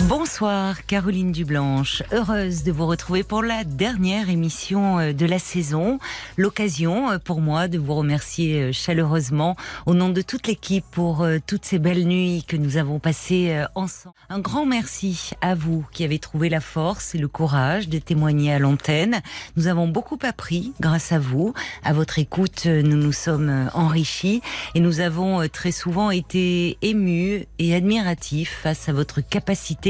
Bonsoir Caroline Dublanche, heureuse de vous retrouver pour la dernière émission euh, de la saison. L'occasion euh, pour moi de vous remercier euh, chaleureusement au nom de toute l'équipe pour toutes ces belles nuits que nous avons passées ensemble. Un grand merci à vous qui avez trouvé la force et le courage de témoigner à l'antenne. Nous avons beaucoup appris grâce à vous. À votre écoute, nous nous sommes enrichis et nous avons très souvent été émus et admiratifs face à votre capacité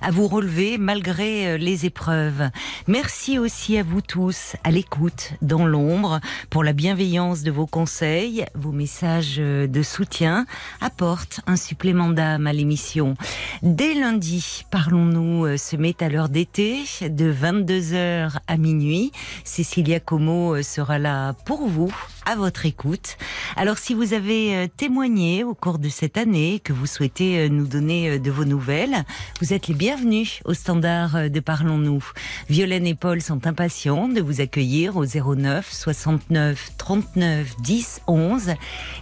à vous relever malgré euh, les épreuves. Merci aussi à vous tous à l'écoute dans l'ombre pour la bienveillance de vos conseils, vos messages euh, de soutien apportent un supplément d'âme à l'émission. Dès lundi, parlons-nous euh, se met à l'heure d'été de 22h à minuit. Cécilia Como sera là pour vous à votre écoute. Alors si vous avez témoigné au cours de cette année, que vous souhaitez nous donner de vos nouvelles, vous êtes les bienvenus au standard de Parlons-nous. Violaine et Paul sont impatients de vous accueillir au 09 69 39 10 11.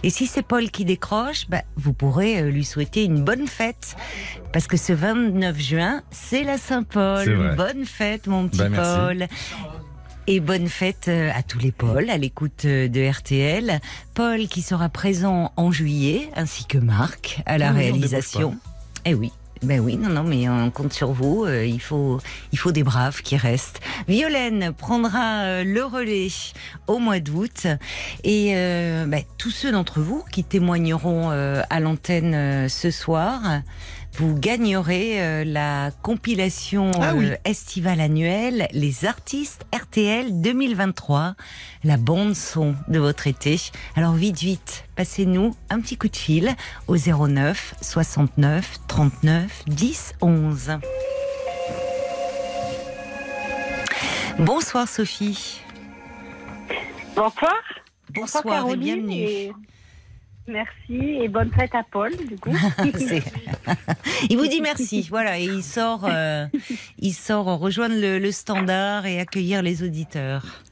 Et si c'est Paul qui décroche, bah, vous pourrez euh, lui souhaiter une bonne fête. Parce que ce 29 juin, c'est la Saint-Paul. Bonne fête, mon petit bah, Paul. Et bonne fête euh, à tous les Pauls à l'écoute euh, de RTL. Paul qui sera présent en juillet, ainsi que Marc à la réalisation. Eh oui. Ben oui, non, non, mais on compte sur vous. Euh, il faut, il faut des braves qui restent. Violaine prendra euh, le relais au mois d'août, et euh, ben, tous ceux d'entre vous qui témoigneront à l'antenne ce soir vous gagnerez euh, la compilation ah euh, estivale annuelle Les artistes RTL 2023, la bande son de votre été. Alors vite, vite, passez-nous un petit coup de fil au 09 69 39 10 11. Bonsoir Sophie. Bonsoir. Bonsoir, et bienvenue. Merci et bonne fête à Paul, du coup. il vous dit merci, voilà, et il sort, euh, il sort rejoindre le, standard et accueillir les auditeurs.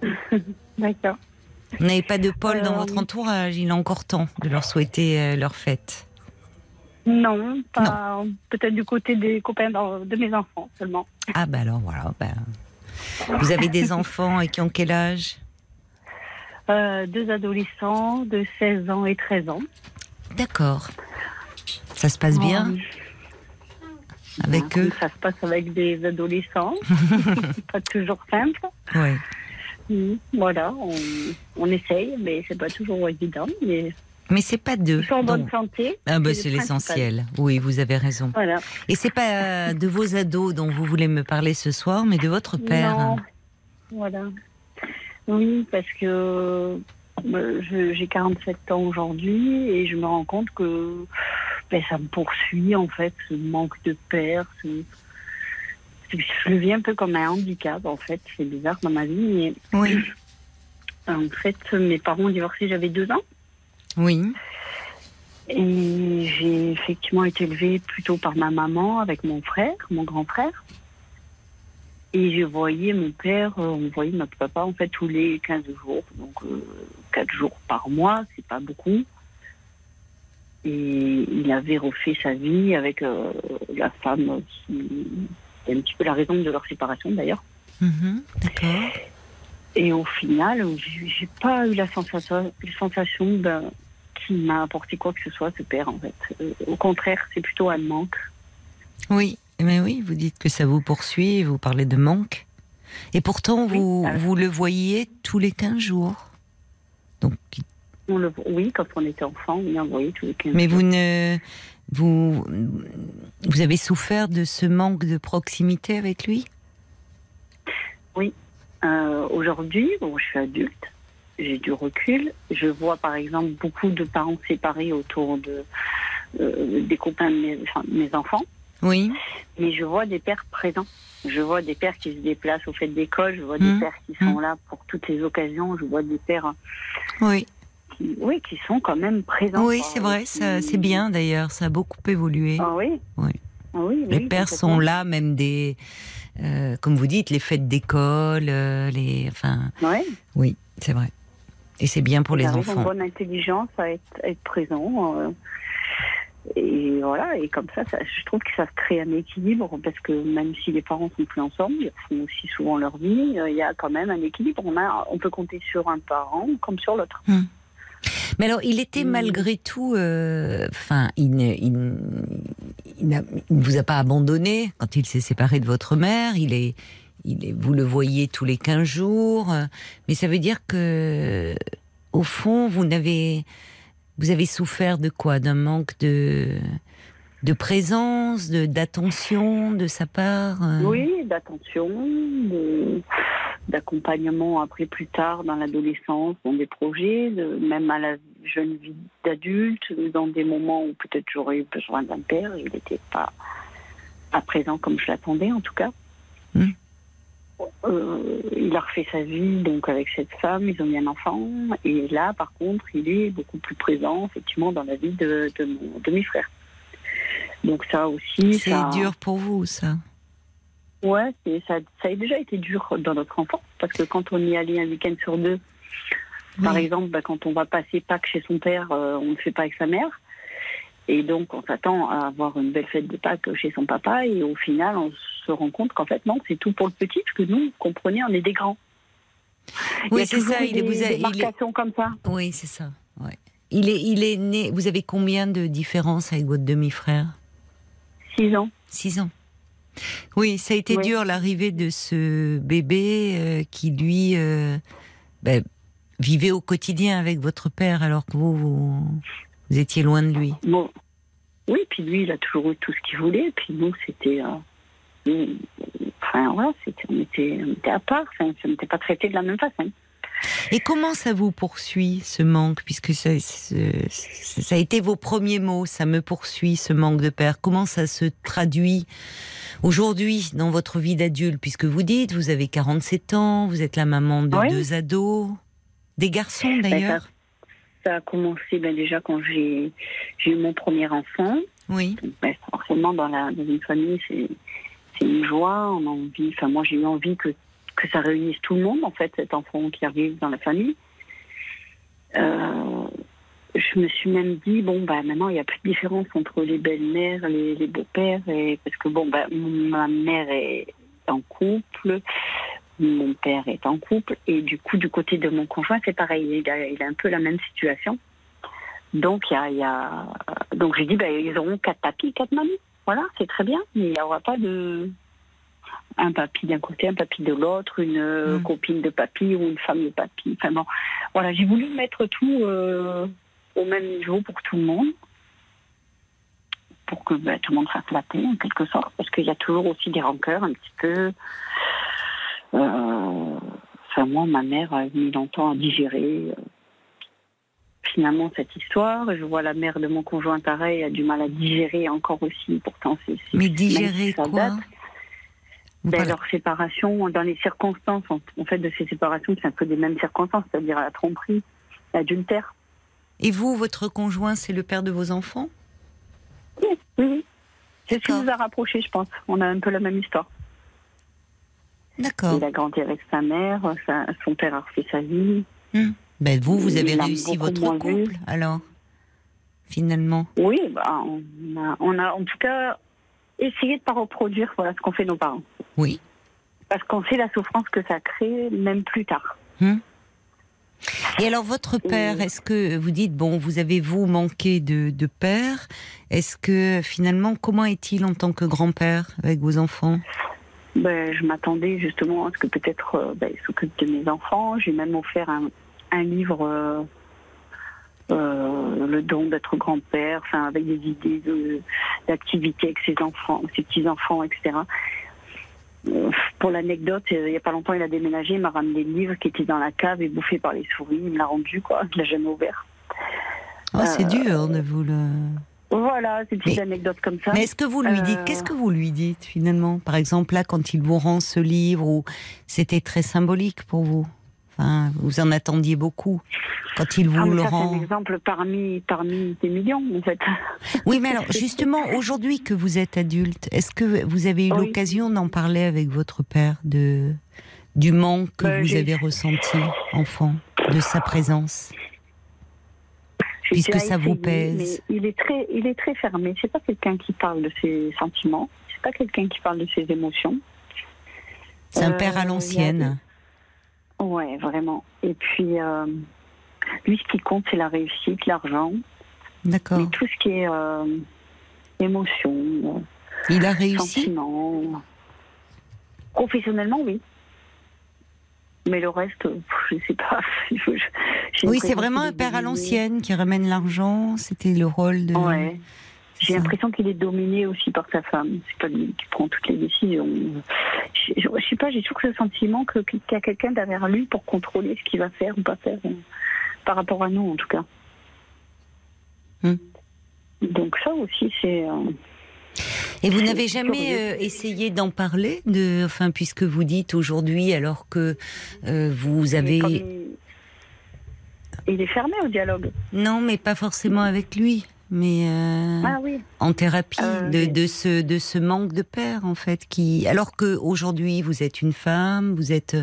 D'accord. Vous n'avez pas de Paul dans votre entourage, il a encore temps de leur souhaiter euh, leur fête. Non, pas peut-être du côté des copains de mes enfants seulement. Ah bah alors voilà. Ben, vous avez des enfants et qui ont quel âge? Euh, deux adolescents de 16 ans et 13 ans. D'accord. Ça se passe bien avec eux Ça se passe avec des adolescents. pas toujours simple. Oui. Voilà, on, essaye, mais c'est pas toujours évident. Mais, mais c'est pas deux. Ils sont en bonne santé. Ah bah c'est l'essentiel. Oui, vous avez raison. Voilà. Et c'est pas de vos ados dont vous voulez me parler ce soir, mais de votre père. Non. Voilà. Oui, parce que euh, j'ai 47 ans aujourd'hui et je me rends compte que ben, ça me poursuit en fait, ce manque de père. Je le vis un peu comme un handicap en fait, c'est bizarre dans ma vie. Mais oui. En fait, mes parents ont divorcé, j'avais deux ans. Oui. Et j'ai effectivement été élevée plutôt par ma maman avec mon frère, mon grand frère. Et je voyais mon père, euh, on voyait notre papa en fait tous les 15 jours, donc euh, 4 jours par mois, c'est pas beaucoup. Et il avait refait sa vie avec euh, la femme qui est un petit peu la raison de leur séparation d'ailleurs. Mhm, d'accord. Et au final, j'ai pas eu la sensation, la sensation ben, qu'il m'a apporté quoi que ce soit, ce père en fait. Euh, au contraire, c'est plutôt un manque. Oui, mais oui, vous dites que ça vous poursuit, vous parlez de manque. Et pourtant, vous, vous le voyiez tous les 15 jours. Donc, oui, quand on était enfant, on le voyait tous les 15 Mais vous ne. Vous, vous avez souffert de ce manque de proximité avec lui? Oui. Euh, aujourd'hui, bon, je suis adulte, j'ai du recul. Je vois par exemple beaucoup de parents séparés autour de, euh, des copains de mes enfants. Oui. Mais je vois des pères présents. Je vois des pères qui se déplacent au fait d'école. Je vois des mmh. pères qui sont mmh. là pour toutes les occasions. Je vois des pères oui. qui, oui, qui sont quand même présents. Oui, c'est vrai, qui- c'est bien d'ailleurs, ça a beaucoup évolué. Ah oui? Oui. Ah oui, Les oui, pères sont là, même des, euh, comme vous dites, les fêtes d'école, euh, les, enfin, Ouais. oui, c'est vrai. Et c'est bien pour les Ils arrivent en enfants. bonne intelligence à être, à être présents. euh, et voilà, et comme ça, ça, je trouve que ça crée un équilibre parce que même si les parents sont plus ensemble, ils font aussi souvent leur vie, euh, il y a quand même un équilibre. On, a, on peut compter sur un parent comme sur l'autre. Mais alors, il était Mm. malgré tout, euh, enfin, il, ne- il, ne- il ne vous a pas abandonné quand il s'est séparé de votre mère. Il est, il est, vous le voyez tous les 15 jours, mais ça veut dire que, au fond, vous n'avez, vous avez souffert de quoi? D'un manque de, de présence, de d'attention de sa part. euh? Oui, d'attention, de- d'accompagnement après plus tard dans l'adolescence, dans des projets, de- même à la jeune vie d'adulte, dans des moments où peut-être j'aurais eu besoin d'un père, il n'était pas, pas présent comme je l'attendais en tout cas. Mm. Euh, il a refait sa vie donc avec cette femme, ils ont eu un enfant, et là par contre il est beaucoup plus présent effectivement dans la vie de, de mon demi-frère. Donc ça aussi, C'est ça... dur pour vous, ça. Ouais, ça, ça a déjà été dur dans notre enfance, parce que quand on y allait un week-end sur deux, par exemple, bah, quand on va passer Pâques chez son père, euh, on ne le fait pas avec sa mère. Et donc, on s'attend à avoir une belle fête de Pâques chez son papa, et au final, on se rend compte qu'en fait, non, c'est tout pour le petit, parce que nous, comprenez, on est des grands. Oui, c'est ça. Il est, vous a- des il est- marcations comme ça. Oui, c'est ça. Ouais. Il est, il est né. Vous avez combien de différences avec votre demi-frère? Six ans. Six ans. Oui, ça a été Oui. dur l'arrivée de ce bébé euh, qui lui euh, ben, vivait au quotidien avec votre père alors que vous, vous, vous étiez loin de lui. Bon. Oui, puis lui, il a toujours eu tout ce qu'il voulait, puis nous, c'était. euh, Enfin, voilà, on, était, on était à part, enfin, on n'était pas traités de la même façon. Et comment ça vous poursuit ce manque puisque ça, ça a été vos premiers mots, ça me poursuit ce manque de père. Comment ça se traduit aujourd'hui dans votre vie d'adulte puisque vous dites vous avez 47 ans, vous êtes la maman de Oui. deux ados, des garçons d'ailleurs. Ça a commencé ben, déjà quand j'ai, eu mon premier enfant. Oui. Donc, ben, forcément, dans, la, dans une famille, c'est, c'est une joie. On a envie, enfin, moi, j'ai eu envie que, que ça réunisse tout le monde, en fait, cet enfant qui arrive dans la famille. Euh, je me suis même dit, bon, bah, maintenant, il n'y a plus de différence entre les belles-mères, les, les beaux-pères, et, parce que, bon, bah, ma mère est en couple, mon père est en couple, et du coup, du côté de mon conjoint, c'est pareil, il a, il a un peu la même situation. Donc, il y a, il y a- donc j'ai dit, bah, ils auront quatre papis, quatre mamies. Voilà, c'est très bien, mais il n'y aura pas de un papy d'un côté, un papy de l'autre, une Mm. copine de papy ou une femme de papy. Enfin bon, voilà, j'ai voulu mettre tout euh, au même niveau pour tout le monde, pour que bah, tout le monde soit flatté en quelque sorte, parce qu'il y a toujours aussi des rancœurs un petit peu. Euh, Enfin moi, ma mère a mis longtemps à digérer. euh, Finalement, cette histoire, je vois la mère de mon conjoint pareil a du mal à digérer encore aussi. Pourtant, c'est Mais digérer ça quoi date, ben, parlez- leur séparation, dans les circonstances, en, fait, de ces séparations, c'est un peu des mêmes circonstances, c'est-à-dire la tromperie, l'adultère. Et vous, votre conjoint, c'est le père de vos enfants? Oui, oui. C'est ce qui nous a rapprochés, je pense. On a un peu la même histoire. D'accord. Il a grandi avec sa mère, sa- son père a refait sa vie. Ben vous, vous avez Il réussi votre vu. couple, alors Finalement? Oui, bah, on, a, on a en tout cas essayé de ne pas reproduire voilà, ce qu'ont fait nos parents. Oui. Parce qu'on sait la souffrance que ça crée, même plus tard. Et alors, votre père, est-ce que vous dites, bon, vous avez vous manqué de, de père? Est-ce que finalement, comment est-il en tant que grand-père avec vos enfants? Ben, je m'attendais justement à ce que peut-être euh, ben, il s'occupe de mes enfants. J'ai même offert un, un livre, euh, euh, Le don d'être grand-père, enfin, avec des idées de- d'activités avec ses enfants, ses petits-enfants, etc. Euh, pour l'anecdote, il n'y a pas longtemps, il a déménagé, il m'a ramené le livre qui était dans la cave et bouffé par les souris. Il me l'a rendu, quoi. Il l'a jamais ouvert. Oh, C'est dur de vous le. Voilà, c'est une petite Mais- anecdote comme ça. Mais est-ce que vous lui dites Euh, Qu'est-ce que vous lui dites finalement? Par exemple, là, quand il vous rend ce livre, c'était très symbolique pour vous. Enfin, vous en attendiez beaucoup quand il vous Ah, mais le ça, c'est rend. un exemple parmi, parmi des millions, en fait. Oui, mais alors justement, aujourd'hui que vous êtes adulte, est-ce que vous avez eu Oui. l'occasion d'en parler avec votre père de du manque que Ben, vous avez ressenti, enfant, de sa présence? Puisque déjà ça vous pèse. mais il est très, il est très fermé. C'est pas quelqu'un qui parle de ses sentiments. C'est pas quelqu'un qui parle de ses émotions. C'est un Euh, père à l'ancienne. Ouais, vraiment. Et puis, euh, lui, ce qui compte, c'est la réussite, l'argent, D'accord. mais tout ce qui est euh, émotion, Il a euh, réussi? sentiment. Professionnellement, oui. Mais le reste, je sais pas. Je- je- j'ai Oui, c'est vraiment un père à l'ancienne qui ramène l'argent. C'était le rôle de. Ouais. J'ai l'impression qu'il est dominé aussi par sa femme. C'est pas lui qui prend toutes les décisions. Je, je, je sais pas, j'ai toujours ce sentiment qu'il y a quelqu'un derrière lui pour contrôler ce qu'il va faire ou pas faire, euh, par rapport à nous en tout cas. Hmm. Donc ça aussi, c'est... euh, Et vous n'avez jamais euh, essayé d'en parler, de, enfin, puisque vous dites aujourd'hui, alors que euh, vous avez, il, il est fermé au dialogue. non, mais pas forcément avec lui, mais euh, Ah oui. en thérapie, de, ce de ce manque de père en fait, qui, alors que aujourd'hui vous êtes une femme, vous êtes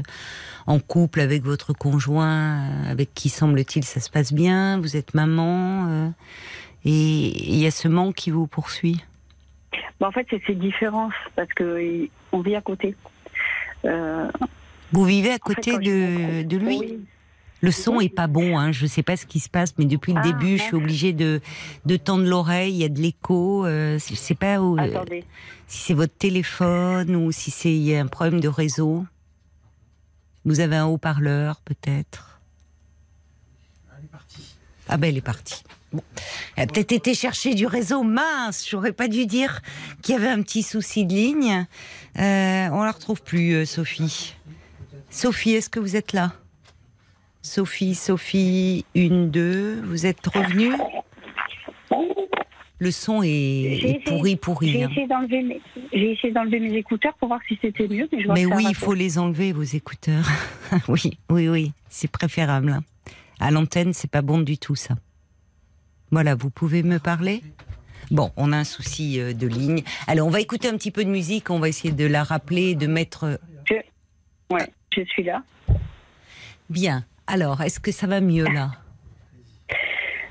en couple avec votre conjoint, avec qui semble-t-il ça se passe bien, vous êtes maman, et il y a ce manque qui vous poursuit. Bah, en fait, c'est ces différences parce que on vit à côté. Euh, Vous vivez à en fait, côté de, lui? Oui. Le son est pas bon, hein. je sais pas ce qui se passe, mais depuis le Ah, début, je suis obligée de, de tendre l'oreille, il y a de l'écho. Euh, je sais pas où, euh, si c'est votre téléphone ou si c'est il y a un problème de réseau. Vous avez un haut-parleur, peut-être? Ah ben elle est partie. Bon. Elle a peut-être été chercher du réseau. Mince, j'aurais pas dû dire qu'il y avait un petit souci de ligne. Euh, on la retrouve plus, euh, Sophie. Sophie, est-ce que vous êtes là? Sophie, Sophie, une, deux. Vous êtes revenue? Le son est, pourri, pourri. J'ai hein. essayé d'enlever mes, j'ai essayé d'enlever mes écouteurs pour voir si c'était mieux, mais je vois Mais que oui, il faut les enlever, vos écouteurs. oui, oui, oui, c'est préférable. hein. À l'antenne, c'est pas bon du tout, ça. Voilà, vous pouvez me parler? Bon, on a un souci euh, de ligne. Alors, on va écouter un petit peu de musique, on va essayer de la rappeler, de mettre... Ouais, je suis là. Bien. Alors, est-ce que ça va mieux, là?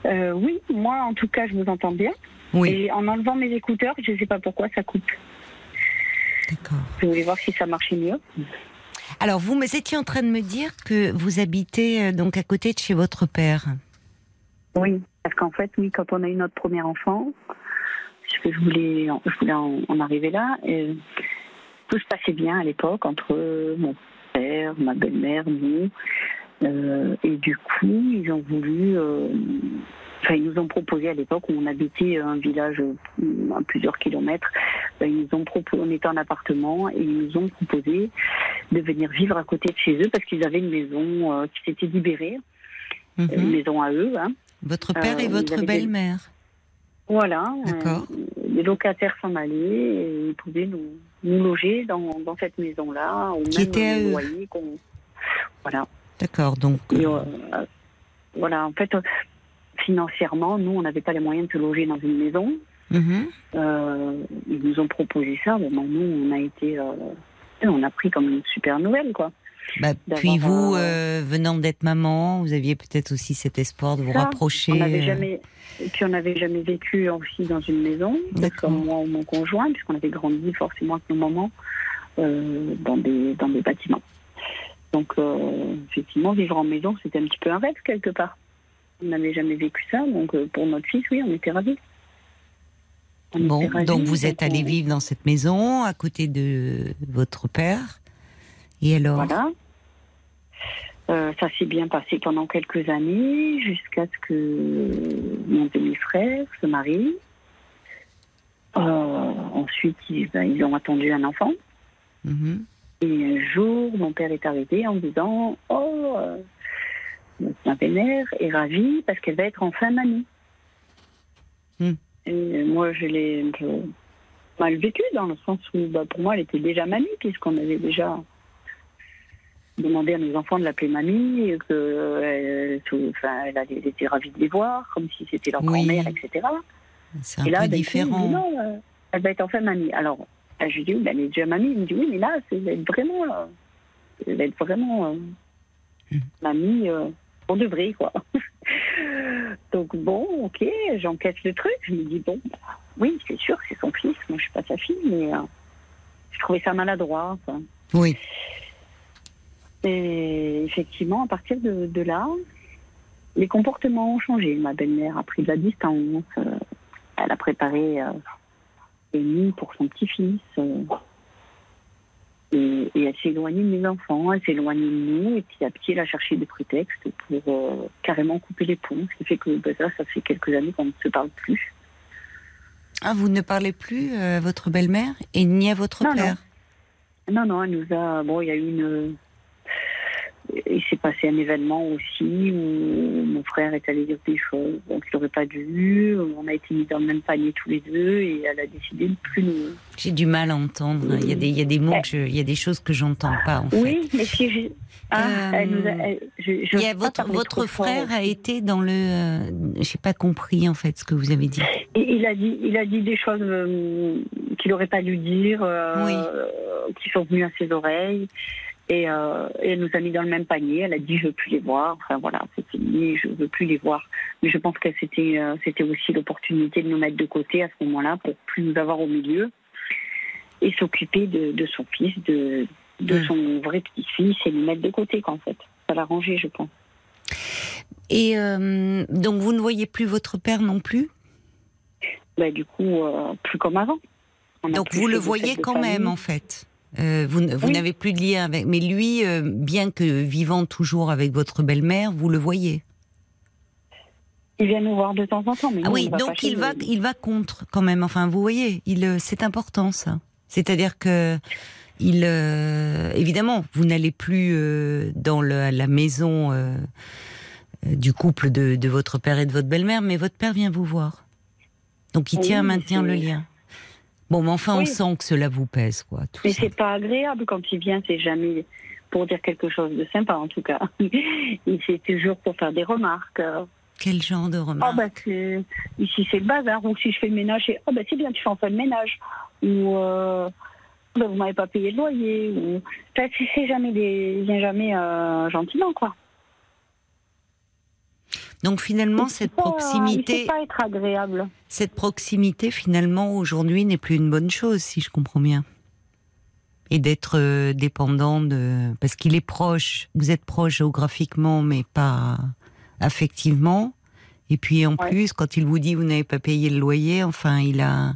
Euh, oui, moi en tout cas, je vous entends bien. Oui, Et en enlevant mes écouteurs, je ne sais pas pourquoi ça coupe. d'accord. Je voulais voir si ça marchait mieux. Alors, vous me étiez en train de me dire que vous habitez euh, donc à côté de chez votre père. Oui, parce qu'en fait, oui, quand on a eu notre premier enfant, parce que je voulais, je voulais en, en arriver là, et tout se passait bien à l'époque entre mon père, ma belle-mère, nous. Euh, et du coup, ils ont voulu. euh, Enfin, ils nous ont proposé à l'époque où on habitait un village euh, à plusieurs kilomètres. euh, Ils nous ont proposé, on était en appartement et ils nous ont proposé de venir vivre à côté de chez eux parce qu'ils avaient une maison euh, qui s'était libérée, Mhm. une maison à eux. Hein. Votre père euh, et vous votre avez des- belle-mère. Voilà. D'accord. euh, les locataires s'en allaient et ils pouvaient nous, nous loger dans, dans cette maison-là, Qui même était à loyer qu'on. Voilà. D'accord, donc... Et, euh, euh, voilà. En fait, euh, financièrement, nous, on n'avait pas les moyens de se loger dans une maison. Mhm. Euh, ils nous ont proposé ça. Bon, ben, nous, on a été. euh, on a pris comme une super nouvelle, quoi. Bah, puis vous, euh, euh, venant d'être maman, vous aviez peut-être aussi cet espoir de vous Ça, rapprocher. On n'avait euh, jamais. Et puis, on n'avait jamais vécu aussi dans une maison, comme moi ou mon conjoint, puisqu'on avait grandi forcément avec nos mamans euh, dans, des, dans des bâtiments. Donc, euh, effectivement, vivre en maison, c'était un petit peu un rêve, quelque part. On n'avait jamais vécu ça, donc pour notre fils, oui, on était ravis. On Bon, était ravis, donc vous êtes allé on- vivre dans cette maison à côté de votre père. Et alors Voilà. Euh, ça s'est bien passé pendant quelques années, jusqu'à ce que mon demi-frère se marie. Euh, ensuite, ils, ben, ils ont attendu un enfant. Mhm. Et un jour, mon père est arrivé en me disant Oh, euh, ma belle-mère est ravie parce qu'elle va être enfin mamie. Hmm. Et moi, je l'ai un peu mal vécu dans le sens où, bah, pour moi, elle était déjà mamie, puisqu'on avait déjà demandé à nos enfants de l'appeler mamie, que elle, enfin, elle, était ravie de les voir, comme si c'était leur Oui. grand-mère, etc. C'est un Et là, peu dit, différent. non, euh, elle va être enfin mamie. Alors, euh, je lui dis, oui, ben, elle est déjà mamie. Il me dit, oui, mais là, c'est- elle va être vraiment, euh, elle va être vraiment euh, Hmm. mamie euh, pour de vrai, quoi. Donc, bon, ok, j'enquête le truc. Je me dis, bon, bah, oui, c'est sûr, c'est son fils. Moi, je suis pas sa fille, mais euh, je trouvais ça maladroit. Oui. Et effectivement, à partir de, de là, les comportements ont changé. Ma belle-mère a pris de la distance. euh, elle a préparé euh, des nuits pour son petit-fils. euh, et, et elle s'est éloignée de mes enfants, elle s'est éloignée de nous. Et petit à petit, elle a cherché des prétextes pour euh, carrément couper les ponts. Ce qui fait que ben, ça, ça fait quelques années qu'on ne se parle plus. Ah, vous ne parlez plus à votre belle-mère et ni à votre Non, non. père? Non, non, elle nous a. Bon, il y a eu une. Il s'est passé un événement aussi où mon frère est allé dire des choses donc il n'aurait pas dû. On a été mis dans le même panier tous les deux et elle a décidé de plus nous. J'ai du mal à entendre. Il y a des, il y a des mots, que je- il y a des choses que j'entends pas en fait. Oui, mais si j'ai. Ah, Euh, elle nous a. elle- je- je Il y a veux pas votre fort. frère a été dans le. euh, J'ai pas compris en fait ce que vous avez dit. Et il a dit, il a dit des choses euh, qu'il n'aurait pas dû dire, euh, Oui. qui sont venues à ses oreilles. Et, euh, et elle nous a mis dans le même panier. Elle a dit je veux plus les voir. Enfin voilà, c'est fini, je veux plus les voir. Mais je pense que c'était euh, c'était aussi l'opportunité de nous mettre de côté à ce moment-là pour plus nous avoir au milieu et s'occuper de, de son fils, de, de Mm. son vrai petit-fils et nous mettre de côté qu'en fait. Ça l'a rangé, je pense. Et euh, donc vous ne voyez plus votre père non plus? Bah, du coup, plus comme avant. On Donc vous le voyez quand même en fait. Euh, vous vous Oui. n'avez plus de lien avec. Mais lui, euh, bien que vivant toujours avec votre belle-mère, vous le voyez. Il vient nous voir de temps en temps. Mais Ah nous, oui, va donc il va, il va contre quand même. Enfin, vous voyez, il, euh, c'est important ça. C'est-à-dire que, il, euh, évidemment, vous n'allez plus euh, dans le- la maison du couple de, de votre père et de votre belle-mère, mais votre père vient vous voir. Donc il Oui, tient à maintenir le lien. Bon, mais enfin, on sent que cela vous pèse, quoi. Tout Mais c'est pas agréable quand il vient, c'est jamais pour dire quelque chose de sympa en tout cas. Il c'est toujours pour faire des remarques. Quel genre de Ah remarque bah c'est ici c'est le bazar ou si je fais le ménage, c'est ah bah c'est bien tu fais enfin le ménage ou euh, bah, vous m'avez pas payé le loyer ou enfin, c'est jamais des il vient jamais euh, gentiment quoi. Donc finalement, cette pas- proximité, pas être agréable. cette proximité finalement aujourd'hui n'est plus une bonne chose, si je comprends bien. Et d'être euh, dépendant de, parce qu'il est proche. Vous êtes proche géographiquement, mais pas affectivement. Et puis en Ouais. plus, quand il vous dit vous n'avez pas payé le loyer, enfin, il a,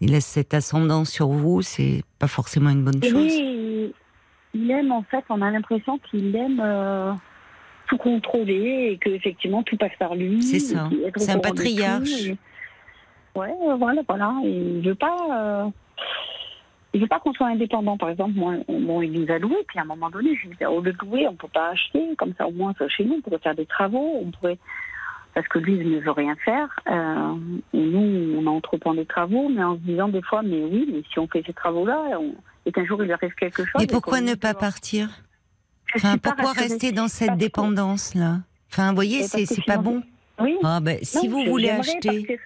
il a cette ascendance sur vous. C'est pas forcément une bonne chose. il, il aime en fait, on a l'impression qu'il aime euh, tout contrôler et que effectivement tout passe par lui. C'est ça. C'est un patriarche. et- Ouais, euh, voilà, voilà. Il veut pas. euh, Il veut pas qu'on soit indépendant, par exemple. Moi, on- bon, il nous a loué, puis à un moment donné, je lui dis, au lieu de louer, on peut pas acheter, comme ça au moins ça, chez nous, on pourrait faire des travaux, on pourrait, parce que lui, il ne veut rien faire. euh, et nous, on a entreprend des travaux, mais en se disant des fois, mais oui, mais si on fait ces travaux-là, on- et qu'un jour il arrive quelque chose. Et pourquoi ne pas partir? Enfin, pourquoi rester dans cette Parce que- dépendance là Enfin, vous voyez, c'est pas bon. Oui. Ah ben, si Non, vous voulez acheter, partir.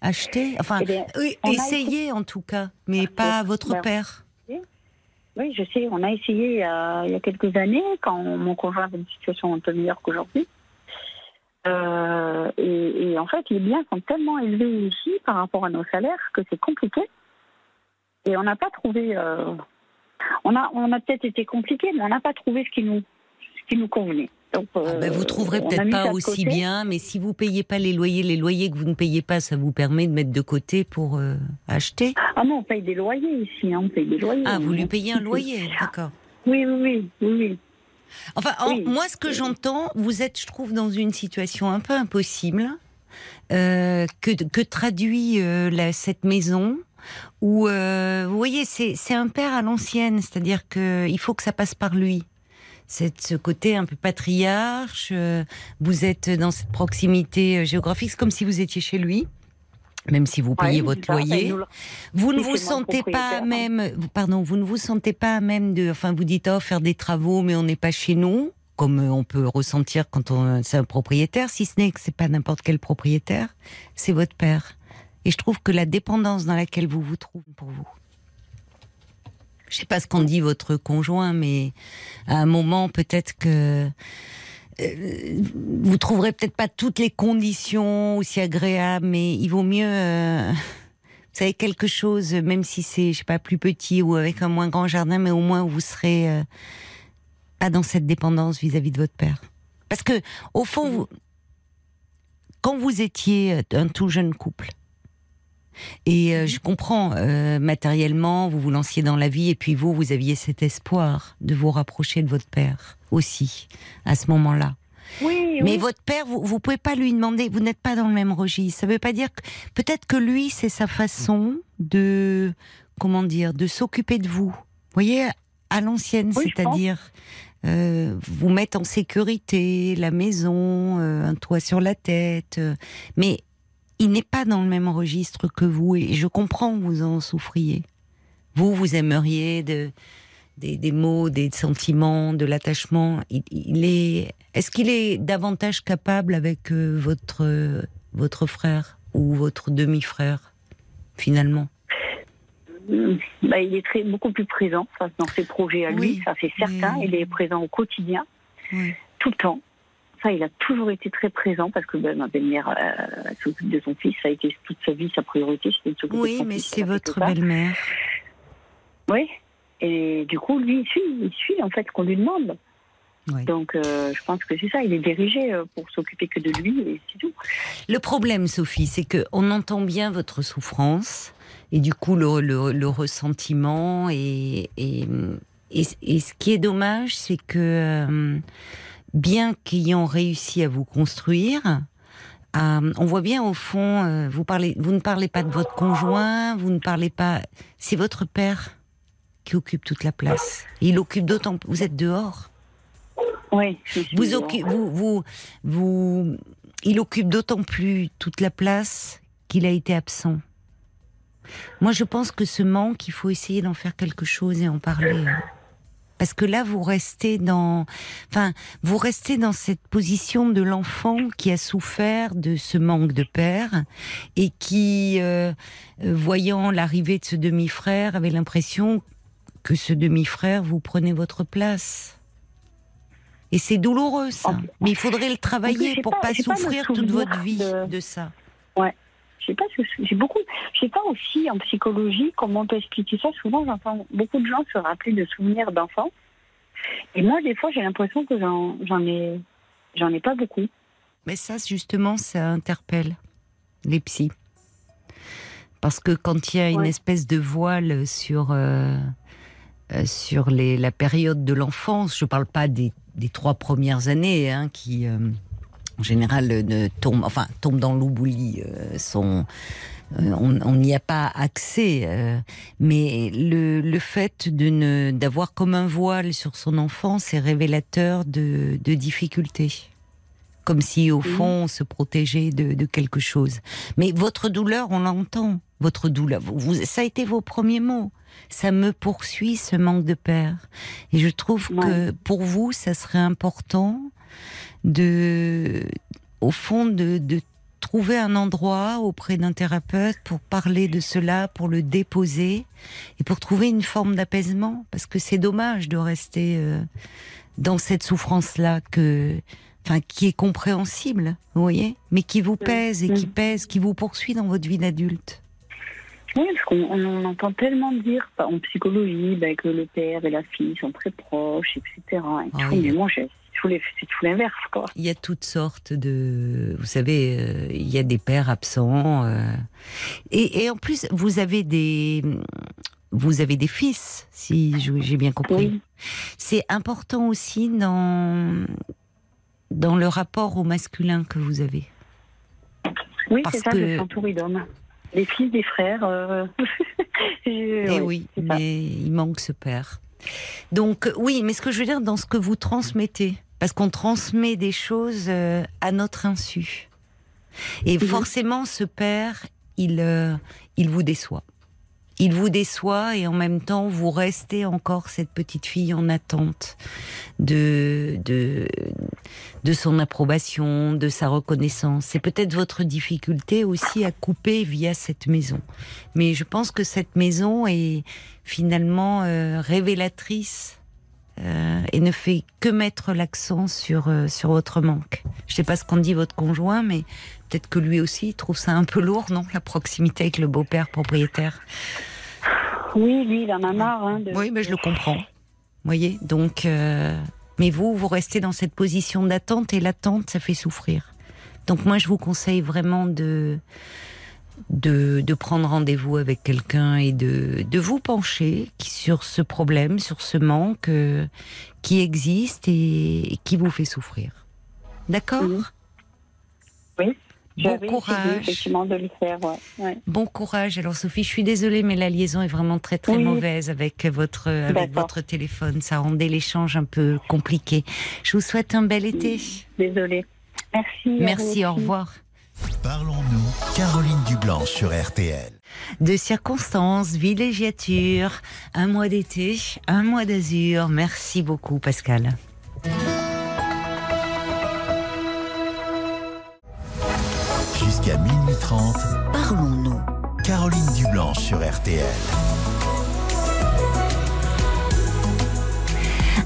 acheter? Enfin, Eh bien, oui, essayez en tout cas, mais Parce pas que- votre ben, père. Oui, je sais, on a essayé il y a, il y a quelques années, quand mon conjoint avait une situation un peu meilleure qu'aujourd'hui. Euh, et, et en fait, les biens sont tellement élevés ici par rapport à nos salaires que c'est compliqué. Et on n'a pas trouvé. euh, on a, on a peut-être été compliqué, mais on n'a pas trouvé ce qui nous, ce qui nous convenait. Donc, Ah ben, vous euh, trouverez peut-être pas aussi bien, mais si vous payez pas les loyers, les loyers que vous ne payez pas, ça vous permet de mettre de côté pour euh, acheter? Ah non, on paye des loyers ici, hein, on paye des loyers. Ah, vous lui payez un loyer, d'accord. Oui, oui, oui, oui, oui. Enfin, en- moi, ce que j'entends, vous êtes, je trouve, dans une situation un peu impossible euh, que, que traduit la- cette maison. Où, euh, vous voyez, c'est un père à l'ancienne, c'est-à-dire que il faut que ça passe par lui. C'est ce côté un peu patriarche. euh, vous êtes dans cette proximité euh, géographique, c'est comme si vous étiez chez lui. même si vous payez votre ça, loyer. nous Vous ne vous sentez pas à propriétaire. même, pardon, vous ne vous sentez pas même de, enfin, vous dites, oh, faire des travaux, mais on n'est pas chez nous, comme on peut ressentir quand on, c'est un propriétaire, si ce n'est que c'est pas n'importe quel propriétaire, c'est votre père. Et je trouve que la dépendance dans laquelle vous vous trouvez pour vous. Je sais pas ce qu'en dit votre conjoint, mais à un moment, peut-être que euh, vous trouverez peut-être pas toutes les conditions aussi agréables, mais il vaut mieux, euh, vous savez, quelque chose, même si c'est, je sais pas, plus petit ou avec un moins grand jardin, mais au moins vous serez euh, pas dans cette dépendance vis-à-vis de votre père. Parce que, au fond, quand vous étiez un tout jeune couple, et euh, je comprends, euh, matériellement, vous vous lanciez dans la vie, et puis vous, vous aviez cet espoir de vous rapprocher de votre père aussi, à ce moment-là. Oui, Mais oui. votre père, vous, vous pouvez pas lui demander, vous n'êtes pas dans le même registre. Ça veut pas dire que, peut-être que lui, c'est sa façon de, comment dire, de s'occuper de vous. Vous voyez, à l'ancienne, Oui, c'est-à-dire, euh, vous mettre en sécurité, la maison, euh, un toit sur la tête. euh, mais il n'est pas dans le même registre que vous et je comprends que vous en souffriez. Vous, vous aimeriez de, des, des mots, des sentiments, de l'attachement. Il, il est, est-ce qu'il est davantage capable avec euh, votre euh, votre frère ou votre demi-frère finalement? Mm. Bah, il est très, beaucoup plus présent dans ses projets à lui, Oui, ça c'est certain. mais- Il est présent au quotidien, Oui. tout le temps. Ça, il a toujours été très présent parce que ben, ma belle-mère euh, s'occupe de son fils. Ça a été toute sa vie sa priorité, c'était de s'occuper de Oui, son mais c'est votre belle-mère. Oui. Et du coup, lui, il suit, il suit en fait ce qu'on lui demande. Oui. Donc, euh, je pense que c'est ça. Il est dirigé euh, pour s'occuper que de lui et c'est tout. Le problème, Sophie, c'est que on entend bien votre souffrance et du coup le, le- le ressentiment et, et, et- et ce qui est dommage, c'est que euh, bien qu'ayant réussi à vous construire, euh, on voit bien au fond, euh, vous parlez, vous ne parlez pas de votre conjoint, vous ne parlez pas, c'est votre père qui occupe toute la place. Il occupe d'autant, vous êtes dehors. Oui. je suis Vous, dehors. occu- vous, vous, vous, il occupe d'autant plus toute la place qu'il a été absent. Moi, je pense que ce manque, il faut essayer d'en faire quelque chose et en parler. Parce que là, vous restez dans, enfin, vous restez dans cette position de l'enfant qui a souffert de ce manque de père et qui, euh, euh, voyant l'arrivée de ce demi-frère, avait l'impression que ce demi-frère vous prenait votre place. Et c'est douloureux, ça. Mais il faudrait le travailler pour pas- pas, souffrir toute votre vie de- de ça. Je sais pas, j'ai beaucoup. Je sais pas aussi en psychologie comment on peut expliquer ça. Souvent, j'entends beaucoup de gens se rappeler de souvenirs d'enfants. Et moi, des fois, j'ai l'impression que j'en j'en ai, j'en ai pas beaucoup. Mais ça, justement, ça interpelle les psys. Parce que quand il y a une espèce de voile sur, euh, euh, sur les, la période de l'enfance, je ne parle pas des, des trois premières années, hein, qui euh, en général euh, ne tombent, enfin, tombent dans l'oubli, euh, sont, euh, on n'y a pas accès. euh, mais le, le fait de ne- d'avoir comme un voile sur son enfance est révélateur de, de difficultés comme si au fond on se protégeait de, de quelque chose. Mais votre douleur, on l'entend. Votre douleur, vous, vous- ça a été vos premiers mots. Ça me poursuit ce manque de père. Et je trouve que pour vous, ça serait important de, au fond, de, de trouver un endroit auprès d'un thérapeute pour parler de cela, pour le déposer et pour trouver une forme d'apaisement. Parce que c'est dommage de rester euh, dans cette souffrance-là que, enfin, qui est compréhensible, vous voyez, mais qui vous pèse et qui pèse, qui vous poursuit dans votre vie d'adulte. Oui, parce qu'on on en entend tellement dire bah, en psychologie bah, que le père et la fille sont très proches, etc. et Ah oui. Mais moi, j'ai- tout c'est tout l'inverse, quoi. Il y a toutes sortes de, vous savez, euh, il y a des pères absents, euh, et, et en plus vous avez des, vous avez des fils, si j'ai bien compris. Oui. C'est important aussi dans dans le rapport au masculin que vous avez. Oui, c'est ça, que- je suis entourée d'hommes. Les fils des frères. euh, je- Eh ouais, oui, ça. mais il manque ce père. Donc oui, mais ce que je veux dire dans ce que vous transmettez, parce qu'on transmet des choses euh, à notre insu. Et forcément, ce père, il, euh, il vous déçoit. Il vous déçoit et en même temps, vous restez encore cette petite fille en attente de, de, de son approbation, de sa reconnaissance. C'est peut-être votre difficulté aussi à couper via cette maison. Mais je pense que cette maison est finalement euh, révélatrice euh, et ne fait que mettre l'accent sur, euh, sur votre manque. Je sais pas ce qu'en dit votre conjoint, mais peut-être que lui aussi il trouve ça un peu lourd, non La proximité avec le beau-père propriétaire? Oui, lui, il en a marre. Hein, de... Oui, mais je le comprends. Vous voyez Donc, euh, mais vous, vous restez dans cette position d'attente et l'attente, ça fait souffrir. Donc moi, je vous conseille vraiment de de, de prendre rendez-vous avec quelqu'un et de, de vous pencher sur ce problème, sur ce manque euh, qui existe et, et qui vous fait souffrir. D'accord. Oui. Bon courage. effectivement de le faire. Ouais. Ouais. Bon courage. Alors Sophie, je suis désolée, mais la liaison est vraiment très très Oui. mauvaise avec votre avec votre téléphone. Ça rendait l'échange un peu compliqué. Je vous souhaite un bel été. Désolée. Merci. Merci, au revoir. Parlons-nous, Caroline Dublanche sur RTL. De circonstances, villégiature, un mois d'été, un mois d'azur. Merci beaucoup, Pascal. Jusqu'à minuit 30, Parlons-nous. Caroline Dublanche sur RTL.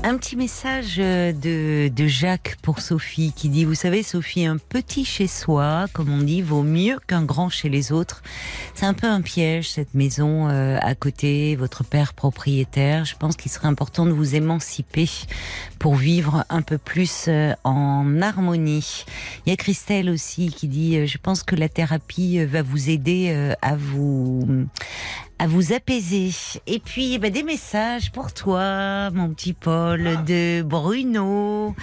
Un petit message euh, de, de Jacques pour Sophie qui dit, vous savez Sophie, un petit chez soi, comme on dit, vaut mieux qu'un grand chez les autres. C'est un peu un piège cette maison euh, à côté, votre père propriétaire. Je pense qu'il serait important de vous émanciper pour vivre un peu plus euh, en harmonie. Il y a Christelle aussi qui dit, euh, je pense que la thérapie euh, va vous aider euh, à vous à vous apaiser. Et puis, ben, des messages pour toi, mon petit Paul, de Bruno,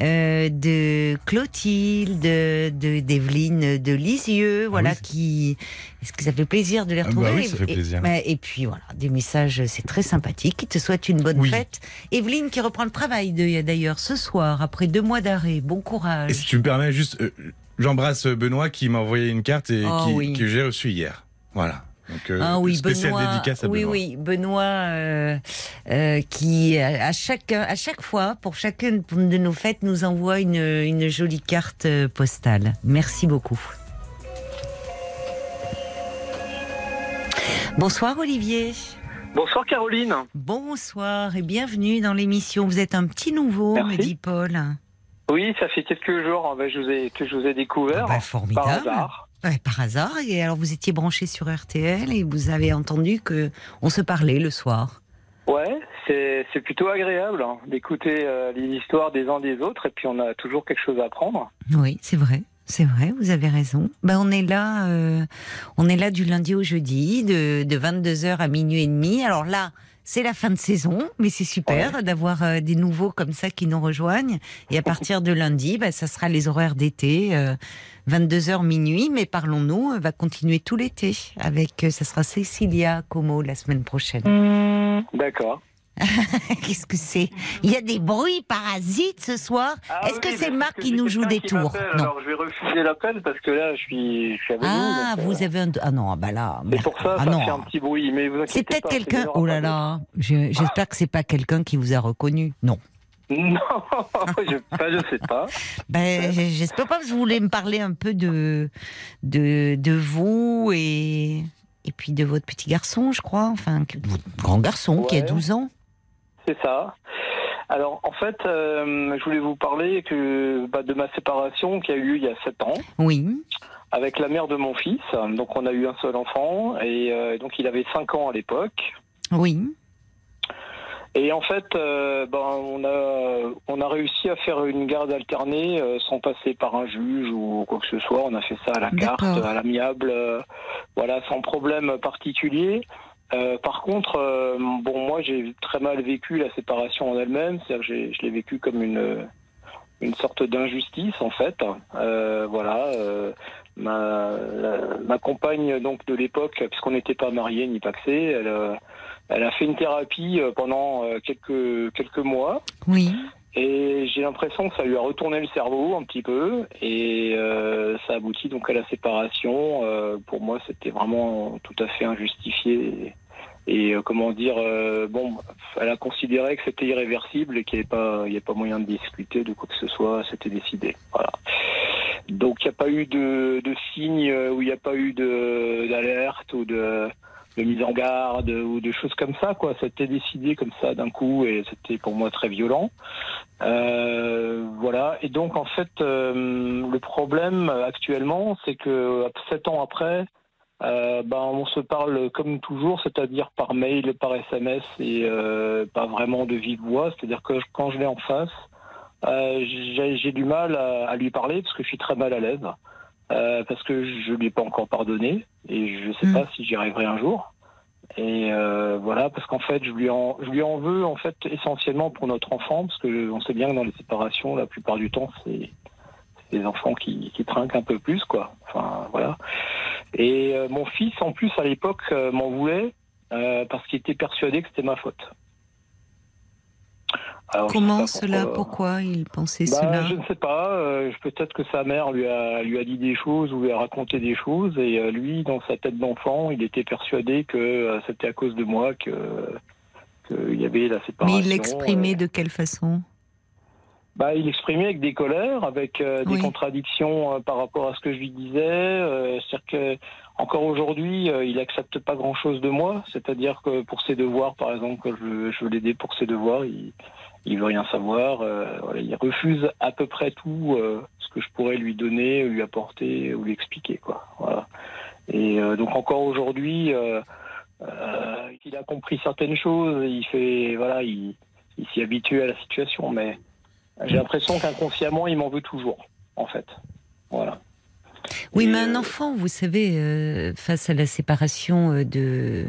euh, de Clotilde, de d'Evelyne de Lisieux, voilà, oui. qui. Est-ce que ça fait plaisir de les Ah bah retrouver? oui, ça fait plaisir. Et, et puis voilà, des messages, c'est très sympathique. Qui te souhaite une bonne Oui. fête. Evelyne qui reprend le travail d'ailleurs ce soir après deux mois d'arrêt. Bon courage. Et si tu me permets, juste, euh, j'embrasse Benoît qui m'a envoyé une carte et Oh qui, que j'ai reçue hier. Voilà. Donc, euh, Ah oui, spécial Benoît. dédicace à oui, Benoît. oui, Benoît, euh, euh, qui à chaque à chaque fois, pour chacune de nos fêtes, nous envoie une, une jolie carte postale. Merci beaucoup. Bonsoir Olivier. Bonsoir Caroline. Bonsoir et bienvenue dans l'émission. Vous êtes un petit nouveau, me dit Paul. Oui, ça fait quelques jours hein, je vous ai, que je vous ai découvert. Ah bah, par formidable. hasard. Ouais, par hasard. Et alors vous étiez branché sur RTL et vous avez entendu que on se parlait le soir. Ouais, c'est c'est plutôt agréable hein, d'écouter euh, les histoires des uns des autres et puis on a toujours quelque chose à apprendre. Oui, c'est vrai. C'est vrai, vous avez raison. Ben, on est là, euh, on est là du lundi au jeudi, de, de 22h à minuit et demi. Alors là, c'est la fin de saison, mais c'est super d'avoir euh, des nouveaux comme ça qui nous rejoignent. Et à partir de lundi, ben, ça sera les horaires d'été, euh, 22h minuit. Mais parlons-nous, va continuer tout l'été avec, euh, ça sera Cécilia Como la semaine prochaine. D'accord. Qu'est-ce que c'est? Il y a des bruits parasites ce soir. Ah Est-ce oui, que c'est Marc que qui nous joue des qui tours? Non. Alors je vais refuser l'appel parce que là je suis, je suis avec Ah, vous. euh, avez un. Ah non, bah là. C'est pour ça, ah ça non. fait un petit bruit. Mais C'est peut-être quelqu'un. Oh là là. Je- J'espère que c'est pas quelqu'un qui vous a reconnu. Non. Non, je, ça, je sais pas. Ben, j'espère pas que vous voulez me parler un peu de de, de vous et et puis de votre petit garçon, je crois. Enfin, votre grand garçon qui a Ouais. 12 ans. C'est ça. Alors en fait, euh, je voulais vous parler que bah, de ma séparation qui a eu lieu il y a 7 ans. Oui. avec la mère de mon fils. Donc on a eu un seul enfant et euh, donc il avait 5 ans à l'époque. Oui. Et en fait, euh, ben, on, a, on a réussi à faire une garde alternée euh, sans passer par un juge ou quoi que ce soit. On a fait ça à la carte, à l'amiable, euh, voilà, sans problème particulier. Euh, par contre, bon, moi j'ai très mal vécu la séparation en elle-même, c'est-à-dire que je l'ai vécu comme une une sorte d'injustice en fait. Euh, voilà, ma, la- ma compagne donc de l'époque, puisqu'on n'était pas mariés ni paxés, elle, elle a fait une thérapie euh, pendant euh, quelques quelques mois. Oui. Et j'ai l'impression que ça lui a retourné le cerveau un petit peu et euh, ça aboutit donc à la séparation. Euh, pour moi, c'était vraiment tout à fait injustifié. Et, et, euh, comment dire, bon, elle a considéré que c'était irréversible et qu'il n'y avait pas, y avait pas moyen de discuter de quoi que ce soit. C'était décidé. Voilà. Donc il n'y a pas eu de, de signe ou il n'y a pas eu d'alerte ou de de mise en garde ou de choses comme ça quoi. C'était décidé comme ça d'un coup et c'était pour moi très violent. Euh, voilà. Et donc en fait euh, le problème actuellement c'est que sept ans après euh, ben on se parle comme toujours c'est-à-dire par mail par SMS et pas vraiment de vive voix. C'est-à-dire que quand je l'ai en face j'ai du mal à, lui parler parce que je suis très mal à l'aise euh, parce que je lui ai pas encore pardonné et je sais mmh. pas si j'y arriverai un jour. Et euh, voilà, parce qu'en fait, je lui en, je lui en veux en fait essentiellement pour notre enfant, parce que on sait bien que dans les séparations, la plupart du temps, c'est des enfants qui, qui trinquent un peu plus, quoi. Enfin, voilà. Et euh, mon fils, en plus, à l'époque, euh, m'en voulait parce qu'il était persuadé que c'était ma faute. Alors, Comment cela Pourquoi il pensait bah, cela Je ne sais pas. Euh, Peut-être que sa mère lui a, lui a dit des choses ou lui a raconté des choses. Et euh, lui, dans sa tête d'enfant, il était persuadé que euh, c'était à cause de moi que qu'il y avait la séparation. Mais il l'exprimait de quelle façon? Bah, il exprimait avec des colères, avec euh, des oui. contradictions euh, par rapport à ce que je lui disais. Euh, c'est-à-dire que encore aujourd'hui, il accepte pas grand-chose de moi. C'est-à-dire que pour ses devoirs, par exemple, je, je veux l'aider pour ses devoirs, il, il veut rien savoir. voilà, il refuse à peu près tout ce que je pourrais lui donner, lui apporter ou lui expliquer, quoi. Voilà. Et donc encore aujourd'hui, il a compris certaines choses. Il fait, voilà, il, il s'y habitue à la situation, mais j'ai l'impression qu'inconsciemment, il m'en veut toujours, en fait. Voilà. Oui, mais un enfant, vous savez, euh, face à la séparation euh, de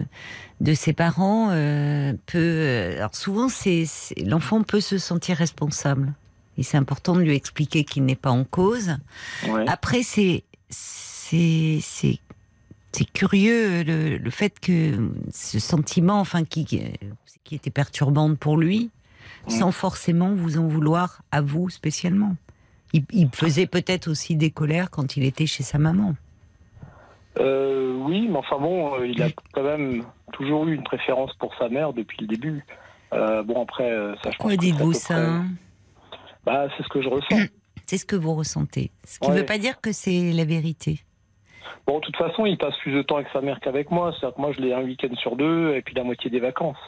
de ses parents, euh, peut. Alors souvent, c'est l'enfant peut se sentir responsable. Et c'est important de lui expliquer qu'il n'est pas en cause. Ouais. Après, c'est c'est c'est c'est curieux le, le, fait que ce sentiment, enfin, qui qui était perturbante pour lui, sans forcément vous en vouloir à vous spécialement. Il, il faisait peut-être aussi des colères quand il était chez sa maman. Euh, oui, mais enfin bon, il a quand même toujours eu une préférence pour sa mère depuis le début. Euh, bon après, ça je Pourquoi dites-vous ça bah, C'est ce que je ressens. C'est ce que vous ressentez. Ce qui ne ouais. veut pas dire que c'est la vérité. Bon, de toute façon, il passe plus de temps avec sa mère qu'avec moi. C'est-à-dire que moi, je l'ai un week-end sur deux et puis la moitié des vacances.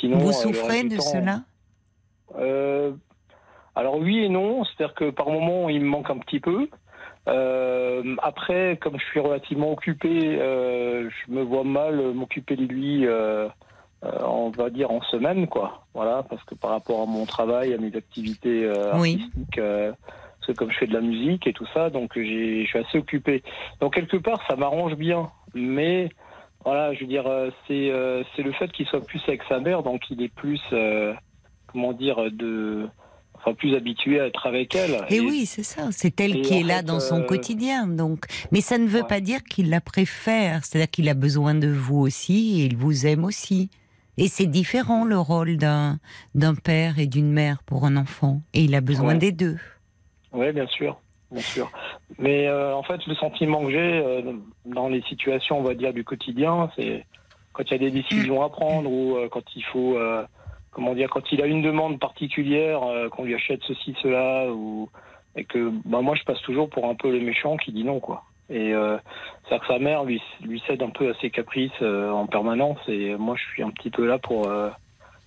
Sinon, vous souffrez de temps, cela? Euh, alors oui et non, c'est-à-dire que par moment il me manque un petit peu. Euh, après, comme je suis relativement occupé, euh, je me vois mal m'occuper de lui, euh, on va dire en semaine, quoi. Voilà, parce que par rapport à mon travail, à mes activités artistiques, oui. parce que comme je fais de la musique et tout ça, donc je suis assez occupé. Donc quelque part, ça m'arrange bien, mais voilà, je veux dire, c'est c'est le fait qu'il soit plus avec sa mère, donc il est plus comment dire, de, enfin, plus habitué à être avec elle. Et, et oui, c'est ça. C'est elle qui est là fait, dans son euh... quotidien. Donc, mais ça ne veut ouais. pas dire qu'il la préfère. C'est-à-dire qu'il a besoin de vous aussi et il vous aime aussi. Et c'est différent le rôle d'un d'un père et d'une mère pour un enfant. Et il a besoin ouais. des deux. Oui, bien sûr. Bien sûr. Mais euh, en fait, le sentiment que j'ai euh, dans les situations, on va dire, du quotidien, c'est quand il y a des décisions à prendre ou quand il faut comment dire, quand il a une demande particulière, euh, qu'on lui achète ceci, cela, ou et que bah, moi je passe toujours pour un peu le méchant qui dit non quoi. Et euh, c'est que sa mère lui, lui cède un peu à ses caprices euh, en permanence et moi je suis un petit peu là pour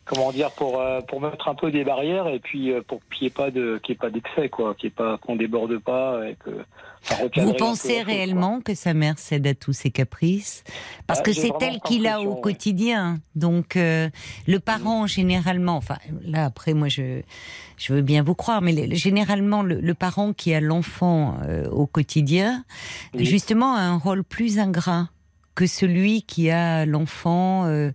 comment dire pour pour mettre un peu des barrières et puis pour qu'il n'y ait pas de qu'il ait pas d'excès quoi, qu'il ait pas qu'on déborde pas et que vous pensez réellement chose, que sa mère cède à tous ses caprices Parce ah, que c'est elle qui l'a au quotidien. Donc, euh, le parent, généralement, enfin, là, après, moi, je, je veux bien vous croire, mais le, généralement, le, le, parent qui a l'enfant euh, au quotidien, oui. justement, a un rôle plus ingrat que celui qui a l'enfant euh,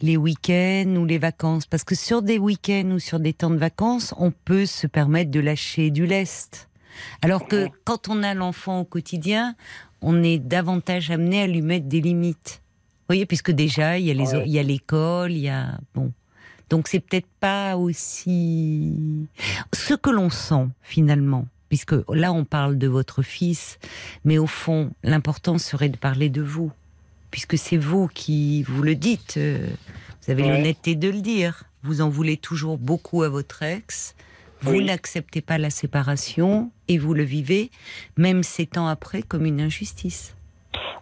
les week-ends ou les vacances. Parce que sur des week-ends ou sur des temps de vacances, on peut se permettre de lâcher du lest. Alors que quand on a l'enfant au quotidien, on est davantage amené à lui mettre des limites. Vous voyez, puisque déjà, il y a les, ouais. il y a l'école, il y a, bon. Donc c'est peut-être pas aussi ce que l'on sent finalement, puisque là on parle de votre fils, mais au fond l'important serait de parler de vous, puisque c'est vous qui vous le dites. euh, Vous avez Ouais. l'honnêteté de le dire. Vous en voulez toujours beaucoup à votre ex. Vous Oui. n'acceptez pas la séparation et vous le vivez, même sept ans après, comme une injustice.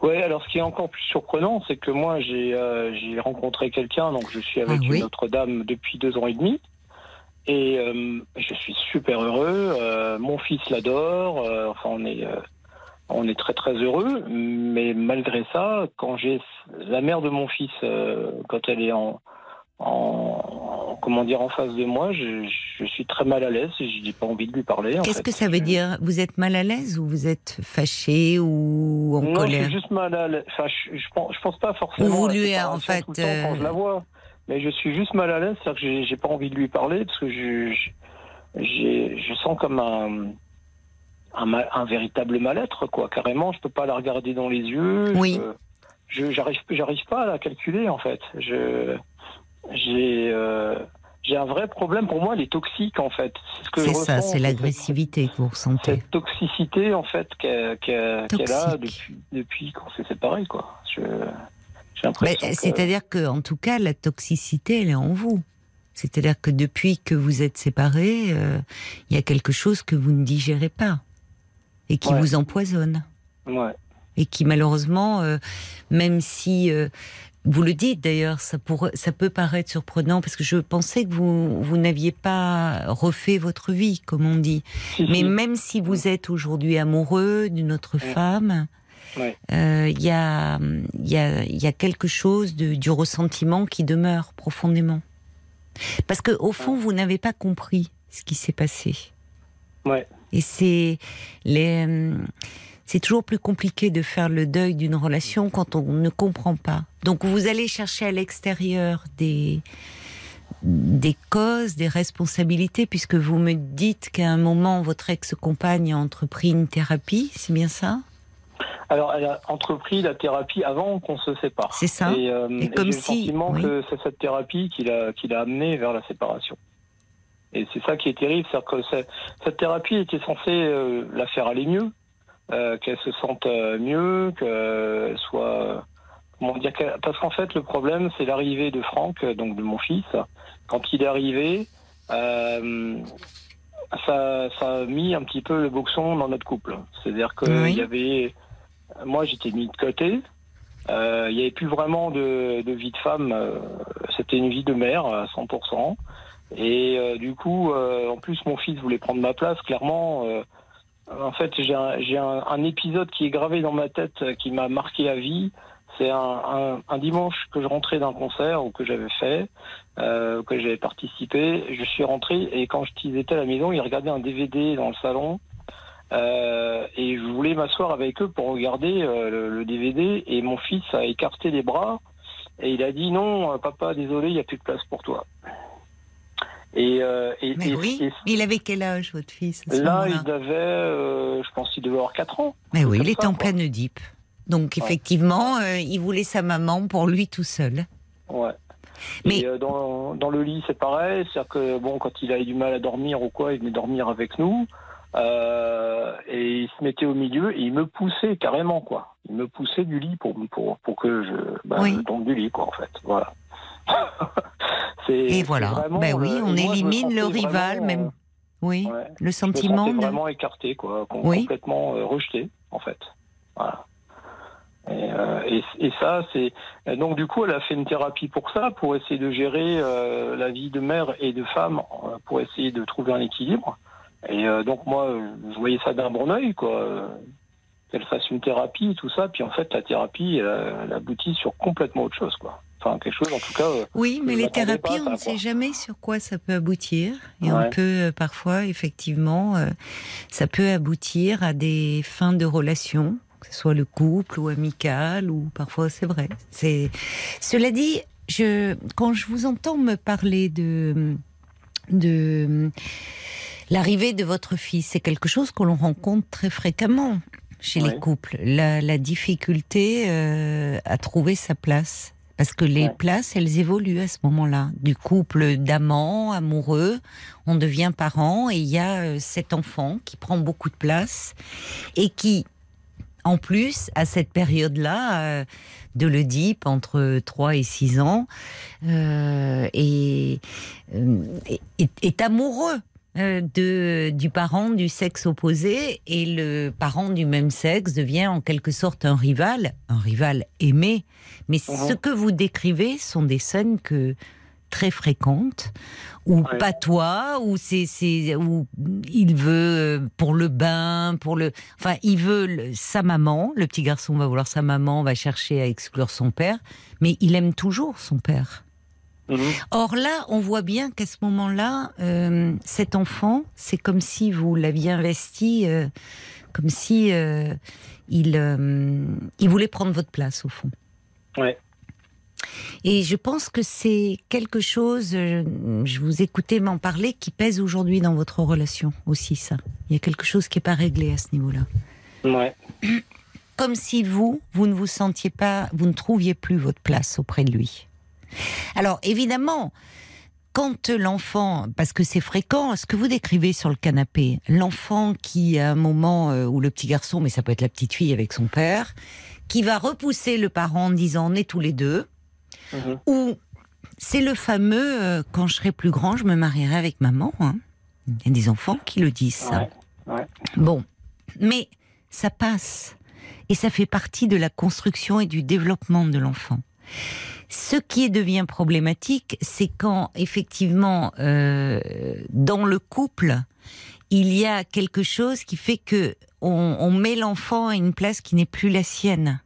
Ouais, alors ce qui est encore plus surprenant, c'est que moi j'ai euh, j'ai rencontré quelqu'un, donc je suis avec Ah oui une autre dame depuis deux ans et demi, et euh, je suis super heureux. euh, mon fils l'adore, enfin on est on est très très heureux, mais malgré ça, quand j'ai la mère de mon fils, quand elle est en, en comment dire en face de moi, je, je suis très mal à l'aise et je n'ai pas envie de lui parler. Qu'est-ce que ça veut dire? Vous êtes mal à l'aise ou vous êtes fâché ou en non, colère? je suis juste mal à l'aise. Enfin, je, je pense, je pense pas forcément. Ou vous lui, en séparation tout le fait, temps quand euh, je la vois, mais je suis juste mal à l'aise, c'est-à-dire que j'ai- pas envie de lui parler parce que je, je, sens comme un, un, véritable mal-être, quoi. Carrément, je peux pas la regarder dans les yeux. Oui. Je, je- j'arrive, j'arrive pas à la calculer en fait. Je, j'ai, euh, j'ai un vrai problème. Pour moi, elle est toxique en fait. C'est ce ça, c'est l'agressivité que vous ressentez. cette toxicité en fait qu'elle a depuis, depuis qu'on s'est séparés quoi. L'impression que- C'est-à-dire que, en tout cas, la toxicité, elle est en vous. C'est-à-dire que depuis que vous êtes séparés, euh, il y a quelque chose que vous ne digérez pas et qui Ouais. vous empoisonne. ouais. et qui malheureusement, euh, même si euh, vous le dites d'ailleurs, ça, peut paraître surprenant parce que je pensais que vous, vous n'aviez pas refait votre vie, comme on dit. Si, Mais si. même si vous êtes aujourd'hui amoureux d'une autre femme, euh, il y, a, il y, a, il y a quelque chose de, du ressentiment qui demeure profondément. Parce que au fond, vous n'avez pas compris ce qui s'est passé. Ouais. Et c'est les, euh, c'est toujours plus compliqué de faire le deuil d'une relation quand on ne comprend pas. Donc vous allez chercher à l'extérieur des des causes, des responsabilités, puisque vous me dites qu'à un moment votre ex-compagne a entrepris une thérapie, c'est bien ça? Alors elle a entrepris la thérapie avant qu'on se sépare. C'est ça. Et, euh, Et et comme j'ai le si- sentiment oui. que c'est cette thérapie qui l'a qui l'a amené vers la séparation. Et c'est ça qui est terrible, c'est que cette thérapie était censée euh, la faire aller mieux, euh, qu'elle se sente euh, mieux, qu'elle soit comment dire parce qu'en fait le problème c'est l'arrivée de Franck, euh, donc de mon fils. Quand il est arrivé, euh, ça, ça a mis un petit peu le boxon dans notre couple. C'est-à-dire que Oui. il y avait, moi j'étais mis de côté. Euh, il n'y avait plus vraiment de, de vie de femme. euh, C'était une vie de mère à 100%. Et euh, du coup, euh, en plus, mon fils voulait prendre ma place. Clairement, euh, en fait, j'ai un, un, un épisode qui est gravé dans ma tête, euh, qui m'a marqué à vie. C'est un, un, dimanche que je rentrais d'un concert ou que j'avais fait, euh, que j'avais participé. Je suis rentré et quand ils étaient à la maison, ils regardaient un DVD dans le salon. Euh, et je voulais m'asseoir avec eux pour regarder euh, le, le DVD et mon fils a écarté les bras et il a dit non papa désolé il n'y a plus de place pour toi et, euh, et, Mais et- oui. et Il avait quel âge votre fils à ce là il avait euh, je pense qu'il devait avoir 4 ans Mais oui, il était en pleine Oedipe. Donc Ouais. effectivement, euh, il voulait sa maman pour lui tout seul. ouais Mais- et dans, dans le lit c'est pareil c'est à dire que bon quand il avait du mal à dormir ou quoi il venait dormir avec nous euh, et il se mettait au milieu et il me poussait carrément quoi il me poussait du lit pour pour pour que je bah, Oui. je tombe du lit quoi en fait voilà Et voilà. vraiment, Ben oui, euh, on élimine le rival, même. euh, Oui, ouais, le je me sentiment de... vraiment écarté quoi Oui. complètement euh, rejeté en fait voilà et, euh, et, et ça c'est donc du coup elle a fait une thérapie pour ça pour essayer de gérer euh, la vie de mère et de femme pour essayer de trouver un équilibre et donc moi je voyais ça d'un bon oeil quoi qu'elle fasse une thérapie tout ça puis en fait la thérapie elle, elle aboutit sur complètement autre chose quoi enfin quelque chose en tout cas euh, Oui, mais les thérapies, pas on ne sait jamais sur quoi ça peut aboutir. Et on peut euh, parfois, effectivement, euh, ça peut aboutir à des fins de relations, que ce soit le couple ou amical, ou parfois c'est vrai. C'est Cela dit, je, quand je vous entends me parler de, de l'arrivée de votre fils, c'est quelque chose que l'on rencontre très fréquemment chez les couples. La, la difficulté euh, à trouver sa place. Parce que les Ouais. places, elles évoluent à ce moment-là. Du couple d'amants, amoureux, on devient parent et il y a euh, cet enfant qui prend beaucoup de place et qui, en plus, à cette période-là, euh, de l'Oedipe, entre 3 et 6 ans, euh, est, euh, est- est- est amoureux de, du parent du sexe opposé et le parent du même sexe devient en quelque sorte un rival, un rival aimé. Mais ce que vous décrivez sont des scènes que très fréquentes où Ouais. patois, où c'est c'est où il veut euh, pour le bain, pour le enfin il veut le- sa maman, le petit garçon va vouloir sa maman, va chercher à exclure son père, mais il aime toujours son père. Mhm. Or là, on voit bien qu'à ce moment-là, euh, cet enfant, c'est comme si vous l'aviez investi, euh, comme si euh, il, il voulait prendre votre place au fond. Ouais. Et je pense que c'est quelque chose, je vous écoutais m'en parler, qui pèse aujourd'hui dans votre relation aussi, ça. Il y a quelque chose qui n'est pas réglé à ce niveau-là. Ouais. Comme si vous, vous ne vous sentiez pas, vous ne trouviez plus votre place auprès de lui. Alors évidemment, quand l'enfant, parce que c'est fréquent, ce que vous décrivez sur le canapé, l'enfant qui à un moment euh, ou le petit garçon, mais ça peut être la petite fille avec son père, qui va repousser le parent en disant on est tous les deux, Mhm. ou c'est le fameux euh, quand je serai plus grand, je me marierai avec maman. hein. Il y a des enfants qui le disent ça. Ouais. Ouais. Bon, mais ça passe et ça fait partie de la construction et du développement de l'enfant. Ce qui devient problématique, c'est quand effectivement euh, dans le couple il y a quelque chose qui fait que on, on met l'enfant à une place qui n'est plus la sienne.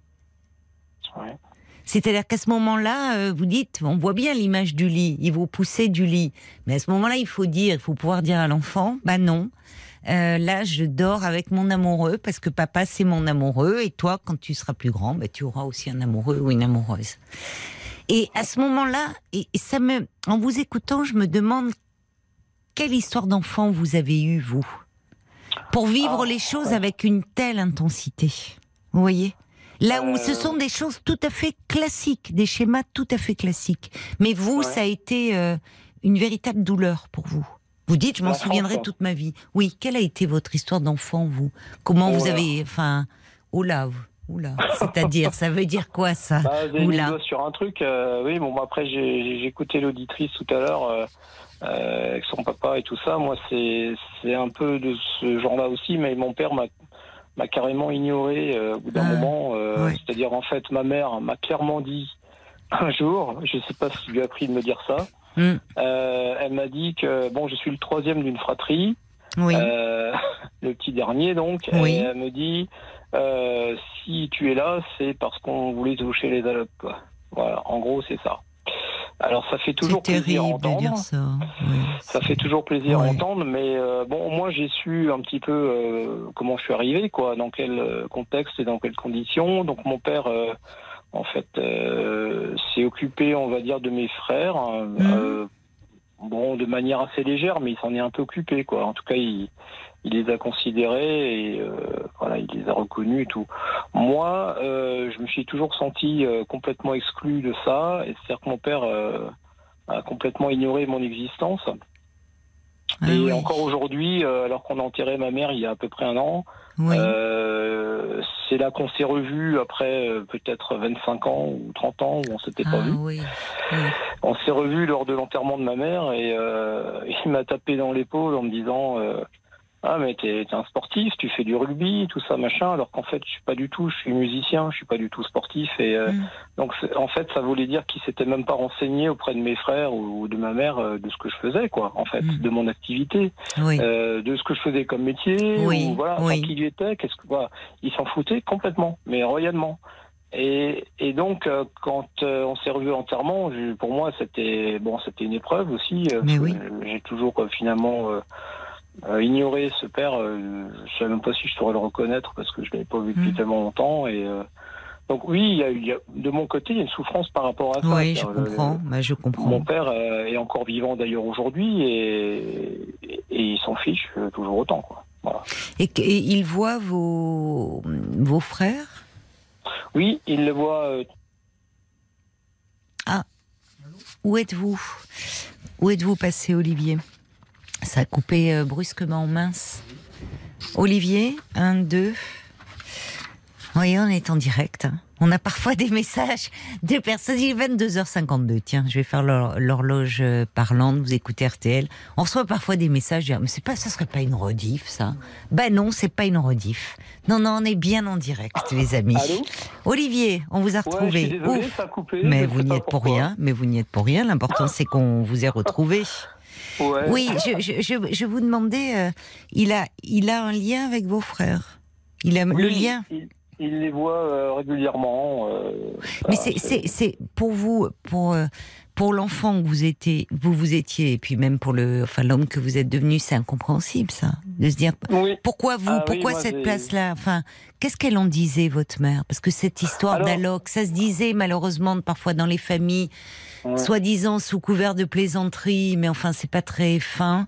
Ouais. C'est-à-dire qu'à ce moment-là, euh, vous dites, on voit bien l'image du lit, il vous poussez du lit. Mais à ce moment-là, il faut dire, il faut pouvoir dire à l'enfant, bah non, euh, là, je dors avec mon amoureux parce que papa, c'est mon amoureux et toi, quand tu seras plus grand, bah, tu auras aussi un amoureux ou une amoureuse. Et à ce moment-là, et, et ça me, en vous écoutant, je me demande quelle histoire d'enfant vous avez eue, vous, pour vivre Ah, les choses avec une telle intensité. Vous voyez? Là où ce Euh. sont des choses tout à fait classiques, des schémas tout à fait classiques. Mais vous, Ouais. ça a été euh, une véritable douleur pour vous. Vous dites, je m'en souviendrai toute ma vie. Oui, quelle a été votre histoire d'enfant, vous? Comment Oh vous avez, enfin, oh là, là. C'est-à-dire, ça veut dire quoi ça Bah, Oula. sur un truc. euh, oui, bon, bah, après, j'ai écouté l'auditrice tout à l'heure euh, euh, avec son papa et tout ça. Moi, c'est un peu de ce genre-là aussi, mais mon père m'a carrément ignoré au bout d'un Ah, moment. ouais. C'est-à-dire, en fait, ma mère m'a clairement dit un jour, je sais pas ce qui lui a pris de me dire ça, Hmm. elle m'a dit que, bon, je suis le troisième d'une fratrie. Oui. Le petit dernier donc. Oui. Et elle me dit euh, si tu es là, c'est parce qu'on voulait toucher les allocs. Quoi. Voilà, en gros c'est ça. Alors ça fait toujours plaisir à entendre. dire ça. oui. Ça fait toujours plaisir Ouais. à entendre, mais euh, bon, moi j'ai su un petit peu euh, comment je suis arrivé, quoi, dans quel contexte et dans quelles conditions. Donc mon père, euh, en fait, s'est occupé, on va dire, de mes frères. hein, Mhm. bon, de manière assez légère, mais il s'en est un peu occupé, quoi. En tout cas, il, il les a considérés et euh, voilà, il les a reconnus et tout. Moi, euh, je me suis toujours senti euh, complètement exclu de ça, et c'est-à-dire que mon père euh, a complètement ignoré mon existence. Ah et oui. encore aujourd'hui, euh, alors qu'on a enterré ma mère il y a à peu près un an, Oui. euh, c'est là qu'on s'est revus après euh, peut-être 25 ans ou 30 ans où on s'était pas ah vus. oui. oui. On s'est revus lors de l'enterrement de ma mère et euh, il m'a tapé dans l'épaule en me disant euh, ah mais t'es t'es un sportif, tu fais du rugby, tout ça machin, alors qu'en fait je suis pas du tout, je suis musicien, je suis pas du tout sportif et euh, Mm. donc en fait ça voulait dire qu'il s'était même pas renseigné auprès de mes frères ou, de ma mère euh, de ce que je faisais quoi, en fait, Mm. de mon activité, oui. euh, de ce que je faisais comme métier, Oui, ou voilà, oui. qui il était, qu'est-ce que voilà, il s'en foutait complètement, mais royalement. Et, et donc, euh, quand euh, on s'est revu entièrement, pour moi, c'était bon, c'était une épreuve aussi. euh, oui. J'ai toujours euh, finalement euh, ignoré ce père. euh, je sais même pas si je saurais le reconnaître parce que je l'avais pas vu depuis Mm. tellement longtemps. Et euh, donc, oui, il y a, il y a- de mon côté, il y a une souffrance par rapport à ça. Oui, je le-. Bah, je comprends. mon père est encore vivant d'ailleurs aujourd'hui et, et, et il s'en fiche toujours autant. Quoi. Voilà. Et, il voit vos, vos frères? Oui, il le voit. euh, où êtes-vous? Où êtes-vous passé, Olivier? Ça a coupé euh, brusquement, mince. Olivier, un, deux. Oui, on est en direct. On a parfois des messages de personnes. Il est 22h52. Tiens, je vais faire l'hor- l'horloge euh, parlante. Vous écoutez RTL. On reçoit parfois des messages. Mais c'est pas, ça serait pas une rediff, ça Ben non, c'est pas une rediff. Non, non, on est bien en direct, les amis. Allô? Olivier, on vous a retrouvé. Ouf. ça a coupé. Mais vous n'y êtes pour rien. Mais vous n'y êtes pour rien. L'important, c'est qu'on vous ait retrouvé. Ouais. Oui, je, je, je, je vous demandais, euh, il, a, il a un lien avec vos frères. Il a le lien. Il, il les voit euh, régulièrement. euh, Mais ça, c'est, pour vous, pour, pour l'enfant que vous étiez, vous vous étiez, et puis même pour le, enfin l'homme que vous êtes devenu, c'est incompréhensible ça, de se dire Oui. pourquoi vous, Ah oui, pourquoi moi, cette place-là, enfin qu'est-ce qu'elle en disait votre mère? Parce que cette histoire Alors- d'alloc, ça se disait malheureusement parfois dans les familles, Ouais. soi-disant sous couvert de plaisanterie, mais enfin c'est pas très fin.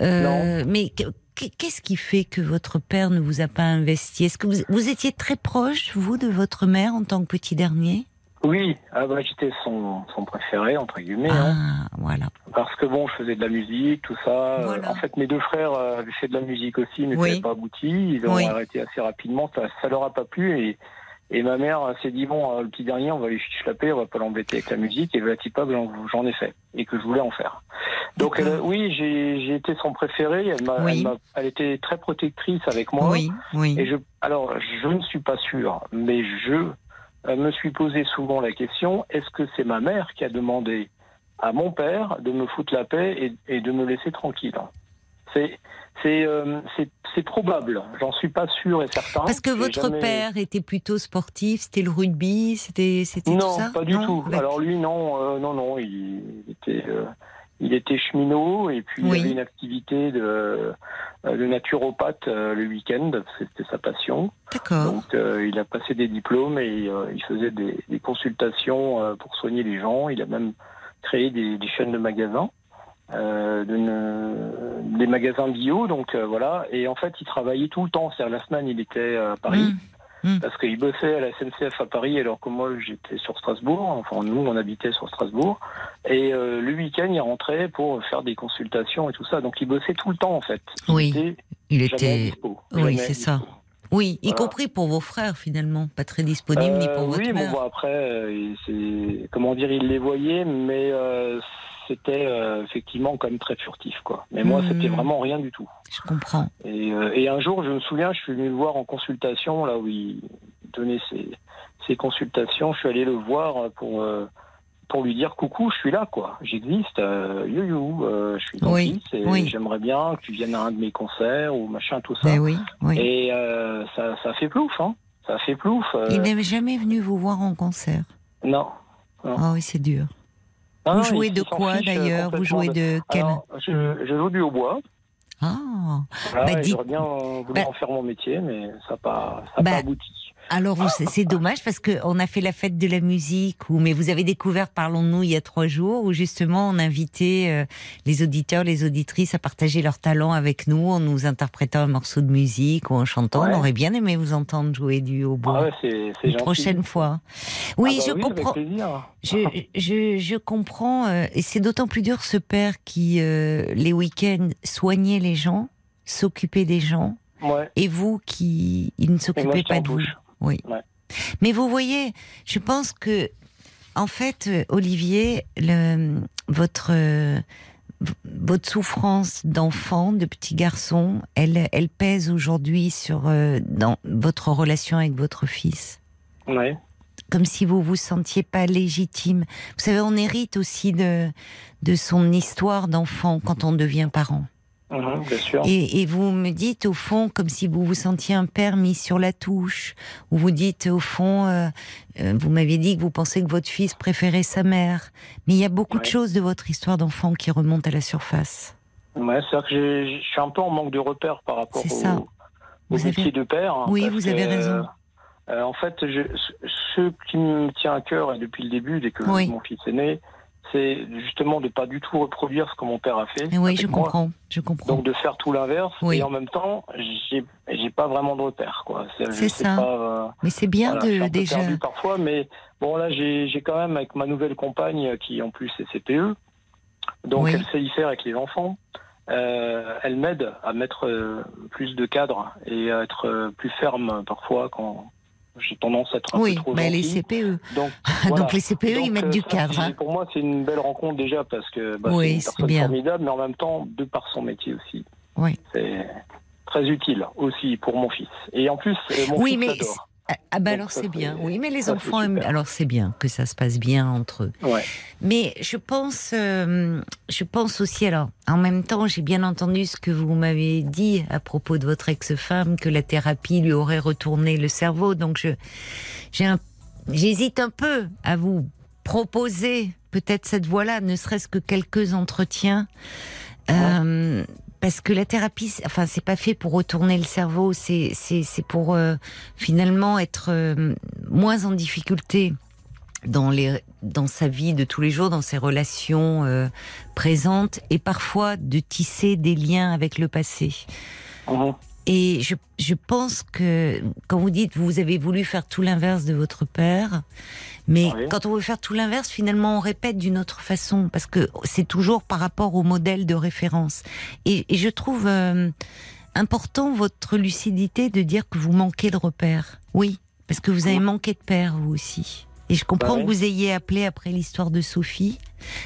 Euh, mais que- que- qu'est-ce qui fait que votre père ne vous a pas investi? Est-ce que vous, vous étiez très proche vous de votre mère en tant que petit dernier? Oui, ah bah, j'étais son, son préféré, entre guillemets. hein. Ah, voilà. Parce que bon, je faisais de la musique, tout ça. Voilà. En fait, mes deux frères euh, avaient fait de la musique aussi, mais Oui. ça n'avait pas abouti. Ils ont Oui. arrêté assez rapidement. Ça, ça leur a pas plu. Et, et ma mère euh, s'est dit bon, euh, le petit dernier, on va lui schlaper, on va pas l'embêter avec la musique. Et voilà, pas, j'en j'en ai fait et que je voulais en faire. Donc elle, oui, j'ai été son préféré. Elle, Oui. elle, elle était très protectrice avec moi. Oui, oui. Et je, alors, je ne suis pas sûr, mais je euh, me suis posé souvent la question est-ce que c'est ma mère qui a demandé à mon père de me foutre la paix et, et de me laisser tranquille? C'est c'est euh, probable. J'en suis pas sûr et certain. Parce que votre jamais- père était plutôt sportif, c'était le rugby, c'était tout Non, ça pas du Non tout. D'accord. Alors lui, non, euh, non, non, il était, euh, il était cheminot et puis Oui. il avait une activité de, euh, de naturopathe euh, le week-end. C'était sa passion. D'accord. Donc euh, il a passé des diplômes et il faisait des, des consultations euh, pour soigner les gens. Il a même créé des, des chaînes de magasins, euh, ne- des magasins bio. Donc euh, voilà. Et en fait, il travaillait tout le temps. C'est-à-dire la semaine, il était à Paris. Mm. Parce qu'il bossait à la SNCF à Paris alors que moi j'étais sur Strasbourg, enfin nous on habitait sur Strasbourg, et euh, le week-end il rentrait pour faire des consultations et tout ça, donc il bossait tout le temps en fait. Il Oui, était Il était. dispo, oui, c'est ça. Oui, y Voilà. compris pour vos frères finalement, pas très disponible ni Euh, pour votre oui, mère. bon, après, euh, comment dire, il les voyait, mais euh, c'était euh, effectivement quand même très furtif, quoi. Mais moi, Hmm. c'était vraiment rien du tout. Je comprends. Et, euh, et un jour, je me souviens, je suis venu le voir en consultation, là où il donnait ses, ses consultations. Je suis allé le voir pour euh, pour lui dire coucou, je suis là, quoi. J'existe, you-you, euh, je suis ton Oui, et oui. j'aimerais bien que tu viennes à un de mes concerts ou machin, tout ça. Mais oui. Et ça, ça fait plouf, hein. Ça fait plouf. Il n'est jamais venu vous voir en concert? non. Oh oui, c'est dur. Vous non, jouez il- de quoi euh, d'ailleurs Vous jouez de- de quel Alors, je, je joue du hautbois. Ah Voilà, Bah, J'aurais bien euh, voulu Bah- en faire mon métier, mais ça n'a pas, ça Bah, pas abouti. Alors c'est dommage parce que on a fait la fête de la musique, ou mais vous avez découvert, parlons-nous, il y a trois jours, où justement on invitait euh, les auditeurs, les auditrices à partager leur talent avec nous en nous interprétant un morceau de musique ou en chantant. Ouais. On aurait bien aimé vous entendre jouer du hautbois. Ah ouais, c'est Une prochaine fois. Oui, Ah bah je comprends. Je, je, je comprends, euh, et c'est d'autant plus dur ce père qui, euh, les week-ends, soignait les gens, s'occupait des gens, Ouais. et vous qui, il ne s'occupait pas de vous. Oui. Ouais. Mais vous voyez, je pense que, en fait, euh, Olivier, le, votre, euh, votre souffrance d'enfant, de petit garçon, elle, elle pèse aujourd'hui sur euh, dans votre relation avec votre fils Ouais. comme si vous vous sentiez pas légitime. Vous savez, on hérite aussi de, de son histoire d'enfant quand on devient parent. Mhm, bien sûr. Et, et vous me dites au fond comme si vous vous sentiez un père mis sur la touche, ou vous dites au fond, euh, euh, vous m'aviez dit que vous pensez que votre fils préférait sa mère, mais il y a beaucoup de choses de votre histoire d'enfant qui remontent à la surface. Ouais, c'est-à-dire que je suis un peu en manque de repères par rapport C'est au, ça. au Vous avez- métier de père. hein, Oui, vous que, avez raison. euh, en fait, je, ce- ce qui me tient à cœur et depuis le début, dès que Oui. mon fils est né, c'est justement de pas du tout reproduire ce que mon père a fait. Oui, avec je moi. comprends, je comprends. Donc de faire tout l'inverse Oui. et en même temps, j'ai j'ai pas vraiment de repères quoi. C'est ça. pas, euh, Mais c'est bien voilà, je suis de peu déjà. perdu parfois, mais bon là j'ai j'ai quand même avec ma nouvelle compagne qui en plus est CPE, donc Oui. elle sait y faire avec les enfants. Euh, elle m'aide à mettre euh, plus de cadre et à être plus ferme parfois quand j'ai tendance à être un Oui, peu trop mais les gentil. CPE. Donc, Donc les CPE, ils mettent euh, du cadre. hein. Pour moi, c'est une belle rencontre déjà parce que bah, Oui, c'est une personne formidable, mais en même temps, de par son métier aussi. Oui. C'est très utile aussi pour mon fils. Et en plus, euh, mon Oui, fils mais. Ah, ah bah alors c'est bien. Oui, mais les enfants aiment. Alors c'est bien que ça se passe bien entre eux. Ouais. Mais je pense, euh, je pense aussi. Alors, en même temps, j'ai bien entendu ce que vous m'avez dit à propos de votre ex-femme, que la thérapie lui aurait retourné le cerveau. Donc, je, j'ai un- j'hésite un peu à vous proposer peut-être cette voie-là, ne serait-ce que quelques entretiens. Euh, parce que la thérapie, enfin, c'est pas fait pour retourner le cerveau, c'est pour euh, finalement être euh, moins en difficulté dans les dans sa vie de tous les jours, dans ses relations euh, présentes et parfois de tisser des liens avec le passé. Mhm. Et je, je pense que quand vous dites vous avez voulu faire tout l'inverse de votre père, mais Oui. quand on veut faire tout l'inverse, finalement on répète d'une autre façon parce que c'est toujours par rapport au modèle de référence. Et, et je trouve euh, important votre lucidité de dire que vous manquez de repères. Oui, parce que vous avez manqué de père vous aussi. Et je comprends Bah que vous ayez appelé après l'histoire de Sophie.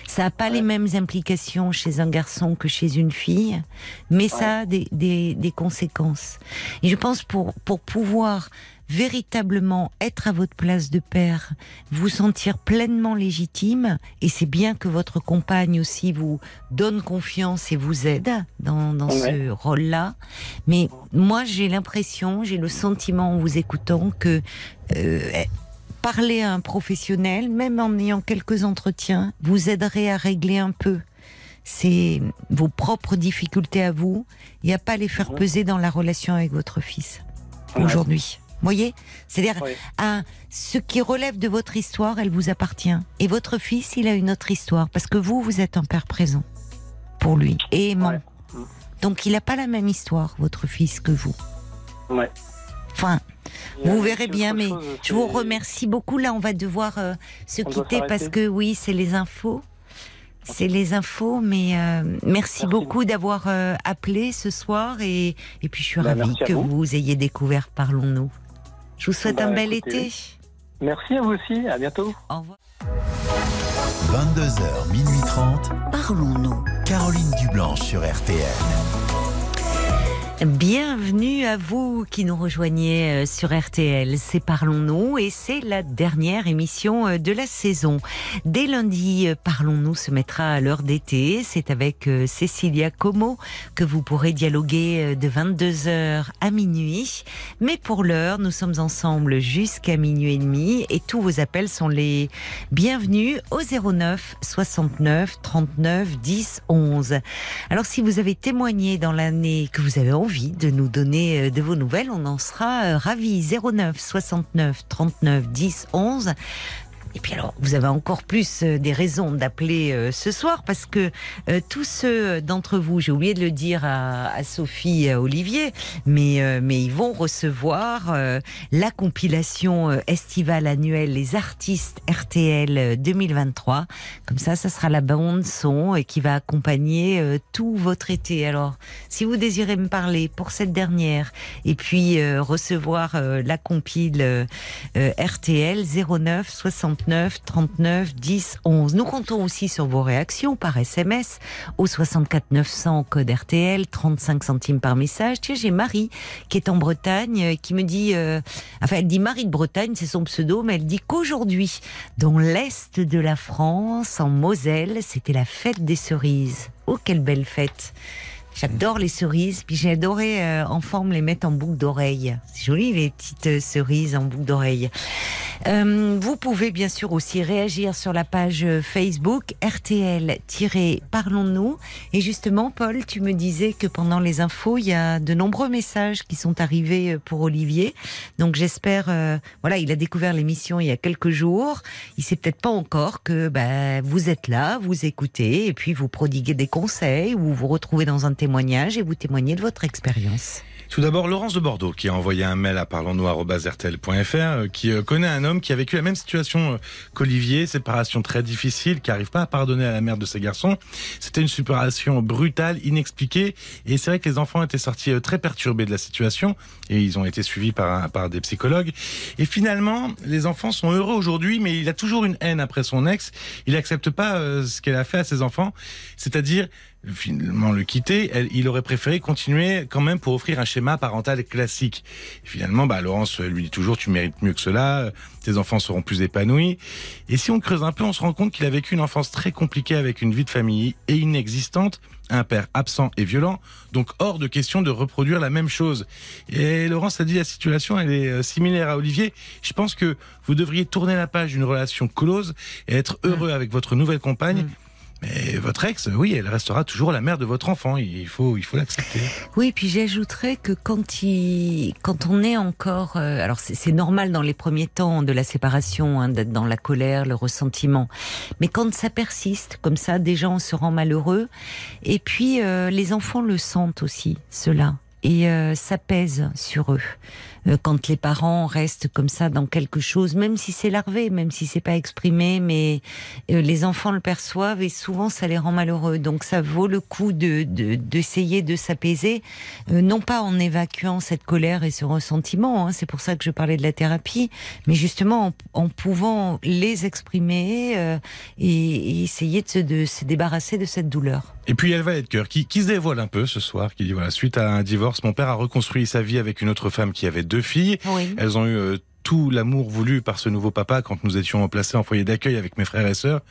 Ça n'a pas Ouais. les mêmes implications chez un garçon que chez une fille, mais ça a des, des, des conséquences. Et je pense pour, pour pouvoir véritablement être à votre place de père, vous sentir pleinement légitime, et c'est bien que votre compagne aussi vous donne confiance et vous aide dans, dans ce rôle-là. Mais moi, j'ai l'impression, j'ai le sentiment en vous écoutant que euh, parler à un professionnel, même en ayant quelques entretiens, vous aiderait à régler un peu c'est vos propres difficultés à vous et à pas les faire peser dans la relation avec votre fils Ouais. aujourd'hui. Vous voyez? C'est-à-dire, à ce qui relève de votre histoire, elle vous appartient. Et votre fils, il a une autre histoire. Parce que vous, vous êtes un père présent pour lui et aimant. Ouais. Mm. Donc, il n'a pas la même histoire, votre fils, que vous. Enfin, vous verrez bien, mais chose, je vous remercie beaucoup. Là, on va devoir euh, se On quitter parce que oui, c'est les infos. C'est les infos, mais euh, merci, Merci. beaucoup d'avoir euh, appelé ce soir et, et puis je suis Bah, ravie que vous. vous. ayez découvert Parlons-nous. Je vous souhaite Bah, un bel écoutez, été. Merci à vous aussi. À bientôt. Au revoir. 22h, minuit 30. Parlons-nous. Caroline Dublanche sur RTL. Bienvenue à vous qui nous rejoignez euh, sur RTL. C'est Parlons-nous et c'est la dernière émission euh, de la saison. Dès lundi, euh, Parlons-nous se mettra à l'heure d'été. C'est avec Cécilia Como que vous pourrez dialoguer de 22h à minuit. Mais pour l'heure, nous sommes ensemble jusqu'à minuit et demi et tous vos appels sont les bienvenus au 09 69 39 10 11. Alors si vous avez témoigné dans l'année que vous avez envie de nous donner euh, de vos nouvelles, on en sera euh, ravis. 09 69 39 10 11. Et puis alors, vous avez encore plus euh, des raisons d'appeler euh, ce soir parce que euh, tous ceux d'entre vous, j'ai oublié de le dire à, à Sophie à Olivier, mais, mais ils vont recevoir la compilation estivale annuelle Les artistes RTL euh, 2023. Comme ça, ça sera la bande son et qui va accompagner tout votre été. Alors, si vous désirez me parler pour cette dernière et puis recevoir la compile RTL 09 69 39 10 11. Nous comptons aussi sur vos réactions par SMS au 64 900 code RTL 35 centimes par message. Tiens, j'ai Marie qui est en Bretagne euh, qui me dit euh, enfin elle dit Marie de Bretagne, c'est son pseudo, mais elle dit qu'aujourd'hui dans l'est de la France, en Moselle, c'était la fête des cerises. Oh quelle belle fête. J'adore les cerises. Puis j'ai adoré euh, en forme les mettre en boucle d'oreille. C'est joli les petites euh, cerises en boucle d'oreille. Euh, vous pouvez bien sûr aussi réagir sur la page Facebook RTL-Parlons-nous. Et justement, Paul, tu me disais que pendant les infos, il y a de nombreux messages qui sont arrivés pour Olivier. Donc j'espère, voilà, il a découvert l'émission il y a quelques jours. Il sait peut-être pas encore que bah, vous êtes là, vous écoutez et puis vous prodiguez des conseils ou vous retrouvez dans un témoignage et vous témoignez de votre expérience. Tout d'abord, Laurence de Bordeaux qui a envoyé un mail à parlons-nous@rtl.fr euh, qui euh, connaît un homme qui a vécu la même situation euh, qu'Olivier, séparation très difficile, qui n'arrive pas à pardonner à la mère de ses garçons. C'était une séparation brutale, inexpliquée, et c'est vrai que les enfants étaient sortis très perturbés de la situation et ils ont été suivis par, par des psychologues. Et finalement, les enfants sont heureux aujourd'hui, mais il a toujours une haine après son ex. Il n'accepte pas ce qu'elle a fait à ses enfants, c'est-à-dire finalement le quitter, elle, il aurait préféré continuer quand même pour offrir un schéma parental classique. Et finalement, bah, Laurence lui dit toujours tu mérites mieux que cela, tes enfants seront plus épanouis. Et si on creuse un peu, on se rend compte qu'il a vécu une enfance très compliquée avec une vie de famille et inexistante, un père absent et violent, donc hors de question de reproduire la même chose. Et Laurence a dit la situation, elle est euh, similaire à Olivier. Je pense que vous devriez tourner la page d'une relation close et être heureux avec votre nouvelle compagne. Mm. Mais votre ex, oui, elle restera toujours la mère de votre enfant. Il faut, il faut l'accepter. Oui, puis j'ajouterais que quand il, quand on est encore, euh, alors c'est normal dans les premiers temps de la séparation hein, d'être dans la colère, le ressentiment, mais quand ça persiste comme ça, déjà on se rend malheureux. Et puis euh, les enfants le sentent aussi, cela, et euh, ça pèse sur eux. Euh, quand les parents restent comme ça dans quelque chose, même si c'est larvé, même si c'est pas exprimé, mais euh, les enfants le perçoivent et souvent ça les rend malheureux. Donc ça vaut le coup de d'essayer de, s'apaiser, euh, non pas en évacuant cette colère et ce ressentiment. Hein, c'est pour ça que je parlais de la thérapie, mais justement en, pouvant les exprimer et, essayer de se, débarrasser de cette douleur. Et puis elle va être cœur qui, qui se dévoile un peu ce soir, qui dit voilà suite à un divorce, mon père a reconstruit sa vie avec une autre femme qui avait deux filles. Elles ont eu euh, tout l'amour voulu par ce nouveau papa quand nous étions placés en foyer d'accueil avec mes frères et sœurs.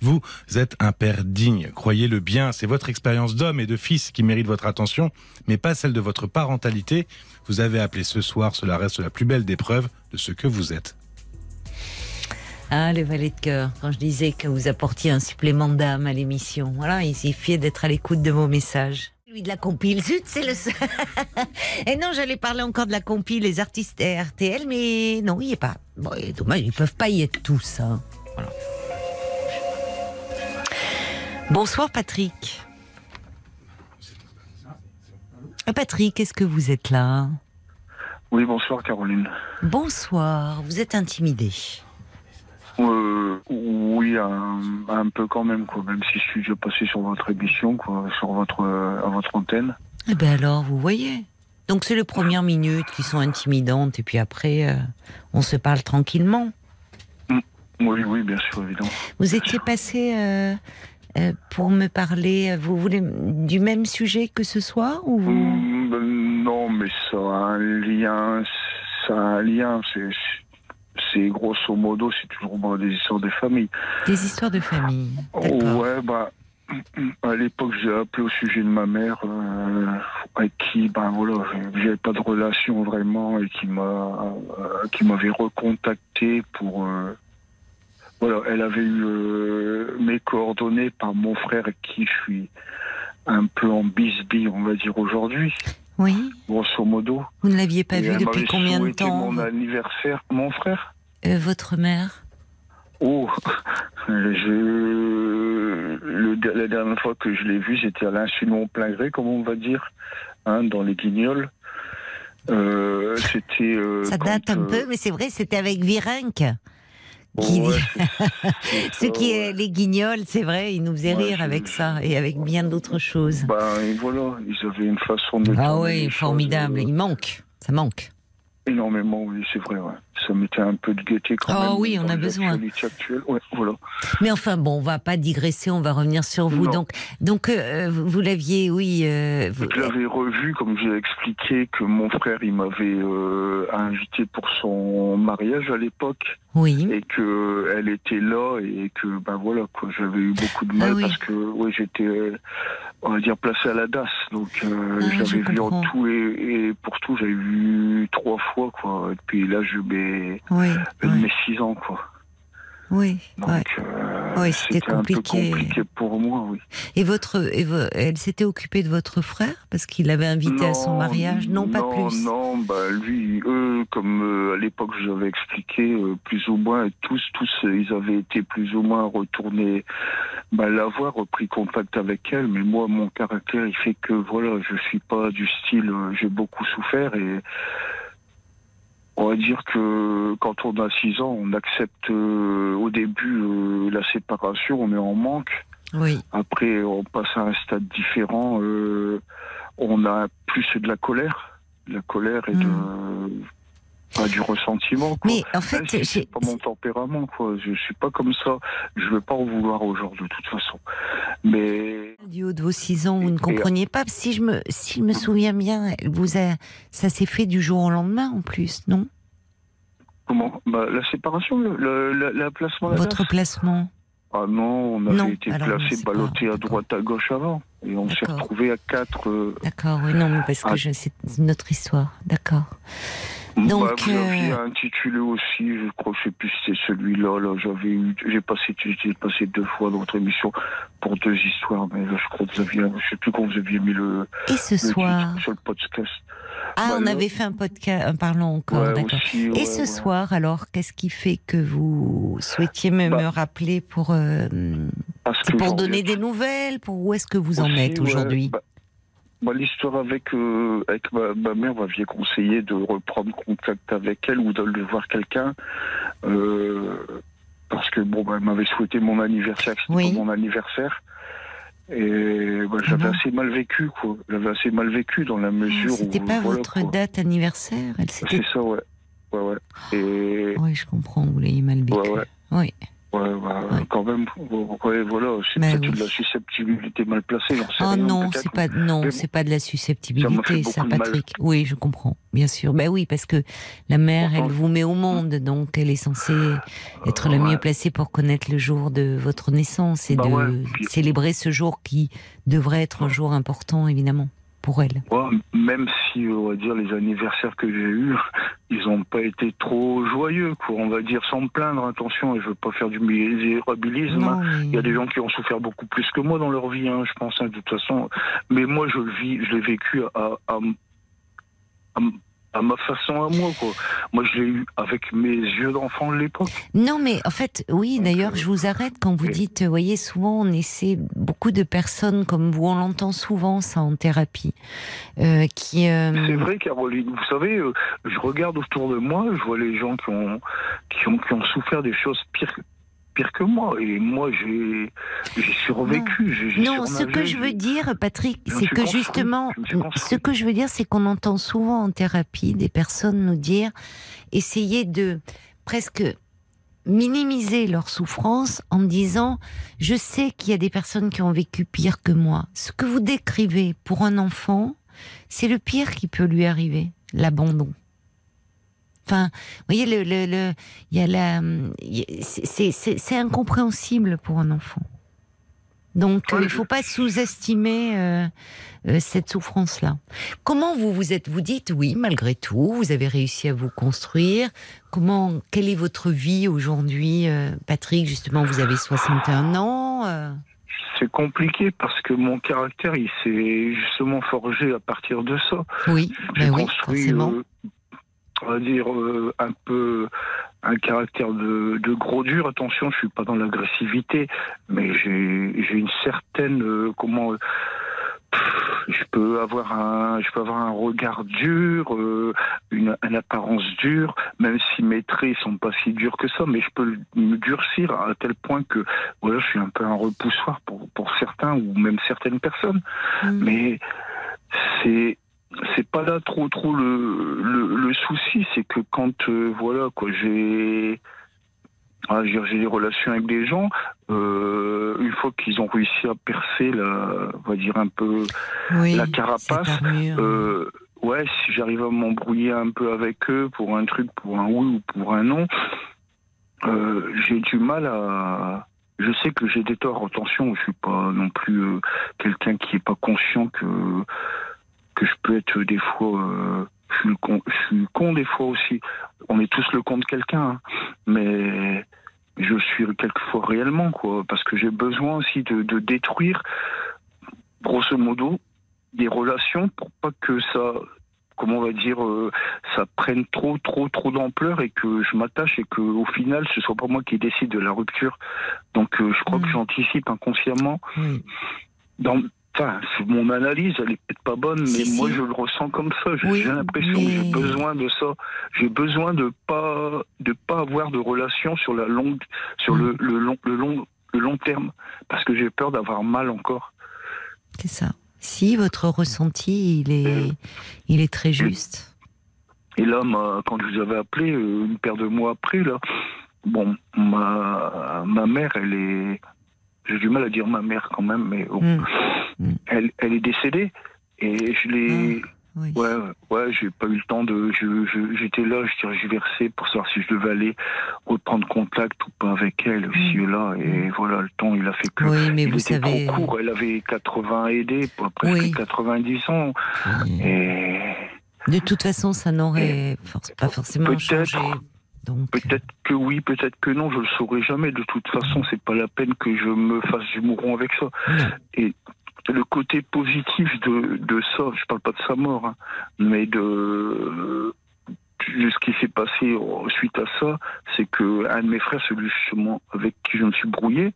Vous êtes un père digne, croyez-le bien, c'est votre expérience d'homme et de fils qui mérite votre attention, mais pas celle de votre parentalité. Vous avez appelé ce soir, cela reste la plus belle des preuves de ce que vous êtes. Ah, le valet de cœur, quand je disais que vous apportiez un supplément d'âme à l'émission. Voilà, il suffit d'être à l'écoute de vos messages. Lui de la compile, zut, c'est le seul. Et non, j'allais parler encore de la compile, les artistes RTL, mais non, il n'y est pas. Bon, dommage, ils peuvent pas y être tous. Hein. Bonsoir Patrick. Ah, Patrick, est-ce que vous êtes là? Oui, bonsoir Caroline. Bonsoir, vous êtes intimidé euh, oui, un, peu quand même, quoi. Même si je suis déjà passé sur votre émission, quoi, sur votre, à votre antenne. Eh ben alors, vous voyez. Donc c'est les premières minutes qui sont intimidantes, et puis après, euh, on se parle tranquillement. Mm. Oui, oui, bien sûr, évidemment. Vous étiez passé euh, pour me parler, vous voulez du même sujet que ce soir ou mm, ben, Non, mais ça a un lien. Ça a un lien. C'est c'est grosso modo, c'est toujours des histoires de famille. Des histoires de famille. Ouais, bah, à l'époque, j'ai appelé au sujet de ma mère, euh, avec qui, ben voilà, j'avais pas de relation vraiment et qui m'a, euh, qui m'avait recontacté pour. Euh, voilà, elle avait eu mes coordonnées par mon frère, avec qui je suis un peu en bisbille, on va dire aujourd'hui. Oui. Grosso modo. Vous ne l'aviez pas vu depuis combien de temps Mon anniversaire, mon frère. Euh, votre mère Oh, je, la dernière fois que je l'ai vue, c'était à l'insu de mon plein gré, comme on va dire, hein, dans les guignols. Euh, c'était. Euh, Ça date un peu, mais c'est vrai, c'était avec Virenque. Qui... Ce qui est les guignols, c'est vrai, ils nous faisaient rire avec ça et avec bien d'autres choses. Ben voilà, ils avaient une façon de. Ah oui, formidable. Il manque, ça manque. Énormément, oui, c'est vrai. Ça mettait un peu de gaieté quand oh, même. oui, on a besoin. Ouais, voilà. Mais enfin, bon, on va pas digresser, on va revenir sur vous. Donc, donc euh, vous l'aviez, oui. Euh, Je l'avais revu, comme j'ai expliqué, que mon frère, il m'avait euh, invité pour son mariage à l'époque. Oui. Et que elle était là et que, ben voilà, quoi, j'avais eu beaucoup de mal ah parce que, oui, j'étais on va dire placé à la DAS. Donc euh, Ah, je j'avais vu en tout et, et pour tout, j'avais vu trois fois quoi. Et puis là, je Oui, je oui, mets six ans quoi. oui. Donc ouais. euh, Oui, c'était c'était un peu compliqué. compliqué pour moi, oui. Et votre, et vo- elle s'était occupée de votre frère parce qu'il l'avait invité à son mariage? Non, pas non, plus. Non, bah lui, eux, comme euh, à l'époque j'avais expliqué, euh, plus ou moins, tous, tous, euh, ils avaient été plus ou moins retournés bah, la voir, repris contact avec elle. Mais moi, mon caractère, il fait que voilà, je suis pas du style, euh, j'ai beaucoup souffert et on va dire que quand on a 6 ans, on accepte euh, au début euh, la séparation, on est en manque. Oui, Après, on passe à un stade différent. euh, on a plus de la colère, de la colère et de pas du ressentiment. Quoi. mais en fait, j'ai- c'est pas mon tempérament, quoi. Je suis pas comme ça. Je veux pas en vouloir aux gens de toute façon. Mais du haut de vos six ans, vous ne compreniez pas. Si je me, si je me souviens bien, vous a, ça s'est fait du jour au lendemain en plus, non? Comment? Bah, La séparation, le, le- la, la placement Votre placement. Ah non, on avait Non, été pas- ballotté à droite, à gauche avant. Et on s'est retrouvé à quatre. euh, D'accord, oui, non, mais parce que je, c'est notre histoire. D'accord. Donc, bah, vous aviez euh, intitulé aussi, je crois que je sais plus si c'est celui-là. Là, j'avais eu, j'ai passé, j'ai passé deux fois dans votre émission pour deux histoires, mais là, je crois que vous aviez, je sais plus quand vous aviez mis le, Et ce le soir sur le podcast. Ah, bah, on là- avait fait un podcast, un parlant encore, Ouais, d'accord. aussi, Et ouais, ce ouais. soir, alors, qu'est-ce qui fait que vous souhaitiez me, Bah, me rappeler pour, euh, pour donner des nouvelles? Pour où est-ce que vous en êtes aujourd'hui? Bah, L'histoire avec, euh, avec ma, ma mère m'avait conseillé de reprendre contact avec elle ou d'aller voir quelqu'un. euh, parce que bon, bah, elle m'avait souhaité mon anniversaire, c'était Oui. mon anniversaire. Et bah, j'avais Ah bon assez mal vécu, quoi. J'avais assez mal vécu dans la mesure où. C'était pas voilà, votre quoi. date anniversaire Elle C'est s'était. ça, ouais. Ouais, ouais. Et. Oui, je comprends, vous l'avez mal vécu. Ouais, ouais. Oui. Ouais, bah, Ouais. quand même. Ouais, voilà. C'est peut-être oui. de la susceptibilité mal placée, Oh non, c'est pas non, c'est pas de la susceptibilité, ça. Patrick. Oui, je comprends, bien sûr. Ben oui, parce que la mère, elle vous met au monde, donc elle est censée être la mieux placée pour connaître le jour de votre naissance et Bah de célébrer ce jour qui devrait être un jour important, évidemment, pour elle. Ouais, même si, on va dire, les anniversaires que j'ai eus, ils n'ont pas été trop joyeux, quoi. On va dire sans me plaindre, attention, et je veux pas faire du misérabilisme. hein. Mais- Il y a des gens qui ont souffert beaucoup plus que moi dans leur vie, hein, je pense, hein, de toute façon. Mais moi, je le vis, je l'ai vécu à, à, à, à ma façon à moi, quoi. Moi, je l'ai eu avec mes yeux d'enfant de l'époque. Non, mais en fait, oui, d'ailleurs, euh, je vous arrête quand vous oui. dites, vous voyez, souvent, on essaie, beaucoup de personnes comme vous, on l'entend souvent, ça, en thérapie, euh, qui... euh, C'est vrai, Caroline. Vous savez, euh, je regarde autour de moi, je vois les gens qui ont, qui ont, qui ont souffert des choses pires, pires que moi. Et moi, j'ai, survécu. Non, ce que je veux dire, Patrick, c'est que construit, justement, ce que je veux dire, c'est qu'on entend souvent en thérapie des personnes nous dire, essayer de presque minimiser leur souffrance en disant, je sais qu'il y a des personnes qui ont vécu pire que moi. Ce que vous décrivez pour un enfant, c'est le pire qui peut lui arriver, l'abandon. Enfin, vous voyez, le, le, le- il y a la, a- c'est- incompréhensible pour un enfant. Donc, euh, il faut pas sous-estimer euh, euh, cette souffrance-là. Comment vous vous êtes Vous dites oui, malgré tout, vous avez réussi à vous construire. Comment Quelle est votre vie aujourd'hui, Patrick? Justement, vous avez 61 ans. C'est compliqué parce que mon caractère, il s'est justement forgé à partir de ça. oui, J'ai ben oui, forcément. On va dire, euh, un peu un caractère de, de gros dur. Attention, je suis pas dans l'agressivité, mais j'ai une certaine euh, comment. euh, pff, je peux avoir un, je peux avoir un regard dur, euh, une, une apparence dure, même si mes traits sont pas si durs que ça, mais je peux me durcir à tel point que voilà, je suis un peu un repoussoir pour, pour certains ou même certaines personnes Mm. mais c'est c'est pas là trop trop le le, le souci c'est que quand euh, voilà quoi j'ai ah, j'ai des relations avec des gens euh, une fois qu'ils ont réussi à percer la on va dire un peu oui, la carapace, armure. euh, ouais si j'arrive à m'embrouiller un peu avec eux pour un truc pour un oui ou pour un non euh, j'ai du mal à je sais que j'ai des torts. Attention, je suis pas non plus euh, quelqu'un qui est pas conscient que que je peux être des fois. euh, je suis, le con, je suis con des fois aussi. On est tous le con de quelqu'un, hein. mais je suis quelquefois réellement quoi, parce que j'ai besoin aussi de, de détruire, grosso modo, des relations pour pas que ça, comment on va dire, euh, ça prenne trop, trop, trop d'ampleur et que je m'attache et que au final ce soit pas moi qui décide de la rupture. Donc euh, je crois que j'anticipe inconsciemment. Dans, enfin, mon analyse, elle est peut-être pas bonne, mais Si, moi si. je le ressens comme ça. J'ai Oui, l'impression mais- que j'ai besoin de ça. J'ai besoin de pas, de pas avoir de relation sur la longue, sur Mm. le, le long, le long, le long terme, parce que j'ai peur d'avoir mal encore. C'est ça. Si votre ressenti, il est, il est très juste. Et là, ma- quand je vous avais appelé, euh, une paire de mois après, là, bon, ma, ma mère, elle est. J'ai du mal à dire ma mère quand même, mais bon, Mm. Mm. elle, elle est décédée. Et je l'ai. Oui. Ouais, ouais, j'ai pas eu le temps de. je- je- J'étais là, je tergiversais pour savoir si je devais aller reprendre contact ou pas avec elle, aussi et là. Et voilà, le temps, il a fait que. Mm. Oui, mais il vous était savez. trop court. Elle avait 80 aidés, presque Oui. 90 ans. Et. De toute façon, ça n'aurait for- pas forcément Peut-être. changé. Donc, Peut-être que oui, peut-être que non, je le saurai jamais. De toute façon, c'est pas la peine que je me fasse du mouron avec ça. non. Et le côté positif de, de ça, je parle pas de sa mort, hein, mais de, de ce qui s'est passé suite à ça, c'est que un de mes frères, celui justement avec qui je me suis brouillé,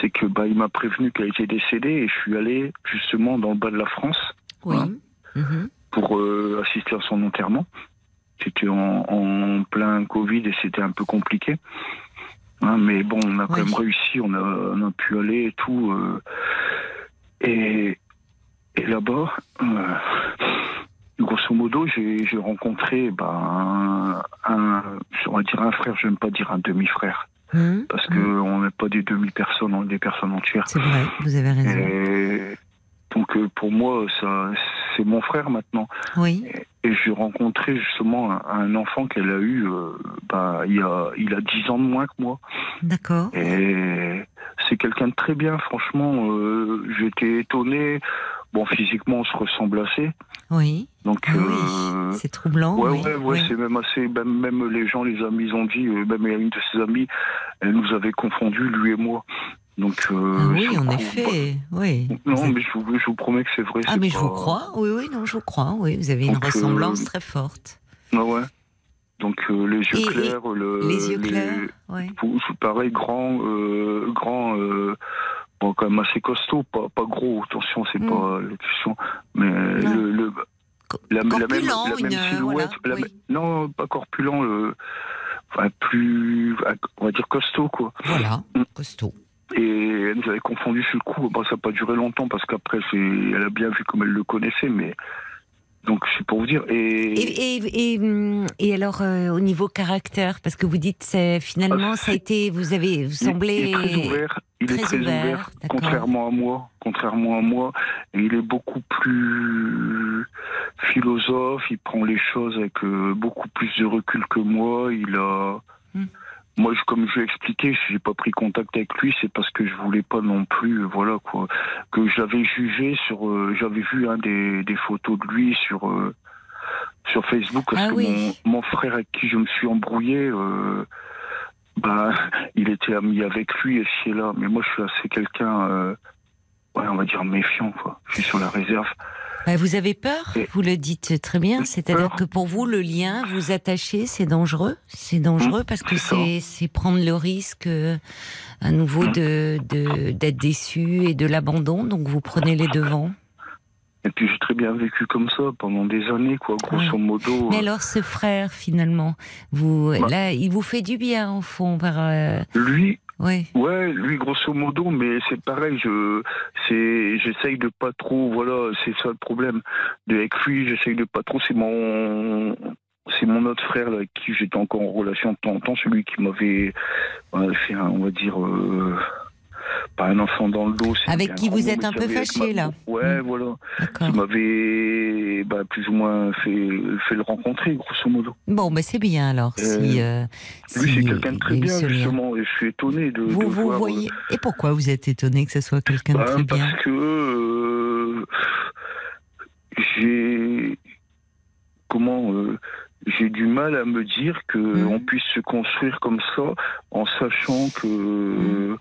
c'est que bah il m'a prévenu qu'elle était décédée et je suis allé justement dans le bas de la France Oui. Hein Mhm. pour euh, assister à son enterrement. C'était en, en plein Covid et c'était un peu compliqué. Hein, mais bon, on a quand Oui. même réussi, on a, on a pu aller et tout. euh, et et là-bas, euh, grosso modo, j'ai rencontré ben, un, un- on va dire un frère, je n'aime pas dire un demi-frère, Mhm. parce que on n'est pas des demi-personnes, on est des personnes entières. C'est vrai, vous avez raison. Et donc euh, pour moi, c'est mon frère maintenant. Oui. Et j'ai rencontré justement un, un enfant qu'elle a eu, euh, bah, il, a, il a 10 ans de moins que moi. D'accord. Et c'est quelqu'un de très bien, franchement. Euh, J'étais étonné. Bon, physiquement, on se ressemble assez. Oui. Donc, Ah euh, oui. C'est troublant. ouais, oui. ouais, ouais, oui. c'est même assez. Même, même les gens, les amis, ils ont dit, même une de ses amies, elle nous avait confondus, lui et moi. Donc, euh, Ah oui, en effet. Oui. Non, mais je vous, je vous promets que c'est vrai. Ah, mais je vous crois. Oui, oui, non, je vous crois. Oui, vous avez une Donc, euh, ressemblance très forte. Ah ouais. Donc, euh, les yeux Et- et clairs, le, Les yeux clairs. C'est pareil, grand, grand, bon, quand même assez costaud, pas, pas gros, attention, c'est Mm. pas la question, mais le, la, la même, corpulent, la même une, silhouette, voilà, la oui. même- non, pas corpulent, le, enfin, plus, on va dire costaud, quoi. Voilà, Mm. costaud. Et elle nous avait confondu sur le coup, bon, ça n'a pas duré longtemps, parce qu'après, elle a bien vu comme elle le connaissait, mais, donc, c'est pour vous dire, et, Et, et, et, et alors, euh, au niveau caractère, parce que vous dites, c'est, finalement, Ah, ça a été, vous avez, vous Il- semblez. Il est très ouvert. Il très est très ouvert, contrairement à moi. Contrairement à moi, et il est beaucoup plus philosophe. Il prend les choses avec euh, beaucoup plus de recul que moi. Il a. Hmm. Moi, je- comme je l'ai expliqué, si j'ai pas pris contact avec lui, c'est parce que je voulais pas non plus, euh, voilà quoi, que j'avais jugé sur, euh, j'avais vu hein, des, des photos de lui sur euh, sur Facebook parce Ah que oui. mon, mon frère avec qui je me suis embrouillé, euh, bah, il était ami avec lui et c'est là. Mais moi, je suis assez quelqu'un, ouais, on va dire méfiant, quoi. Je suis sur la réserve. Bah, vous avez peur, vous le dites très bien. C'est-à-dire que pour vous, le lien, vous attachez, c'est dangereux. C'est dangereux parce que c'est prendre le risque euh, à nouveau Mm. de, de- d'être déçu et de l'abandon. Donc vous prenez les devants. Et puis j'ai très bien vécu comme ça pendant des années, quoi, grosso modo. Mais euh, alors ce frère, finalement, vous, Bah. là, il vous fait du bien au fond. Par, euh, Lui, ouais. Ouais, lui grosso modo, mais c'est pareil, je c'est j'essaye de pas trop voilà, c'est ça le problème. De avec lui, j'essaye de pas trop, c'est mon c'est mon autre frère avec qui j'étais encore en relation de temps en temps, celui qui m'avait a fait un- on va dire euh, pas un enfant dans le dos. Avec qui vous êtes mais un peu fâché, là. Ouais, Mm. voilà. Qui m'avait bah, plus ou moins fait, fait le rencontrer, grosso modo. Bon, ben c'est bien alors. si, euh, Lui, si c'est quelqu'un de très bien, justement, et je suis étonné de, Vous, de vous voir. euh, voyez. Et pourquoi vous êtes étonné que ce soit quelqu'un de bah, très bien? parce que euh, j'ai comment euh, j'ai du mal à me dire que Mhm. on puisse se construire comme ça en sachant que euh,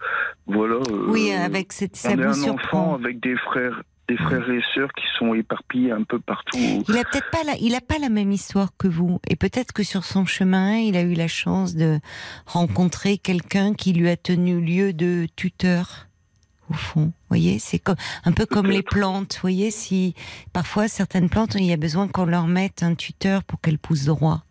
voilà euh, Oui, avec cette, ça on est un surprend. enfant avec des frères des frères et sœurs qui sont éparpillés un peu partout Il a peut-être pas la, il a pas la même histoire que vous, et peut-être que sur son chemin, il a eu la chance de rencontrer quelqu'un qui lui a tenu lieu de tuteur. Au fond, voyez, c'est comme un peu comme les plantes. Vous voyez, si parfois certaines plantes, il y a besoin qu'on leur mette un tuteur pour qu'elles poussent droit.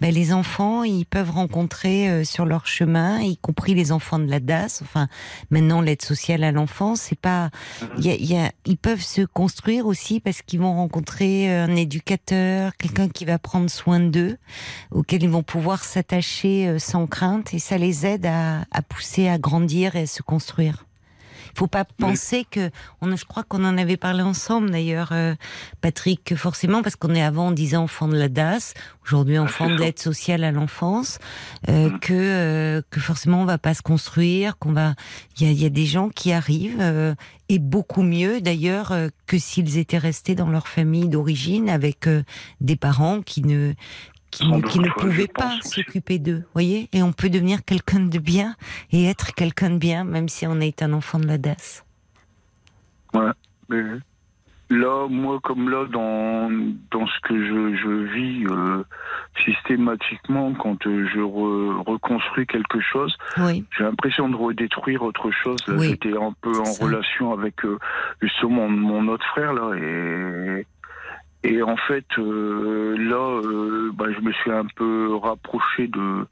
Ben, les enfants, ils peuvent rencontrer euh, sur leur chemin, y compris les enfants de la DAS. Enfin, maintenant l'aide sociale à l'enfance, c'est pas il y a- y a- ils peuvent se construire aussi parce qu'ils vont rencontrer euh, un éducateur, quelqu'un qui va prendre soin d'eux, auquel ils vont pouvoir s'attacher euh, sans crainte et ça les aide à, à pousser, à grandir et à se construire. Il faut pas penser que, on, je crois qu'on en avait parlé ensemble d'ailleurs, euh, Patrick, que forcément parce qu'on est avant on disait enfant de la DAS, aujourd'hui enfant c'est de l'aide sociale à l'enfance, euh, Mm. que euh, que forcément on va pas se construire, qu'on va, il y a, y a des gens qui arrivent euh, et beaucoup mieux d'ailleurs euh, que s'ils étaient restés dans leur famille d'origine avec euh, des parents qui ne qui, ne- qui ne doute, ouais, pouvaient pas s'occuper d'eux, voyez Et on peut devenir quelqu'un de bien et être quelqu'un de bien, même si on est un enfant de la DAS. Mais là, moi, comme là, dans, dans ce que je, je vis euh, systématiquement, quand euh, je re- reconstruis quelque chose, Oui, j'ai l'impression de redétruire autre chose. Oui, J'étais un peu en ça. relation avec euh, justement mon, mon autre frère, là, et, et en fait, euh, là, euh, bah, je me suis un peu rapproché de.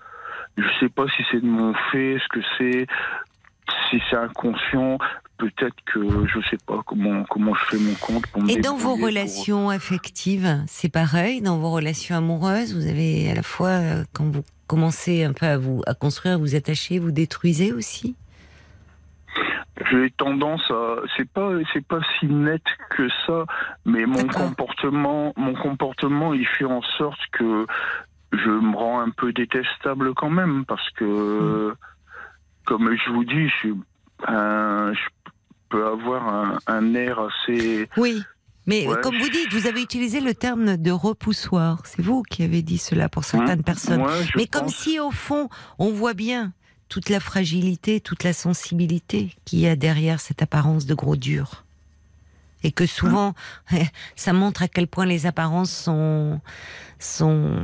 Je sais pas si c'est de mon fait, ce que c'est, si c'est inconscient. Peut-être que je sais pas comment comment je fais mon compte pour Et dans vos pour- relations affectives, c'est pareil. Dans vos relations amoureuses, vous avez à la fois, euh, quand vous commencez un peu à vous à construire, vous attachez, vous détruisez aussi? J'ai tendance à, c'est pas, c'est pas si net que ça, mais mon comportement, mon comportement, il fait en sorte que je me rends un peu détestable quand même, parce que, Hmm. comme je vous dis, je, peux avoir un, un air assez, Oui. Mais Ouais. comme vous dites, vous avez utilisé le terme de repoussoir. C'est vous qui avez dit cela pour certaines Hein, personnes. Mais comme si au fond, on voit bien toute la fragilité, toute la sensibilité qu'il y a derrière cette apparence de gros dur. Et que souvent, ça montre à quel point les apparences sont, sont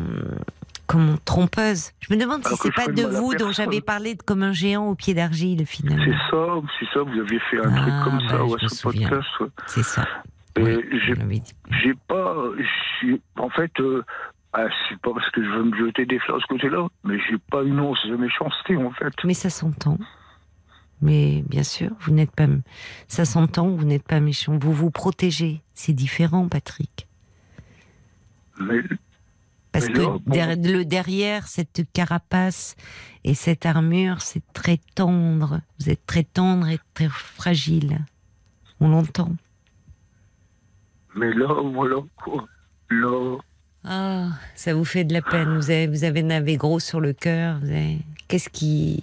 comment, trompeuses. Je me demande si Alors que c'est pas de vous dont j'avais parlé de comme un géant au pied d'argile, finalement. c'est ça, c'est ça, vous aviez fait un Ah, truc comme bah, ça, je ouais, me ce souviens. podcast, ouais. C'est ça. Oui, j'ai pas j'ai- en fait euh, ah, c'est pas parce que je veux me jeter des fleurs de ce côté-là mais j'ai pas une once de méchanceté en fait Mais ça s'entend. Mais bien sûr, vous n'êtes pas. Ça s'entend, vous n'êtes pas méchant. Vous vous protégez. C'est différent, Patrick. mais Parce Mais que bon. le derrière, cette carapace et cette armure, c'est très tendre. Vous êtes très tendre et très fragile. On l'entend. mais là voilà quoi là Ah, ça vous fait de la peine. Vous avez, vous avez navé gros sur le cœur. avez- Qu'est-ce qui.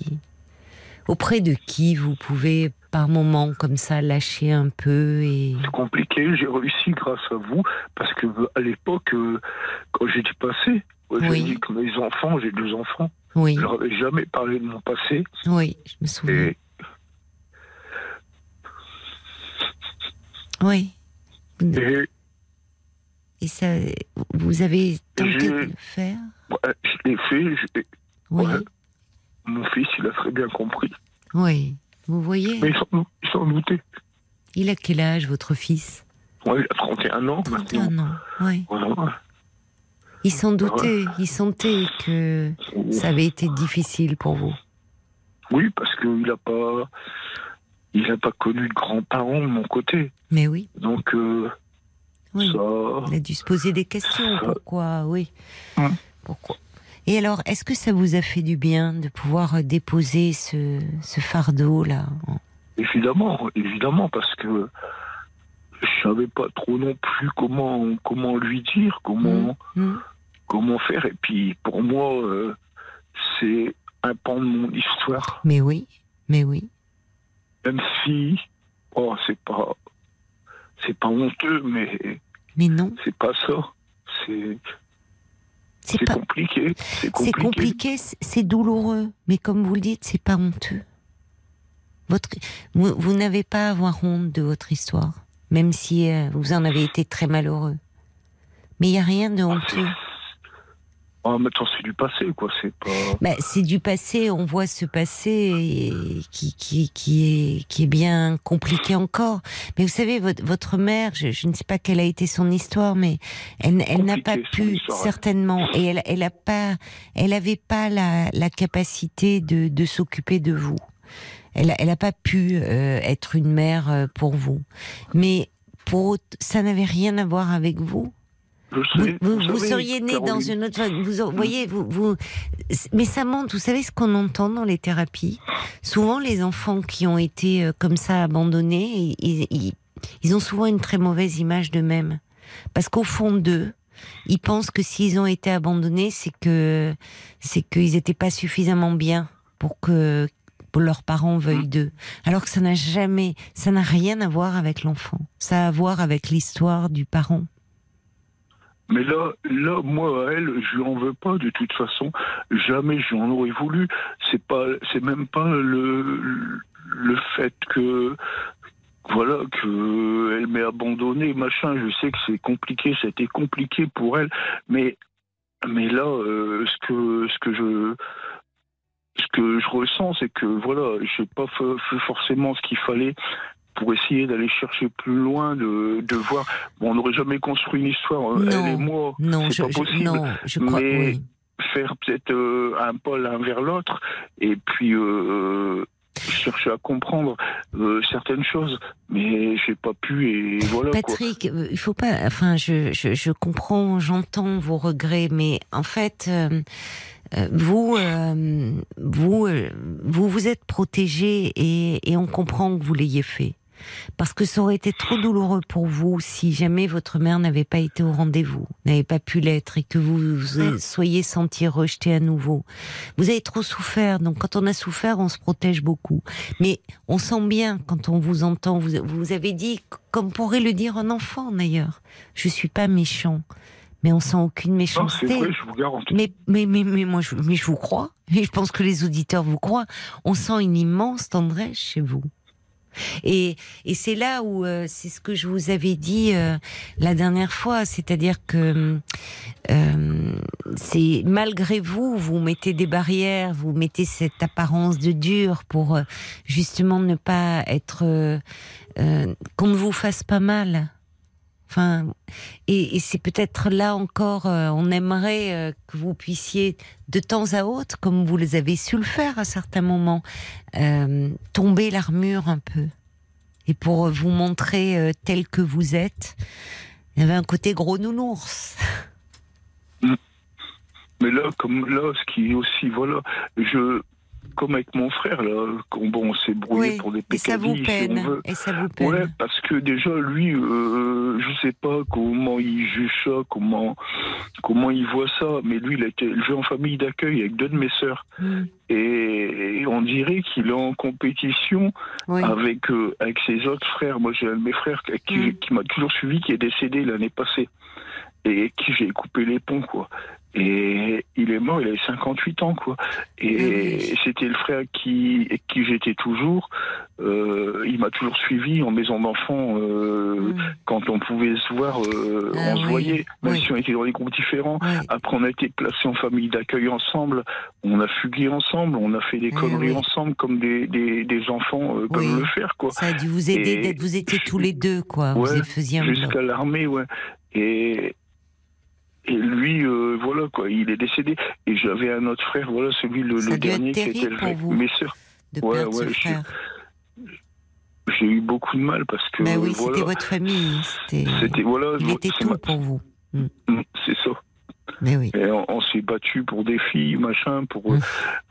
Auprès de qui vous pouvez, par moments, comme ça, lâcher un peu et. c'est compliqué j'ai réussi grâce à vous parce que à l'époque euh, quand j'étais passé ouais, j'ai Oui. dit que mes enfants j'ai deux enfants Oui, je leur avais jamais parlé de mon passé oui, je me souviens. et Oui. Et Et ça, vous avez tenté J'ai- de le faire ouais, je l'ai fait Oui. Ouais. mon fils il a très bien compris Oui. Vous voyez mais il s'en- doutait Il a quel âge, votre fils ouais, il a 31 ans maintenant 31 ans. Oui. Voilà. Il s'en doutait. Il sentait que ça avait été difficile pour vous. Oui, parce qu'il n'a pas, il a pas connu de grands-parents de mon côté. Mais oui, Donc euh, oui. ça, Il a dû se poser des questions. Pourquoi Oui. Pourquoi Et alors, est-ce que ça vous a fait du bien de pouvoir euh, déposer ce, ce fardeau-là évidemment, évidemment, parce que je savais pas trop non plus comment comment lui dire, comment Mm. comment faire. Et puis pour moi, euh, c'est un pan de mon histoire, Mais oui, mais oui. même si oh c'est pas c'est pas honteux, mais Mais non, c'est pas ça. C'est c'est c'est pas. compliqué. C'est compliqué. c'est- douloureux, mais comme vous le dites, c'est pas honteux. Votre, vous, vous n'avez pas à avoir honte de votre histoire, même si euh, vous en avez été très malheureux. Mais il n'y a rien de Ah, honteux. Ah, mais attends, c'est du passé, quoi. C'est pas. Bah, c'est du passé, on voit ce passé et- qui, qui, qui, est, qui est bien compliqué encore. Mais vous savez, votre, votre mère, je, je ne sais pas quelle a été son histoire, mais elle, elle n'a pas pu, histoire, certainement, et elle, elle a pas, elle avait pas la, la capacité de, de s'occuper de vous. Elle, a- elle n'a pas pu euh, être une mère euh, pour vous. Mais pour ça n'avait rien à voir avec vous. Je Vous, sais. vous- vous vous savez, seriez né dans une autre. Vous voyez, vous, vous. Mais ça montre. Vous savez ce qu'on entend dans les thérapies? Souvent, les enfants qui ont été euh, comme ça abandonnés, ils, ils, ils ont souvent une très mauvaise image d'eux-mêmes, parce qu'au fond d'eux, ils pensent que s'ils ont été abandonnés, c'est que c'est qu'ils n'étaient pas suffisamment bien pour que pour leurs parents veuillent d'eux. Alors que ça n'a jamais, ça n'a rien à voir avec l'enfant. Ça a à voir avec l'histoire du parent. Mais là, là, moi, à elle, je lui en veux pas de toute façon. Jamais je lui en aurais voulu. C'est pas, c'est même pas le, le fait que, voilà, que elle m'ait abandonné, machin. Je sais que c'est compliqué, c'était compliqué pour elle. Mais, mais là, euh, ce que, ce que je, ce que je ressens, c'est que voilà, j'ai pas fait forcément ce qu'il fallait pour essayer d'aller chercher plus loin, de, de voir. Bon, on n'aurait jamais construit une histoire, euh, Non. elle et moi. Non, c'est je, pas je- possible. non, je crois. mais- oui. Faire peut-être euh, un pas l'un vers l'autre et puis euh, chercher à comprendre euh, certaines choses. Mais j'ai pas pu et voilà quoi. Patrick, euh, il faut pas. Enfin, je, je, je comprends, j'entends vos regrets, mais en fait, euh, vous, euh, vous, vous vous êtes protégé et, et on comprend que vous l'ayez fait. Parce que ça aurait été trop douloureux pour vous si jamais votre mère n'avait pas été au rendez-vous, n'avait pas pu l'être et que vous vous soyez senti rejeté à nouveau. Vous avez trop souffert, donc quand on a souffert, on se protège beaucoup. Mais on sent bien quand on vous entend, vous, vous avez dit, comme pourrait le dire un enfant d'ailleurs, je suis pas méchant, mais on sent aucune Non, méchanceté. vrai, je vous garantis. Mais, mais, mais, mais moi, je, mais je vous crois. Et je pense que les auditeurs vous croient. On sent une immense tendresse chez vous. Et, et c'est là où euh, c'est ce que je vous avais dit euh, la dernière fois, c'est-à-dire que euh, c'est malgré vous, vous mettez des barrières, vous mettez cette apparence de dur pour euh, justement ne pas être euh, qu'on ne vous fasse pas mal. Enfin, et, c'est peut-être là encore, euh, on aimerait euh, que vous puissiez de temps à autre, comme vous les avez su le faire à certains moments, euh, tomber l'armure un peu. Et pour vous montrer tel que vous êtes, il y avait un côté gros nounours. Mais là, comme là, ce qui est aussi, voilà, je, comme avec mon frère là, qu'on- bon, on s'est brouillé Oui, pour des et ça vous pécadilles, si on veut. Et ça vous peine. Ouais, parce que déjà lui, euh, je sais pas comment il juge ça, comment comment il voit ça, mais lui, il a été élevé en famille d'accueil avec deux de mes sœurs, Mm. et, et on dirait qu'il est en compétition Oui. avec euh, avec ses autres frères. Moi, j'ai un de mes frères qui, qui, Mm. qui m'a toujours suivi, qui est décédé l'année passée, et qui j'ai coupé les ponts, quoi. Et il est mort, il avait 58 ans, quoi. Et Ah oui. c'était le frère qui, qui j'étais toujours. Euh, il m'a toujours suivi en maison d'enfants. Euh, Mm. Quand on pouvait se voir, euh, Ah on se oui, voyait, même si on était dans des groupes différents. Après, on a été placés en famille d'accueil ensemble. On a fugué ensemble. On a fait des Ah conneries ensemble, comme des, des, des enfants euh, peuvent le faire, quoi. Ça a dû vous aider d'être. Vous étiez tous les deux, quoi. Ouais, vous faisiez un Jusqu'à l'armée, ouais. Et, et lui, euh, voilà, quoi, il est décédé. Et j'avais un autre frère, voilà, celui, le, dernier qui était élevé. Mes sœurs, de ouais, ouais, j'ai eu beaucoup de mal parce que, Ben oui, voilà, c'était votre famille. C'était. voilà, Il était tout ma- pour vous. Mm, c'est ça. Mais oui. Et on, on s'est battu pour des filles, machin, pour Mm. euh,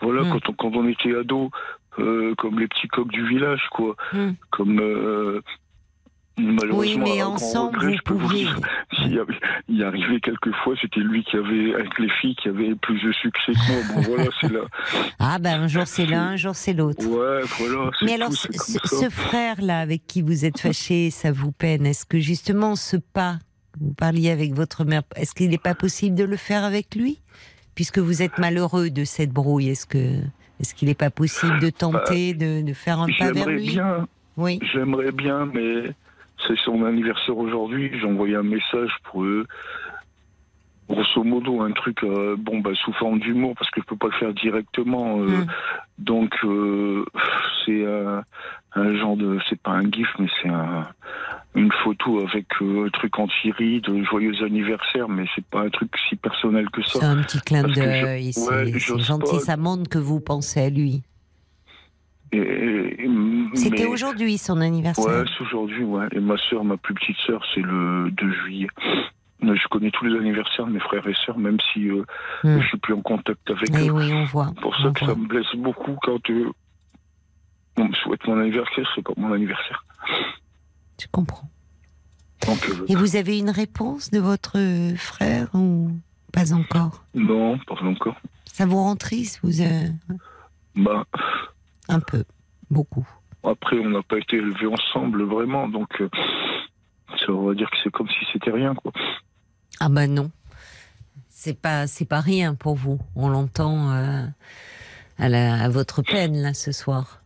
voilà Mm. quand on quand on était ado, euh, comme les petits coqs du village, quoi. Comme euh, Oui, malheureusement, mais à grand ensemble, regret, vous je peux vous pouviez. dire, il y, arrivait quelquefois, c'était lui qui avait, avec les filles, qui avait plus de succès que moi. Bon, voilà, c'est là. Ah ben un jour c'est l'un, un jour c'est l'autre. Ouais, voilà. Mais alors, tout, ce, frère-là avec qui vous êtes fâché, ça vous peine? Est-ce que justement ce pas, vous parliez avec votre mère, est-ce qu'il n'est pas possible de le faire avec lui? Puisque vous êtes malheureux de cette brouille, est-ce que est-ce qu'il n'est pas possible de tenter de, de faire un pas vers J'aimerais lui? bien, Oui. J'aimerais bien, mais c'est son anniversaire aujourd'hui. J'ai envoyé un message pour eux. Grosso modo, un truc euh, bon, bah, sous forme d'humour, parce que je peux pas le faire directement. euh, Mm. Donc, euh, c'est un, genre de. C'est pas un gif, mais c'est un, une photo avec un truc anti-ride, joyeux anniversaire, mais c'est pas un truc si personnel que ça. C'est un petit clin d'œil, c'est ouais, c'est j'ose gentil, pas. ça montre que vous pensez à lui. C'était aujourd'hui son anniversaire. Ouais, c'est aujourd'hui, ouais. Et ma sœur, ma plus petite sœur, c'est le 2 juillet. Je connais tous les anniversaires de mes frères et sœurs, même si euh, Hmm. je suis plus en contact avec Eh eux. oui, on voit. C'est pour on ça que voit. ça me blesse beaucoup quand euh, on me souhaite mon anniversaire, c'est pas mon anniversaire. Je comprends. Donc, euh, Et vous avez une réponse de votre frère ou pas encore? Non, pas encore. Ça vous rend triste vous euh, Bah, Un peu, beaucoup. après, on n'a pas été élevés ensemble, vraiment, donc euh, ça on va dire que c'est comme si c'était rien, quoi. Ah ben non, c'est pas c'est pas rien pour vous. On l'entend euh, à, la- à votre peine là ce soir.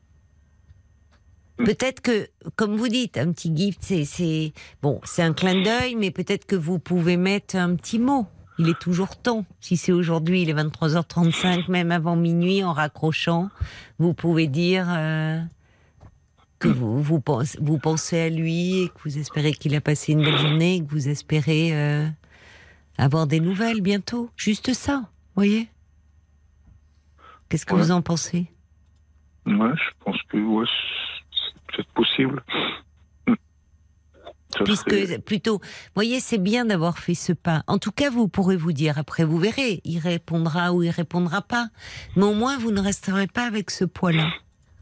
Peut-être que, comme vous dites, un petit gift, c'est c'est bon, c'est un clin d'œil, mais peut-être que vous pouvez mettre un petit mot. Il est toujours temps. Si c'est aujourd'hui, il est 23h35, même avant minuit, en raccrochant, vous pouvez dire euh, que vous, vous, pensez, vous pensez à lui et que vous espérez qu'il a passé une belle journée et que vous espérez euh, avoir des nouvelles bientôt. Juste ça, voyez Qu'est-ce que Ouais. vous en pensez? Ouais, je pense que ouais, c'est peut-être possible. Ça Puisque serait- plutôt, voyez, c'est bien d'avoir fait ce pas. En tout cas, vous pourrez vous dire après, vous verrez, il répondra ou il répondra pas. Mais au moins, vous ne resterez pas avec ce poids-là.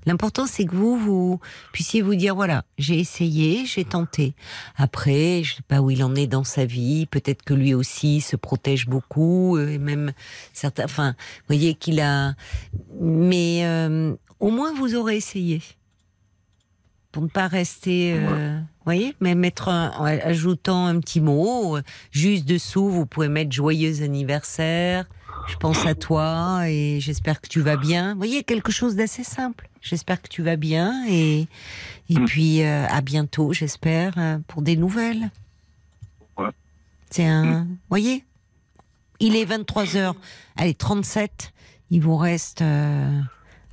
L'important, c'est que vous, vous puissiez vous dire, voilà, j'ai essayé, j'ai tenté. Après, je sais pas où il en est dans sa vie. Peut-être que lui aussi se protège beaucoup, euh, et même certains, enfin, vous voyez qu'il a, mais euh, au moins vous aurez essayé. Pour ne pas rester, euh, voyez, mais mettre un, en ajoutant un petit mot, euh, juste dessous, vous pouvez mettre joyeux anniversaire. Je pense à toi et j'espère que tu vas bien. Vous voyez, quelque chose d'assez simple. J'espère que tu vas bien et, et Mm. puis euh, à bientôt, j'espère, euh, pour des nouvelles. Ouais. C'est un. Vous voyez Il est 23h. Allez, 37. Il vous reste euh,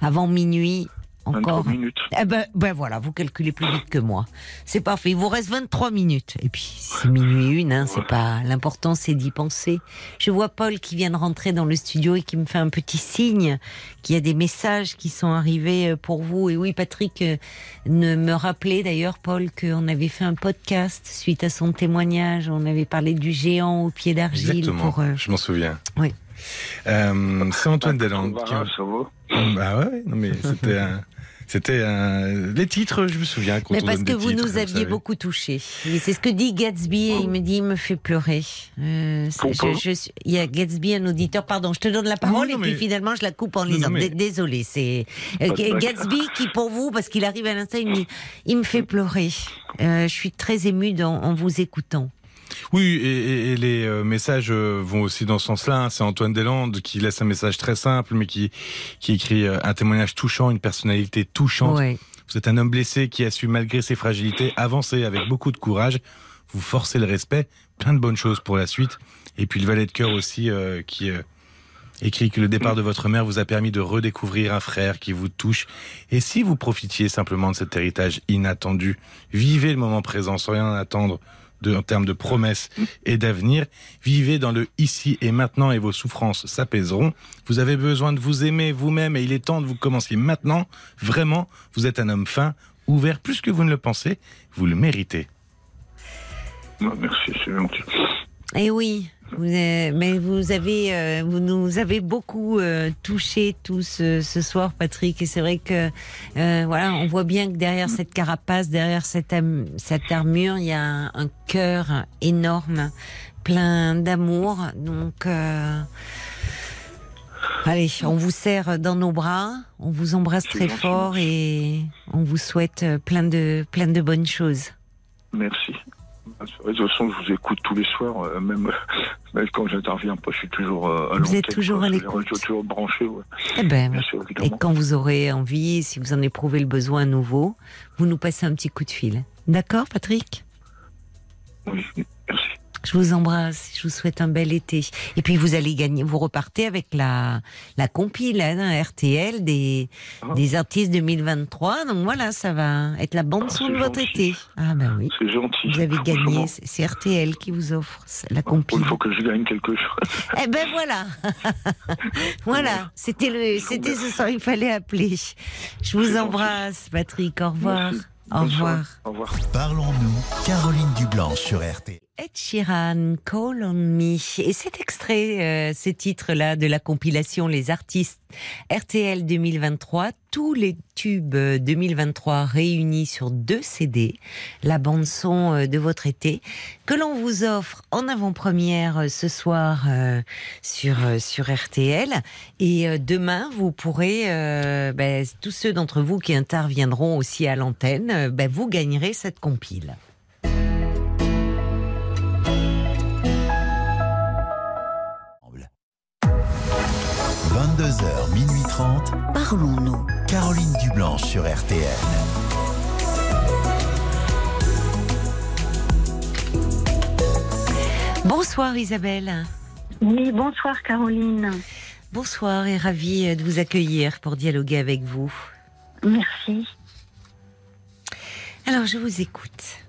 avant minuit 23 encore. minutes. Eh ben, ben voilà, vous calculez plus vite que moi. C'est parfait. Il vous reste 23 minutes. Et puis, c'est minuit une, hein, c'est pas, l'important c'est d'y penser. Je vois Paul qui vient de rentrer dans le studio et qui me fait un petit signe qu'il y a des messages qui sont arrivés euh, pour vous. Et oui, Patrick euh, ne me rappelait d'ailleurs, Paul, qu'on avait fait un podcast suite à son témoignage. On avait parlé du géant au pied d'argile Exactement, pour, euh, je m'en souviens. Oui. Euh, c'est Antoine Deland. qui-. Bah ouais, ouais, non mais c'était un... C'était un... Les titres, je me souviens. Quand Mais on parce donne que des vous titres, nous aviez beaucoup touché. C'est ce que dit Gatsby et il me dit il me fait pleurer. Euh, c'est- Pourquoi je, je suis- il y a Gatsby, un auditeur, pardon, je te donne la parole non, et puis finalement je la coupe en lisant. mais- Désolé, c'est euh. Gatsby qui pour vous, parce qu'il arrive à l'instant, il me dit il me fait pleurer. Euh, je suis très émue en vous écoutant. Oui, et, et- et les euh, messages euh, vont aussi dans ce sens-là. hein. C'est Antoine Deslandes qui laisse un message très simple, mais qui, qui écrit euh, un témoignage touchant, une personnalité touchante. Ouais. Vous êtes un homme blessé qui a su, malgré ses fragilités, avancer avec beaucoup de courage. Vous forcez le respect, plein de bonnes choses pour la suite. Et puis le valet de cœur aussi, euh, qui euh, écrit que le départ de votre mère vous a permis de redécouvrir un frère qui vous touche. Et si vous profitiez simplement de cet héritage inattendu, vivez le moment présent sans rien attendre de, en termes de promesses et d'avenir. Vivez dans le ici et maintenant et vos souffrances s'apaiseront. Vous avez besoin de vous aimer vous-même et il est temps de vous commencer maintenant. Vraiment, vous êtes un homme fin, ouvert plus que vous ne le pensez. Vous le méritez. Ouais, merci, c'est gentil. Et oui, Vous avez- mais vous avez, euh, vous nous avez beaucoup euh, touchés tous euh, ce soir, Patrick. Et c'est vrai que, euh, voilà, on voit bien que derrière cette carapace, derrière cette, cette armure, il y a un, un cœur énorme, plein d'amour. Donc, euh, allez, on vous serre dans nos bras, on vous embrasse très fort et on vous souhaite plein de, plein de bonnes choses. Merci. De toute façon, je vous écoute tous les soirs, euh, même, même quand j'interviens pas, je suis toujours euh, à Vous êtes toujours quoi. à l'écoute. Je suis toujours branché, ouais. Eh ben, bien sûr, Et quand vous aurez envie, si vous en éprouvez le besoin à nouveau, vous nous passez un petit coup de fil. D'accord, Patrick? Oui, merci. Je vous embrasse, je vous souhaite un bel été. Et puis vous allez gagner, vous repartez avec la, la compile hein, RTL des, Ah. des artistes 2023. Donc voilà, ça va être la bande Ah, son de votre gentil. été. Ah ben oui, C'est gentil. vous avez gagné, c'est RTL qui vous offre la Il compile. faut que je gagne quelque chose. Eh ben voilà, voilà, c'était le, c'était ce soir, il fallait appeler. Je vous embrasse, Patrick. Au revoir. Merci. Au revoir. Au revoir. Parlons-nous, Caroline Dublanche sur RTL. Ed Sheeran, Call on Me. Et cet extrait, euh, ce titre-là de la compilation Les artistes RTL 2023, tous les tubes euh, 2023 réunis sur deux CD, la bande-son euh, de votre été, que l'on vous offre en avant-première euh, ce soir euh, sur, euh, sur RTL. Et euh, demain, vous pourrez, euh, ben, tous ceux d'entre vous qui interviendront aussi à l'antenne, euh, ben, vous gagnerez cette compile. 22h, minuit 30, Parlons-nous. Caroline Dublanche sur RTL. Bonsoir Isabelle. Oui, bonsoir Caroline. Bonsoir et ravie de vous accueillir pour dialoguer avec vous. Merci. Alors je vous écoute.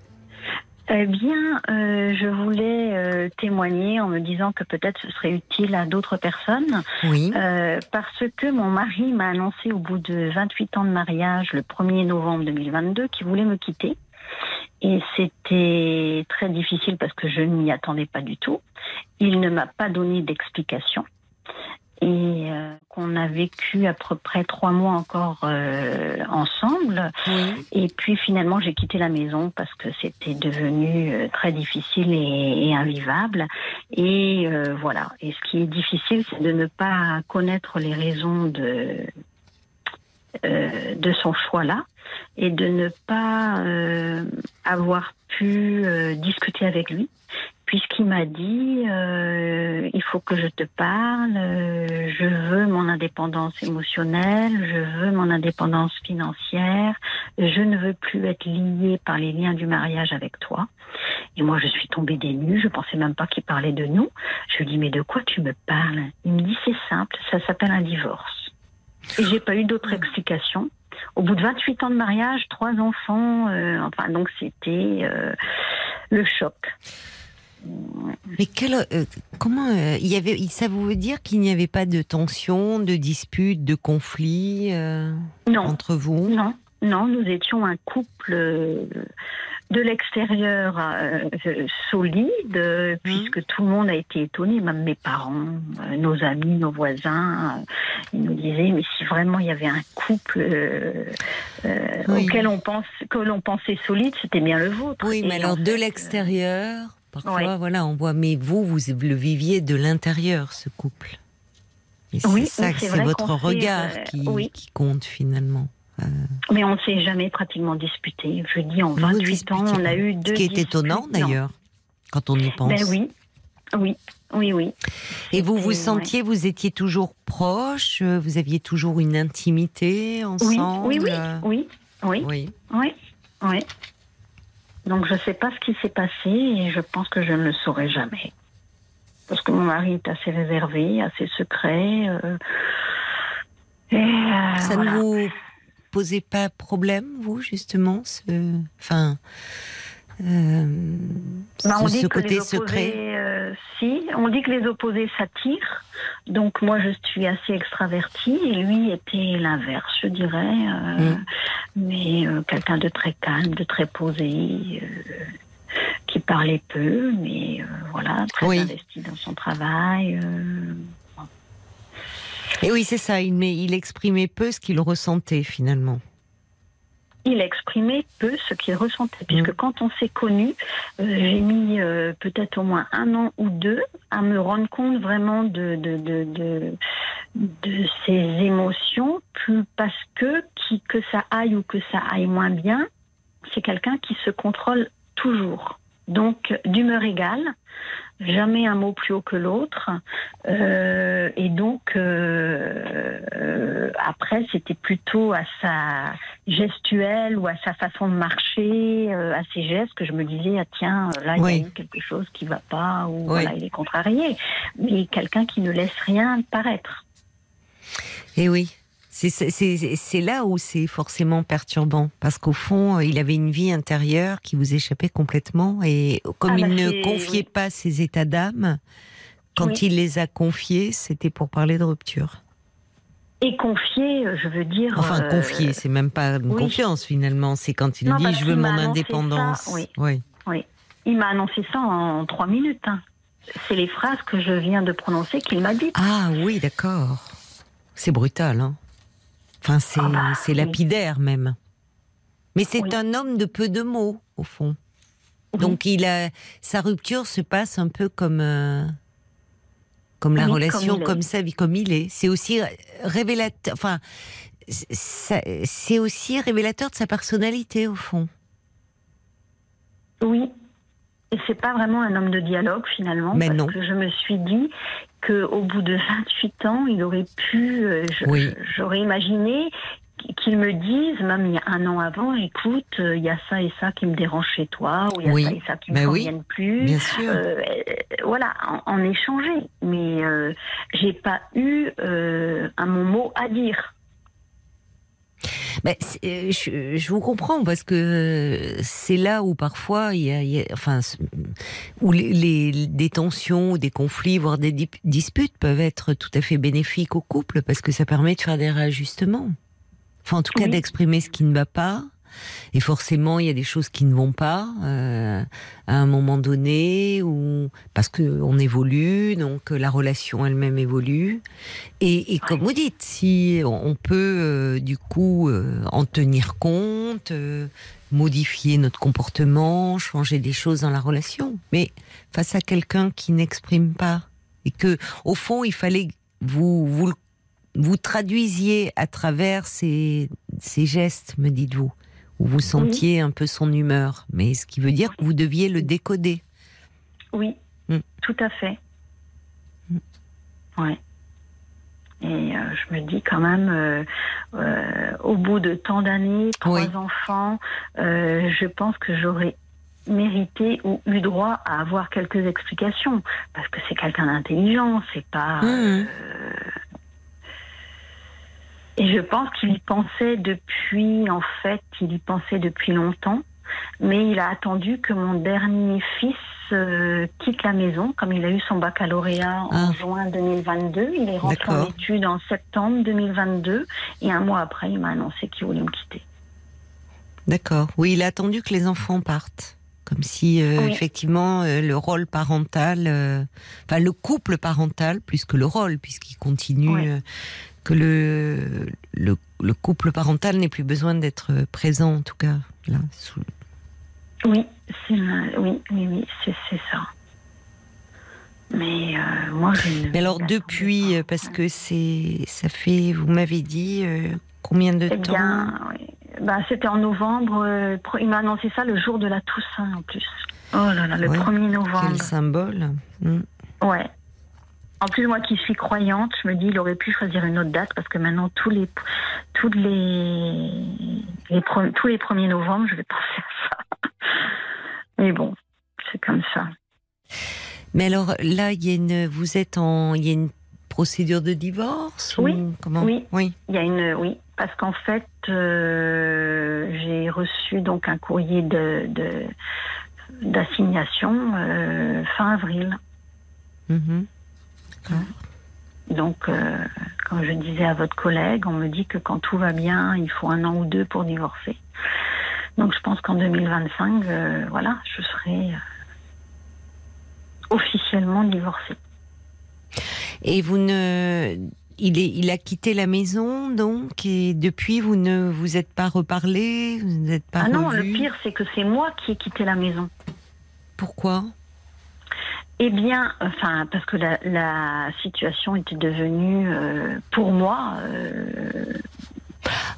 Eh bien, euh, je voulais euh, témoigner en me disant que peut-être ce serait utile à d'autres personnes, Oui. euh, parce que mon mari m'a annoncé au bout de 28 ans de mariage, le 1er novembre 2022, qu'il voulait me quitter. Et c'était très difficile parce que je ne m'y attendais pas du tout. Il ne m'a pas donné d'explication. Et euh, qu'on a vécu à peu près trois mois encore euh, ensemble. Oui. Et puis finalement, j'ai quitté la maison parce que c'était devenu euh, très difficile et, et invivable. Et euh, voilà. Et ce qui est difficile, c'est de ne pas connaître les raisons de euh, de son choix-là et de ne pas euh, avoir pu euh, discuter avec lui puisqu'il m'a dit euh, il faut que je te parle, euh, je veux mon indépendance émotionnelle, je veux mon indépendance financière, je ne veux plus être liée par les liens du mariage avec toi. Et moi, je suis tombée des nues, je pensais même pas qu'il parlait de nous. Je lui dis mais de quoi tu me parles? Il me dit c'est simple, ça s'appelle un divorce. Et j'ai pas eu d'autre explication. Au bout de 28 ans de mariage, trois enfants, euh, enfin donc c'était euh, le choc. Mais quel, euh, comment euh, il y avait, ça veut dire qu'il n'y avait pas de tension, de dispute, de conflit euh, entre vous? Non, non, nous étions un couple de l'extérieur solide, euh, puisque tout le monde a été étonné, même mes parents, nos amis, nos voisins, ils nous disaient mais si vraiment il y avait un couple Oui. auquel on pense que l'on pensait solide, c'était bien le vôtre. Oui, mais Et alors de l'extérieur, parfois, Ouais. voilà, on voit. Mais vous, vous le viviez de l'intérieur, ce couple. Et c'est Oui, ça, c'est votre fait, regard euh, qui, oui. qui compte finalement. Mais on ne s'est jamais pratiquement disputé. Je dis en Vous 28 ans, on a eu Ce deux. qui est étonnant d'ailleurs, quand on y pense. Ben oui, oui, oui, oui. Et vous vous sentiez, vous étiez toujours proche, euh, vous aviez toujours une intimité ensemble. oui, oui, euh, oui, oui, oui. oui, oui. Donc je ne sais pas ce qui s'est passé et je pense que je ne le saurai jamais. Parce que mon mari est assez réservé, assez secret. euh, et euh, Ça voilà. ne vous posait pas problème, vous, justement, ce, enfin, euh, Bah, on ce, dit ce que côté les secret. opposés, euh, si, on dit que les opposés s'attirent. Donc moi, je suis assez extravertie et lui était l'inverse, je dirais. euh, Mm. Mais quelqu'un de très calme, de très posé, qui parlait peu, mais voilà, très Oui. investi dans son travail. Et oui, c'est ça. Il, mais il exprimait peu ce qu'il ressentait finalement. Il exprimait peu ce qu'il ressentait, puisque Mm. quand on s'est connus, euh, j'ai mis euh, peut-être au moins un an ou deux à me rendre compte vraiment de, de, de, de, de ses émotions, plus parce que qui, que ça aille ou que ça aille moins bien, c'est quelqu'un qui se contrôle toujours. Donc, d'humeur égale, jamais un mot plus haut que l'autre. Euh, et donc, euh, euh, après, c'était plutôt à sa gestuelle ou à sa façon de marcher, à ses gestes, que je me disais, ah tiens, là, il y a eu quelque chose qui va pas, ou Oui. voilà, il est contrarié. Mais quelqu'un qui ne laisse rien paraître. Et oui. C'est- là où c'est forcément perturbant, parce qu'au fond, il avait une vie intérieure qui vous échappait complètement, et comme Ah il bah ne confiait oui. pas ses états d'âme, quand Oui. il les a confiés, c'était pour parler de rupture. Et confier, euh, je veux dire. Enfin, euh, confier, c'est même pas une oui. confiance finalement, c'est quand il Non, dit je veux mon indépendance. ça, oui. Il m'a annoncé ça en trois minutes. hein. C'est les phrases que je viens de prononcer qu'il m'a dites. Ah oui, d'accord. C'est brutal, hein. Enfin, c'est Ah bah, c'est oui. lapidaire même. Mais c'est Oui. un homme de peu de mots, au fond. Donc il a sa rupture se passe un peu comme euh, comme la Oui, relation comme sa vie comme il est. C'est aussi révélateur. Enfin, c'est aussi révélateur de sa personnalité au fond. Oui. Et c'est pas vraiment un homme de dialogue finalement, Mais parce non. que je me suis dit qu'au bout de 28 ans, il aurait pu, euh, Oui. j'aurais imaginé qu'il me dise, même il y a un an avant, écoute, euh, il y a ça et ça qui me dérange chez toi, ou il y a Oui. ça et ça qui Ben me oui. conviennent plus. Bien sûr. Euh, voilà, en, en échanger. Mais euh, j'ai pas eu euh, un mon mot à dire. Ben, je, je vous comprends parce que c'est là où parfois il y a, il y a- enfin, où les, les- des tensions, ou des conflits, voire des dip- disputes peuvent être tout à fait bénéfiques au couple parce que ça permet de faire des réajustements. Enfin, en tout cas, d'exprimer ce qui ne va pas. Et forcément, il y a des choses qui ne vont pas euh, à un moment donné, ou parce que on évolue, donc la relation elle-même évolue. Et, comme vous dites, si on peut euh, du coup euh, en tenir compte, modifier notre comportement, changer des choses dans la relation, mais face à quelqu'un qui n'exprime pas et que au fond il fallait vous vous traduisiez à travers ces gestes, me dites-vous, où vous sentiez un peu son humeur, mais ce qui veut dire que vous deviez le décoder. Oui, Mm. tout à fait. Mm. Ouais. Et euh, je me dis quand même, euh, euh, au bout de tant d'années, trois Oui. enfants, je pense que j'aurais mérité ou eu droit à avoir quelques explications. Parce que c'est quelqu'un d'intelligent, c'est pas. Mhm. Et je pense qu'il y pensait depuis, en fait, il y pensait depuis longtemps. Mais il a attendu que mon dernier fils euh, quitte la maison, comme il a eu son baccalauréat en Ah. juin 2022. Il est rentré en études en septembre 2022. Et un mois après, il m'a annoncé qu'il voulait me quitter. D'accord. Oui, il a attendu que les enfants partent. Comme si, euh, Oui. effectivement, euh, le rôle parental, enfin le couple parental, plus que le rôle, puisqu'il continue, Oui. Que le, le, le couple parental n'ait plus besoin d'être présent, en tout cas. Là, sous- Oui, c'est oui, oui, oui, c'est ça. Mais euh, moi, je Mais alors, depuis, euh, parce que c'est, ça fait, vous m'avez dit, euh, combien de Eh temps bien, oui. bah, c'était en novembre. euh, il m'a annoncé ça le jour de la Toussaint en plus. Oh là là, le Ouais, 1er novembre. Quel symbole Hmm. Ouais. En plus, moi qui suis croyante, je me dis, il aurait pu choisir une autre date parce que maintenant, tous les, tous les, tous les 1er novembre, je vais penser à ça. Mais bon, c'est comme ça. Mais alors là, il y a une, vous êtes en, il y a une procédure de divorce Oui, ou comment oui. oui. Il y a une, oui, parce qu'en fait, euh, j'ai reçu donc un courrier de, d'assignation euh, fin avril. Donc, euh, comme je disais à votre collègue, on me dit que quand tout va bien, il faut un an ou deux pour divorcer. Donc, je pense qu'en 2025, euh, voilà, je serai, officiellement divorcé. Et vous ne. Il, est, il a quitté la maison, donc, et depuis, vous ne vous êtes pas reparlé Vous n'êtes pas ah non, revu le pire, c'est que c'est moi qui ai quitté la maison. Pourquoi? Eh bien, enfin, parce que la, la situation était devenue, euh, pour moi, euh,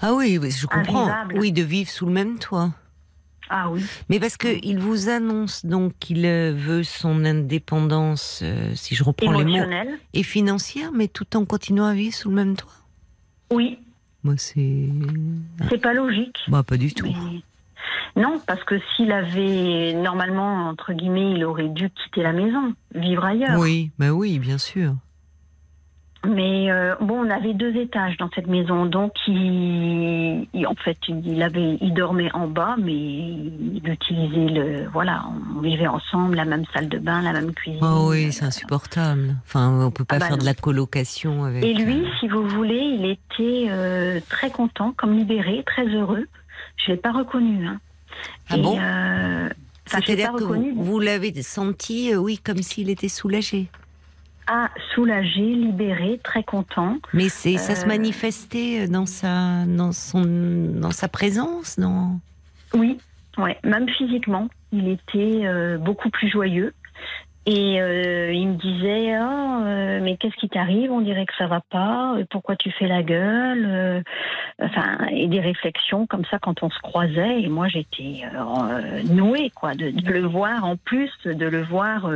Ah oui, je comprends. Invivable. Oui, de vivre sous le même toit. ah oui, Mais parce que il vous annonce donc qu'il euh, veut son indépendance, euh, si je reprends les mots, et financière, mais tout en continuant à vivre sous le même toit? Oui, Moi, c'est. c'est pas logique. Bah, pas du tout. Mais- Non, parce que s'il avait normalement entre guillemets, il aurait dû quitter la maison, vivre ailleurs. Oui, bah oui, bien sûr. Mais euh, bon, on avait deux étages dans cette maison, donc il, il- en fait, il avait, il dormait en bas, mais il utilisait le, voilà, on vivait ensemble, la même salle de bain, la même cuisine. Oh oui, c'est insupportable. Enfin, on peut pas Ah bah faire de la colocation avec. Et lui, euh, si vous voulez, il était euh, très content, comme libéré, très heureux. Je l'ai pas reconnu. Hein. Ah Et, bon euh, C'est-à-dire pas que vous, reconnu. vous l'avez senti, euh, oui, comme s'il était soulagé. Ah, soulagé, libéré, très content. Mais c'est, ça se Euh. manifestait dans sa, dans son, dans sa présence, non? Oui, ouais, même physiquement, il était beaucoup plus joyeux. Et euh, il me disait Ah, euh, mais qu'est-ce qui t'arrive? On dirait que ça va pas. Euh, Pourquoi tu fais la gueule Euh, Enfin, et des réflexions comme ça quand on se croisait. Et moi, j'étais nouée, quoi, de, de le voir en plus, de le voir.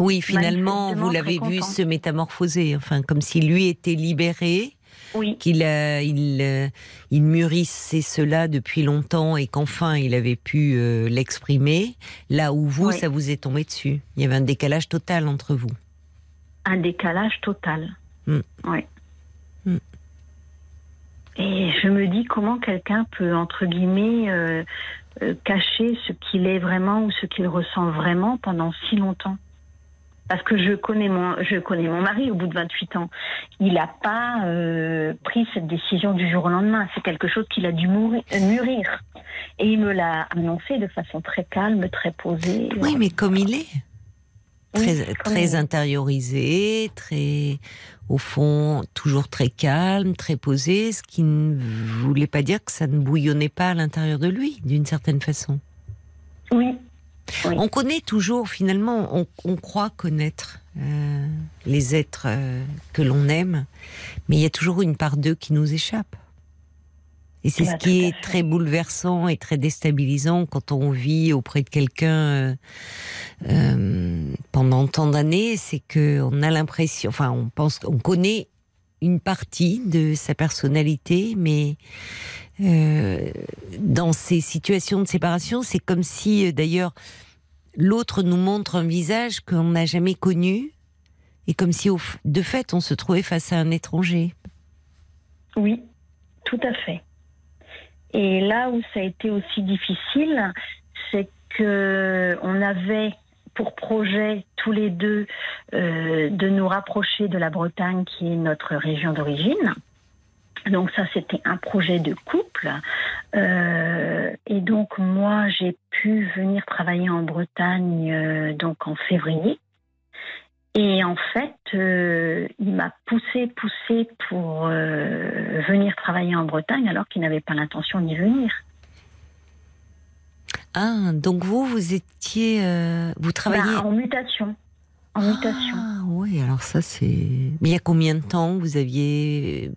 Oui, finalement, vous l'avez vu se métamorphoser, enfin, comme si lui était libéré, oui, qu'il il, euh, il mûrissait cela depuis longtemps et qu'enfin il avait pu euh, l'exprimer. Là où vous, Oui. ça vous est tombé dessus. Il y avait un décalage total entre vous. un décalage total. Mm. Ouais. Mm. Et je me dis comment quelqu'un peut, entre guillemets, euh, cacher ce qu'il est vraiment ou ce qu'il ressent vraiment pendant si longtemps. Parce que je connais mon, je connais mon mari au bout de 28 ans. Il n'a pas euh, pris cette décision du jour au lendemain. C'est quelque chose qu'il a dû mourir- euh, mûrir. Et il me l'a annoncé de façon très calme, très posée. Oui, mais comme il est. Très, très intériorisé, très, au fond, toujours très calme, très posé, ce qui ne voulait pas dire que ça ne bouillonnait pas à l'intérieur de lui, d'une certaine façon. Oui, Oui. On connaît toujours, finalement, on, on croit connaître euh, les êtres euh, que l'on aime, mais il y a toujours une part d'eux qui nous échappe. Et c'est ce qui est fait. très bouleversant et très déstabilisant quand on vit auprès de quelqu'un euh, pendant tant d'années, c'est que on a l'impression, enfin, on pense, on connaît une partie de sa personnalité, mais euh, dans ces situations de séparation, c'est comme si, euh, d'ailleurs, l'autre nous montre un visage qu'on n'a jamais connu, et comme si, de fait, on se trouvait face à un étranger. Oui, tout à fait. Et là où ça a été aussi difficile, c'est que on avait pour projet tous les deux euh, de nous rapprocher de la Bretagne, qui est notre région d'origine. Donc ça, c'était un projet de couple. Euh, et donc moi, j'ai pu venir travailler en Bretagne euh, donc en février. Et en fait, euh, il m'a poussé, poussé pour venir travailler en Bretagne alors qu'il n'avait pas l'intention d'y venir. Ah, donc vous, vous étiez, vous travaillez. Ben, en mutation. En mutation. Ah oui, alors ça c'est. Mais il y a combien de temps vous aviez,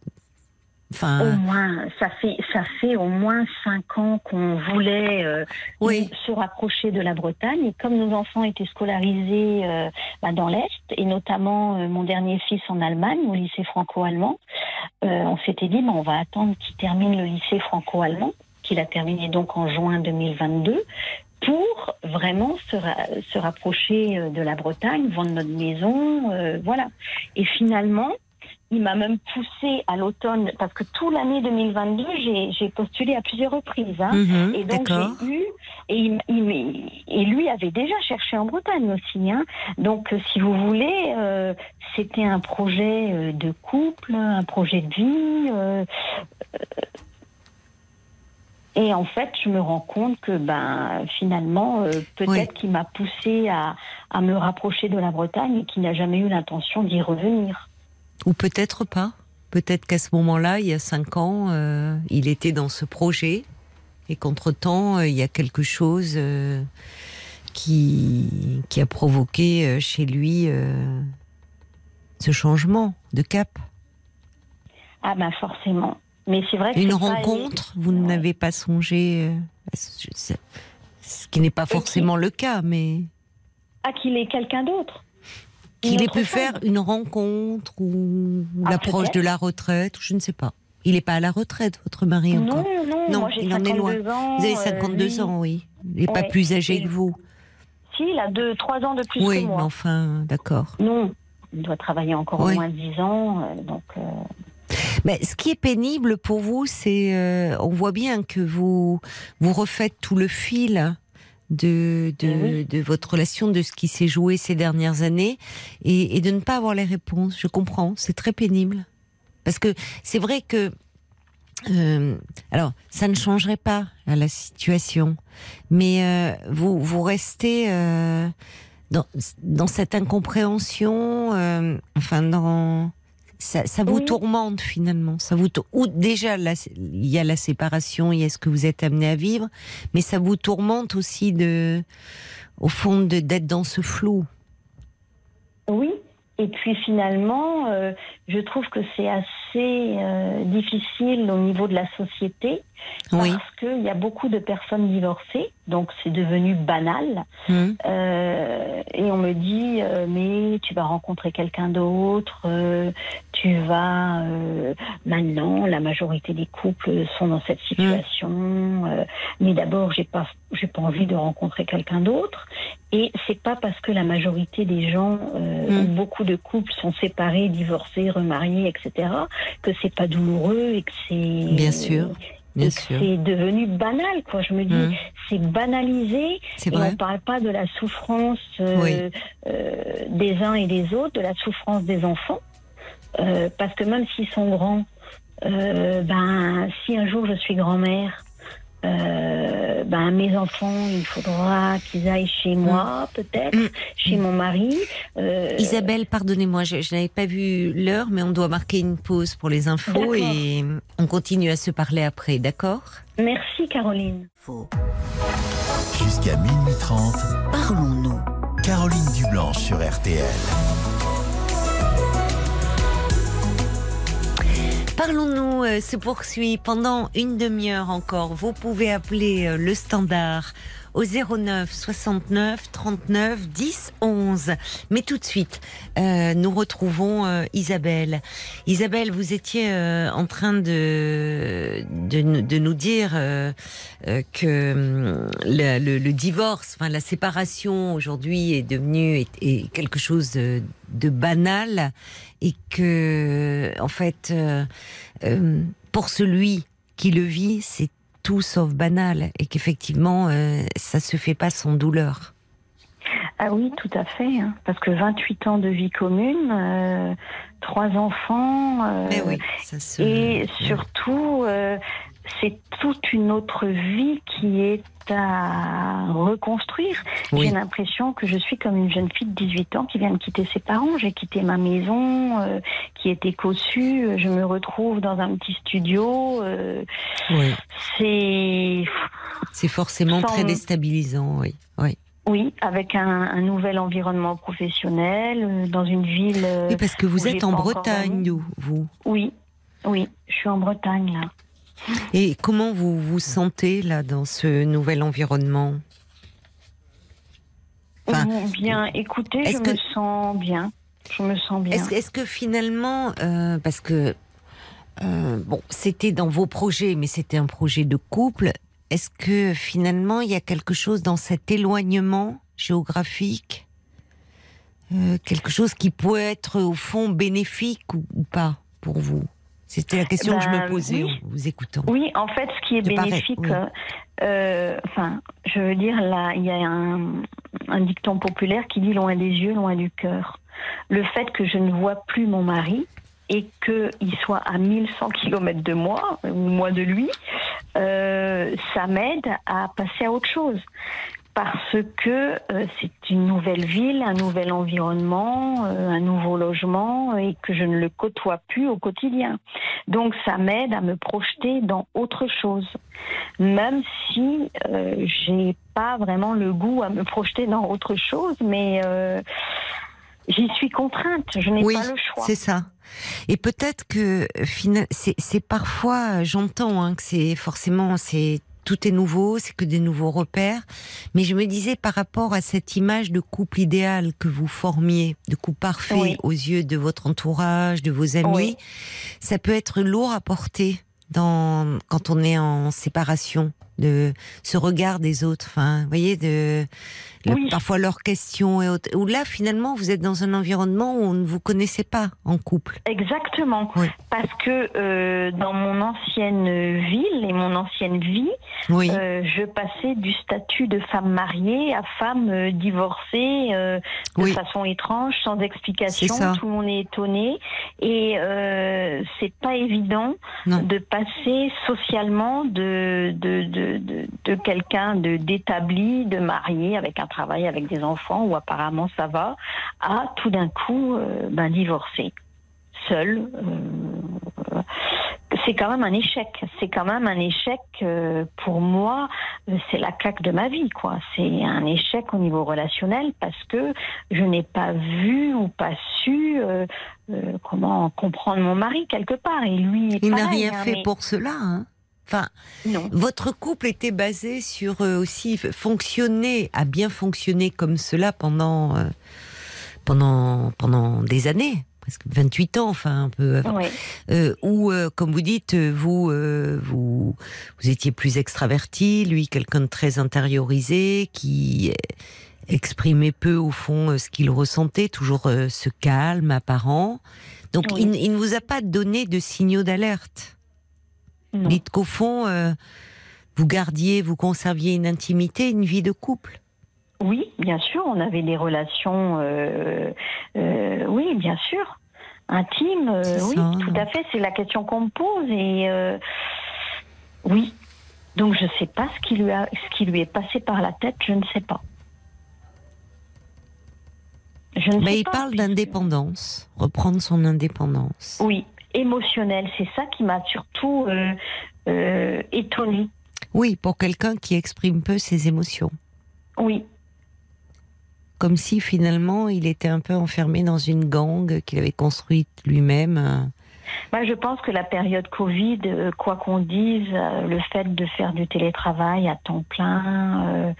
enfin, Au moins, ça fait, ça fait au moins cinq ans qu'on voulait euh, oui, se rapprocher de la Bretagne. Et comme nos enfants étaient scolarisés euh, bah, dans l'Est, et notamment euh, mon dernier fils en Allemagne, au lycée franco-allemand, euh, on s'était dit, bah, on va attendre qu'il termine le lycée franco-allemand, qu'il a terminé donc en juin 2022, pour vraiment se, ra- se rapprocher euh, de la Bretagne, vendre notre maison, euh, voilà. Et finalement, il m'a même poussé à l'automne, parce que toute l'année 2022, j'ai- j'ai postulé à plusieurs reprises. Hein. mhm, Et donc j'ai eu et, il- il- et lui avait déjà cherché en Bretagne aussi. Hein. Donc euh, si vous voulez, euh, c'était un projet euh, de couple, un projet de vie. euh, Et en fait, je me rends compte que ben, finalement, euh, peut-être qu'il m'a poussé à, à, me rapprocher de la Bretagne et qu'il n'a jamais eu l'intention d'y revenir. Ou peut-être pas. Peut-être qu'à ce moment-là, il y a cinq ans, euh, il était dans ce projet et qu'entre-temps, euh, il y a quelque chose euh, qui, qui a provoqué chez lui ce changement de cap. Ah ben forcément. Mais c'est vrai que Une pas- rencontre, vous n'avez pas songé, à ce ce qui n'est pas forcément le cas, mais Ah, qu'il est quelqu'un d'autre. Qu'il ait pu faire une rencontre ou Ah, l'approche de la retraite, ou je ne sais pas. Il n'est pas à la retraite, votre mari Non, encore. non, Non, moi il en est loin. 52 ans. Vous avez euh, 52 lui- ans, oui. Il n'est pas plus âgé que vous. Si, il a deux, trois ans de plus Oui, que mais moi. enfin, d'accord. Non, il doit travailler encore Oui. au moins 10 ans. euh, donc, euh, Mais ce qui est pénible pour vous, c'est, euh, on voit bien que vous vous refaites tout le fil de de, Eh de votre relation, de ce qui s'est joué ces dernières années, et, et de ne pas avoir les réponses. Je comprends, c'est très pénible, parce que c'est vrai que euh, alors, ça ne changerait pas à la situation, mais euh, vous vous restez euh, dans, dans cette incompréhension, euh, enfin dans ça, ça vous Oui. tourmente finalement. Ça vous ou déjà là, il y a la séparation, il y a ce que vous êtes amené à vivre, mais ça vous tourmente aussi de, au fond, de d'être dans ce flou. oui. Et puis finalement, euh, je trouve que c'est assez euh, difficile au niveau de la société Oui. parce qu'il y a beaucoup de personnes divorcées, donc c'est devenu banal. Hum. Euh, et on me dit, euh, mais tu vas rencontrer quelqu'un d'autre, euh, tu vas... maintenant, la majorité des couples sont dans cette situation, euh, mais d'abord, j'ai pas, j'ai pas envie de rencontrer quelqu'un d'autre. Et c'est pas parce que la majorité des gens, euh, Mm. ou beaucoup de couples sont séparés, divorcés, remariés, etc., que c'est pas douloureux et que c'est... Bien sûr, bien sûr. c'est devenu banal, quoi. Je me dis, Hum. c'est banalisé C'est et vrai. on parle pas de la souffrance euh, Oui. euh, des uns et des autres, de la souffrance des enfants. Euh, parce que même s'ils sont grands, ben, si un jour je suis grand-mère, euh, ben, mes enfants, il faudra qu'ils aillent chez moi, peut-être, Mm. chez mon mari. Euh, Isabelle, pardonnez-moi, je, je n'avais pas vu l'heure, mais on doit marquer une pause pour les infos et on continue à se parler après, d'accord? Merci, Caroline. Jusqu'à minuit 30, Parlons-nous. Caroline Dublanche sur RTL. Parlons-nous euh, se poursuit pendant une demi-heure encore. Vous pouvez appeler euh, le standard au 09 69 39 10 11. Mais tout de suite, euh, nous retrouvons euh, Isabelle. Isabelle, vous étiez euh, en train de, nous- dire que hum, le, divorce, enfin la séparation aujourd'hui est devenue quelque chose de, banal et que en fait pour celui qui le vit c'est tout sauf banal et qu'effectivement euh, ça se fait pas sans douleur. Ah oui, tout à fait. hein, parce que 28 ans de vie commune, euh, trois enfants. euh, Mais oui, ça se Et surtout, c'est toute une autre vie qui est à reconstruire. Oui. J'ai l'impression que je suis comme une jeune fille de 18 ans qui vient de quitter ses parents. J'ai quitté ma maison euh, qui était cossue. Je me retrouve dans un petit studio. euh, oui, c'est c'est forcément Sans- très déstabilisant, oui. Oui, oui, avec un, un nouvel environnement professionnel euh, dans une ville. oui parce que vous êtes en Bretagne, vous. Oui, oui, je suis en Bretagne là. Et comment vous vous sentez là dans ce nouvel environnement? Enfin, bien, écoutez, je que- me sens bien. Je me sens bien. Est-ce que finalement, euh, parce que euh, bon, c'était dans vos projets, mais c'était un projet de couple. Est-ce que finalement, il y a quelque chose dans cet éloignement géographique, euh, quelque chose qui peut être au fond bénéfique ou, ou pas pour vous? C'était la question que je me posais oui. en vous écoutant. Oui, en fait, ce qui est bénéfique, oui. euh, euh, enfin, je veux dire, là, il y a un, un dicton populaire qui dit loin des yeux, loin du cœur. Le fait que je ne vois plus mon mari et qu'il soit à 1100 km de moi, ou moi de lui, euh, ça m'aide à passer à autre chose parce que euh, c'est une nouvelle ville, un nouvel environnement, euh, un nouveau logement et que je ne le côtoie plus au quotidien. Donc ça m'aide à me projeter dans autre chose, même si euh, j'ai pas vraiment le goût à me projeter dans autre chose, mais euh, j'y suis contrainte, je n'ai Oui, pas le choix. c'est ça. Et peut-être que c'est parfois, j'entends hein, que c'est forcément, c'est tout est nouveau, c'est que des nouveaux repères. Mais je me disais par rapport à cette image de couple idéal que vous formiez, de couple parfait Oui. aux yeux de votre entourage, de vos amis, Oui. ça peut être lourd à porter dans quand on est en séparation de ce regard des autres. Enfin, vous voyez, de le- Oui. parfois leurs questions et autres. Où là, finalement, vous êtes dans un environnement où on ne vous connaissait pas en couple. Exactement, Oui. parce que euh, dans mon ancienne ville et mon ancienne vie, Oui. Euh, je passais du statut de femme mariée à femme euh, divorcée euh, de façon étrange, sans explication. Tout le monde est étonné et c'est pas évident Non. de passer socialement de de de, de, de quelqu'un de d'établi, de marié avec un travail, avec des enfants où apparemment ça va, à tout d'un coup euh, ben divorcé, seul. euh, c'est quand même un échec. C'est quand même un échec euh, pour moi. C'est la claque de ma vie, quoi. C'est un échec au niveau relationnel parce que je n'ai pas vu ou pas su euh, euh, comment comprendre mon mari quelque part. Et lui, Il n'a rien hein, fait mais pour cela. Hein. Enfin, Non. votre couple était basé sur euh, aussi fonctionner, a bien fonctionné comme cela pendant euh, pendant pendant des années, presque 28 ans, enfin un peu. avant. Ouais. Euh, où, euh, comme vous dites, vous, vous, vous étiez plus extraverti, lui, quelqu'un de très intériorisé, qui exprimait peu, au fond, ce qu'il ressentait, toujours ce calme apparent. Donc, Oui. il, il ne vous a pas donné de signaux d'alerte? Non. Dites qu'au fond, euh, vous gardiez, vous conserviez une intimité, une vie de couple. Oui, bien sûr, on avait des relations. euh, euh, oui, bien sûr. Intimes, oui, ça. tout à fait. C'est la question qu'on me pose. Et oui. Donc je ne sais pas ce qui, lui a, ce qui lui est passé par la tête, je ne sais pas. Je ne Mais sais il pas. parle d'indépendance, reprendre son indépendance. Oui, émotionnel. C'est ça qui m'a surtout euh, euh, étonnée. Oui, pour quelqu'un qui exprime peu ses émotions. Oui, comme si finalement il était un peu enfermé dans une gangue qu'il avait construite lui-même. euh. Bah, je pense que la période Covid, euh, quoi qu'on dise, euh, le fait de faire du télétravail à temps plein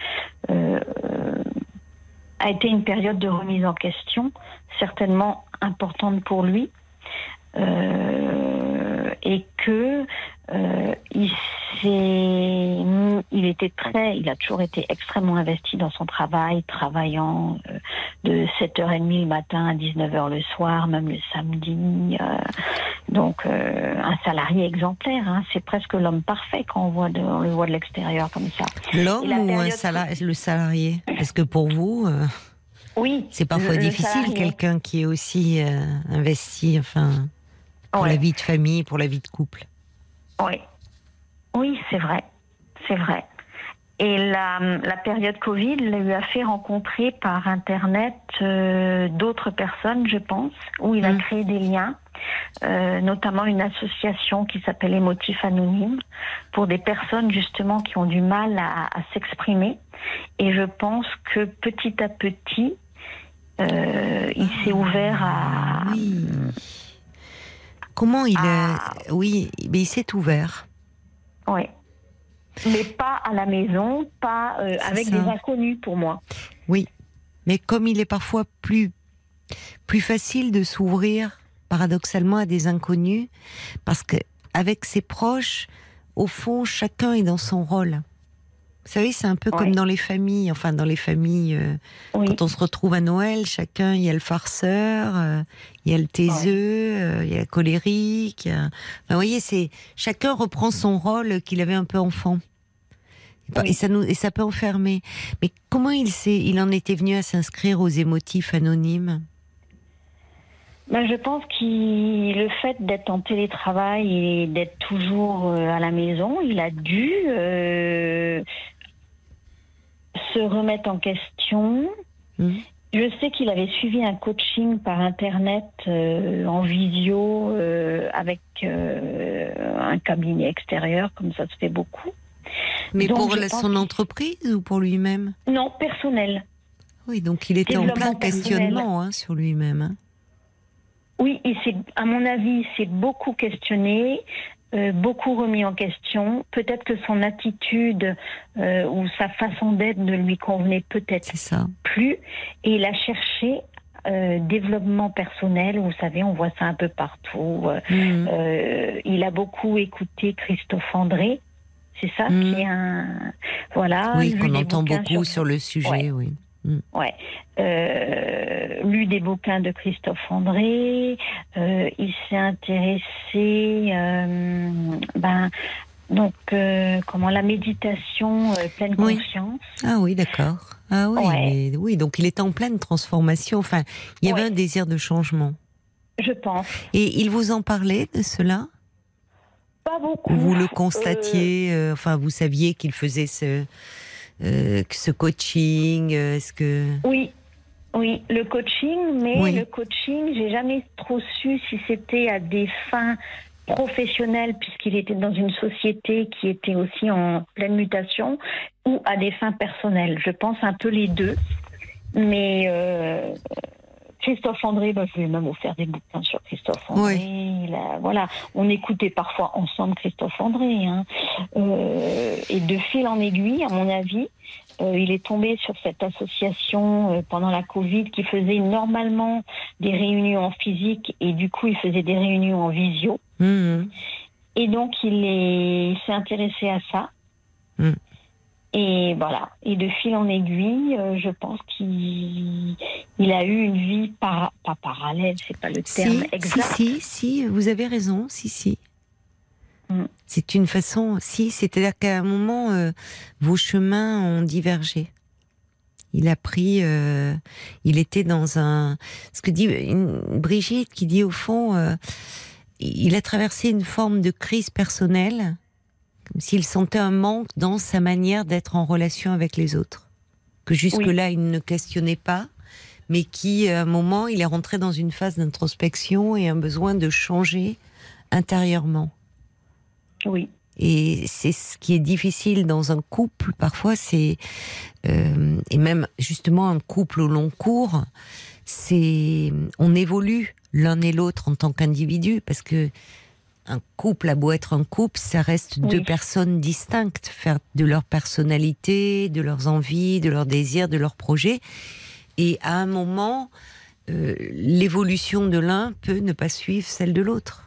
euh, a été une période de remise en question, certainement importante pour lui, euh, et que euh, il était très, il a toujours été extrêmement investi dans son travail, travaillant euh, de 7h30 le matin à 19h le soir, même le samedi. euh, donc un salarié exemplaire, hein, c'est presque l'homme parfait quand on, voit de, on le voit de l'extérieur comme ça. L'homme ou un le salarié? Parce que pour vous, Oui. c'est parfois le- le difficile, quelqu'un qui est aussi investi enfin, pour Ouais. la vie de famille, pour la vie de couple. Oui, oui, c'est vrai, c'est vrai. Et la, la période Covid lui a fait rencontrer par Internet euh, d'autres personnes, je pense, où il a Mm. créé des liens, euh, notamment une association qui s'appelle Émotif Anonyme, pour des personnes justement qui ont du mal à, à s'exprimer. Et je pense que petit à petit, euh, il s'est ouvert à... Oui. Comment il Ah. a... Oui, mais il s'est ouvert. Oui. Mais pas à la maison, pas euh, avec ça. des inconnus pour moi. Oui, mais comme il est parfois plus plus facile de s'ouvrir paradoxalement à des inconnus, parce que avec ses proches, au fond, chacun est dans son rôle. Vous savez, c'est un peu Ouais. comme dans les familles, enfin dans les familles, euh, Oui, quand on se retrouve à Noël, chacun, il y a le farceur, euh, il y a le taiseux, euh, il y a la colérique. a- Enfin, vous voyez, c'est chacun reprend son rôle qu'il avait un peu enfant. Et pas- Oui. Et ça nous et ça peut enfermer. Mais comment il il en était venu à s'inscrire aux émotifs anonymes? Ben, je pense que le fait d'être en télétravail et d'être toujours à la maison, il a dû euh, se remettre en question. Mhm. Je sais qu'il avait suivi un coaching par internet euh, en visio euh, avec euh, un cabinet extérieur, comme ça se fait beaucoup. Mais Donc, pour la- son entreprise ou pour lui-même? Non, personnel. Oui, donc il était en plein questionnement hein, sur lui-même. hein. Oui, il à mon avis, il s'est beaucoup questionné, euh, beaucoup remis en question. Peut-être que son attitude euh, ou sa façon d'être ne lui convenait peut-être plus. Et il a cherché euh, développement personnel. Vous savez, on voit ça un peu partout. Euh, Mhm. euh, il a beaucoup écouté Christophe André. C'est ça qui est un. Voilà. oui, qu'on entend beaucoup sur, le sujet, Ouais. oui. Ouais. Euh, lu des bouquins de Christophe André. euh, il s'est intéressé, euh, ben, donc, comment la méditation pleine Oui. conscience. Ah oui, d'accord. Ah oui, Ouais. mais- oui, donc il est en pleine transformation. Enfin, il y avait Ouais. un désir de changement. Je pense. Et il vous en parlait de cela? Pas beaucoup. Ou vous le constatiez Enfin, vous saviez qu'il faisait ce, euh, ce coaching euh, Est-ce que Oui. Oui, le coaching, mais Oui. le coaching, j'ai jamais trop su si c'était à des fins professionnelles, puisqu'il était dans une société qui était aussi en pleine mutation, ou à des fins personnelles. Je pense un peu les deux. Mais euh, Christophe André, bah, je lui ai même offert des bouquins sur Christophe André. Voilà, on écoutait parfois ensemble Christophe André. hein. Euh, et de fil en aiguille, à mon avis, euh, il est tombé sur cette association euh, pendant la Covid qui faisait normalement des réunions en physique et du coup il faisait des réunions en visio. Mhm. Et donc il est- il s'est intéressé à ça. Mm. Et voilà. Et de fil en aiguille, euh, je pense qu'il il a eu une vie para- pas parallèle, c'est pas le terme si, si, exact. si, si, vous avez raison, si, si. Mm. C'est une façon, si, c'est-à-dire qu'à un moment, euh, vos chemins ont divergé. Il a pris, euh, il était dans un, ce que dit une, Brigitte qui dit au fond, il a traversé une forme de crise personnelle, s'il sentait un manque dans sa manière d'être en relation avec les autres, que jusque-là il ne questionnait pas, mais qui, à un moment, il est rentré dans une phase d'introspection et un besoin de changer intérieurement. Oui. Et c'est ce qui est difficile dans un couple, parfois, c'est euh, et même justement un couple au long cours, c'est on évolue l'un et l'autre en tant qu'individu parce que un couple a beau être un couple, ça reste deux personnes distinctes, faire de leur personnalité, de leurs envies, de leurs désirs, de leurs projets. Et à un moment, euh, l'évolution de l'un peut ne pas suivre celle de l'autre.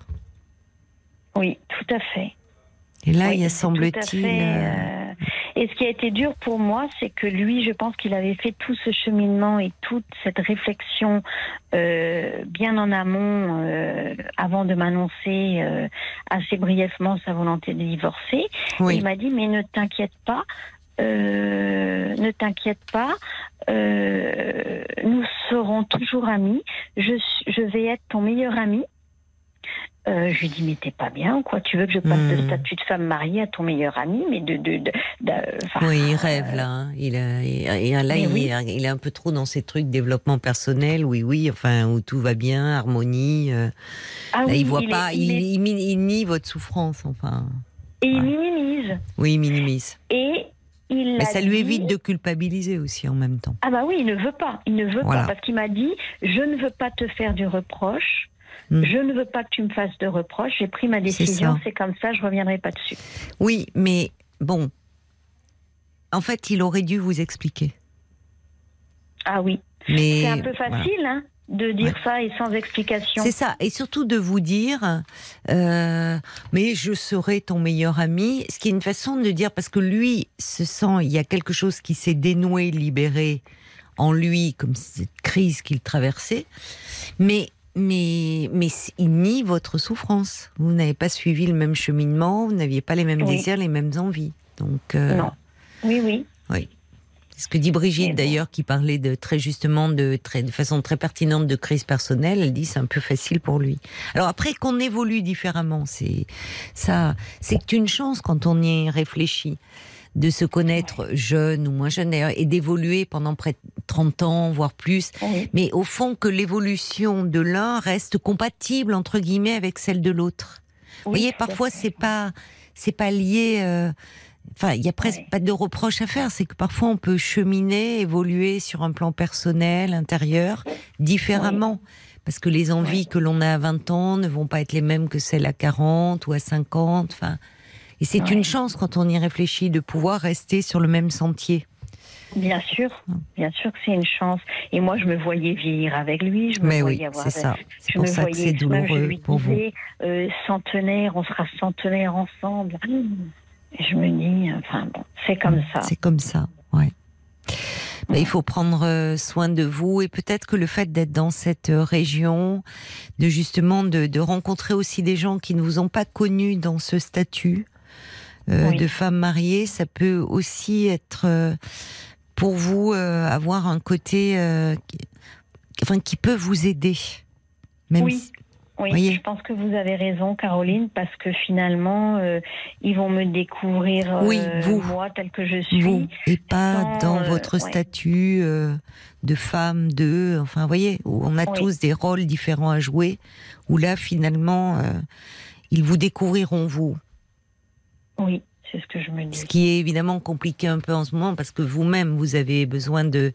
Oui, tout à fait. Et là, Oui, il y a semble-t-il. euh, euh, Et ce qui a été dur pour moi, c'est que lui, je pense qu'il avait fait tout ce cheminement et toute cette réflexion euh, bien en amont, euh, avant de m'annoncer euh, assez brièvement sa volonté de divorcer. oui. Il m'a dit, mais ne t'inquiète pas, euh, ne t'inquiète pas, euh, nous serons toujours amis. Je, je vais être ton meilleur ami. Euh, je lui dis, mais t'es pas bien ou quoi Tu veux que je passe Hmm. de statut de femme mariée à ton meilleur ami Mais de. de, de, Oui, il rêve là. hein. Il, a- là, il, oui. est- il est un peu trop dans ces trucs développement personnel. Oui, oui. Enfin, où tout va bien, harmonie. euh. ah Là, oui, il voit pas. il il, est- il nie votre souffrance. Enfin, et il minimise. oui, il minimise. Et il Mais ça lui dit- évite de culpabiliser aussi en même temps. Ah bah oui, il ne veut pas. Il ne veut Voilà. pas parce qu'il m'a dit je ne veux pas te faire du reproche. Hmm. Je ne veux pas que tu me fasses de reproche. J'ai pris ma décision. C'est comme ça. Je reviendrai pas dessus. Oui, mais bon. En fait, il aurait dû vous expliquer. Ah oui. Mais C'est un peu voilà. facile hein, de dire Ouais. ça et sans explication. C'est ça, et surtout de vous dire, euh, mais je serai ton meilleur ami, ce qui est une façon de dire, parce que lui se sent, il y a quelque chose qui s'est dénoué, libéré en lui, comme cette crise qu'il traversait, mais mais mais il nie votre souffrance. Vous n'avez pas suivi le même cheminement, vous n'aviez pas les mêmes Oui. désirs, les mêmes envies. Donc euh, Non. Oui, oui. oui, ce que dit Brigitte d'ailleurs, qui parlait de très justement de très de façon très pertinente de crise personnelle. Elle dit c'est un peu facile pour lui. Alors après qu'on évolue différemment, c'est ça, c'est une chance quand on y réfléchit de se connaître jeune ou moins jeune et d'évoluer pendant près de 30 ans, voire plus. Mais au fond, que l'évolution de l'un reste compatible, entre guillemets, avec celle de l'autre. Vous voyez, parfois, c'est pas, c'est pas lié, euh, Enfin, il y a presque pas de reproche à faire. C'est que parfois on peut cheminer, évoluer sur un plan personnel, intérieur, différemment. Parce que les envies que l'on a à 20 ans ne vont pas être les mêmes que celles à 40 ou à 50. Enfin, et c'est une chance quand on y réfléchit de pouvoir rester sur le même sentier. Bien sûr, bien sûr que c'est une chance. Et moi, je me voyais vieillir avec lui. Je me Mais voyais oui, avoir. c'est ça. C'est Je pour me ça que voyais, c'est je douloureux lui pour vous. disais, euh, centenaire, on sera centenaire ensemble. Et je me dis, enfin bon, c'est comme ça. C'est comme ça, ouais. Mais il faut prendre euh, soin de vous et peut-être que le fait d'être dans cette euh, région, de justement de, de rencontrer aussi des gens qui ne vous ont pas connu dans ce statut euh, Oui. de femme mariée, ça peut aussi être euh, pour vous euh, avoir un côté, qui, enfin qui peut vous aider. Même Oui. si- Oui, Voyez. je pense que vous avez raison, Caroline, parce que finalement, ils vont me découvrir Oui, vous. moi tel que je suis. vous et pas sans, dans votre statut de femme, de, enfin, vous voyez, où on a Oui. tous des rôles différents à jouer, où là, finalement, ils vous découvriront vous. Oui, c'est ce que je me dis. Ce qui est évidemment compliqué un peu en ce moment, parce que vous-même, vous avez besoin de,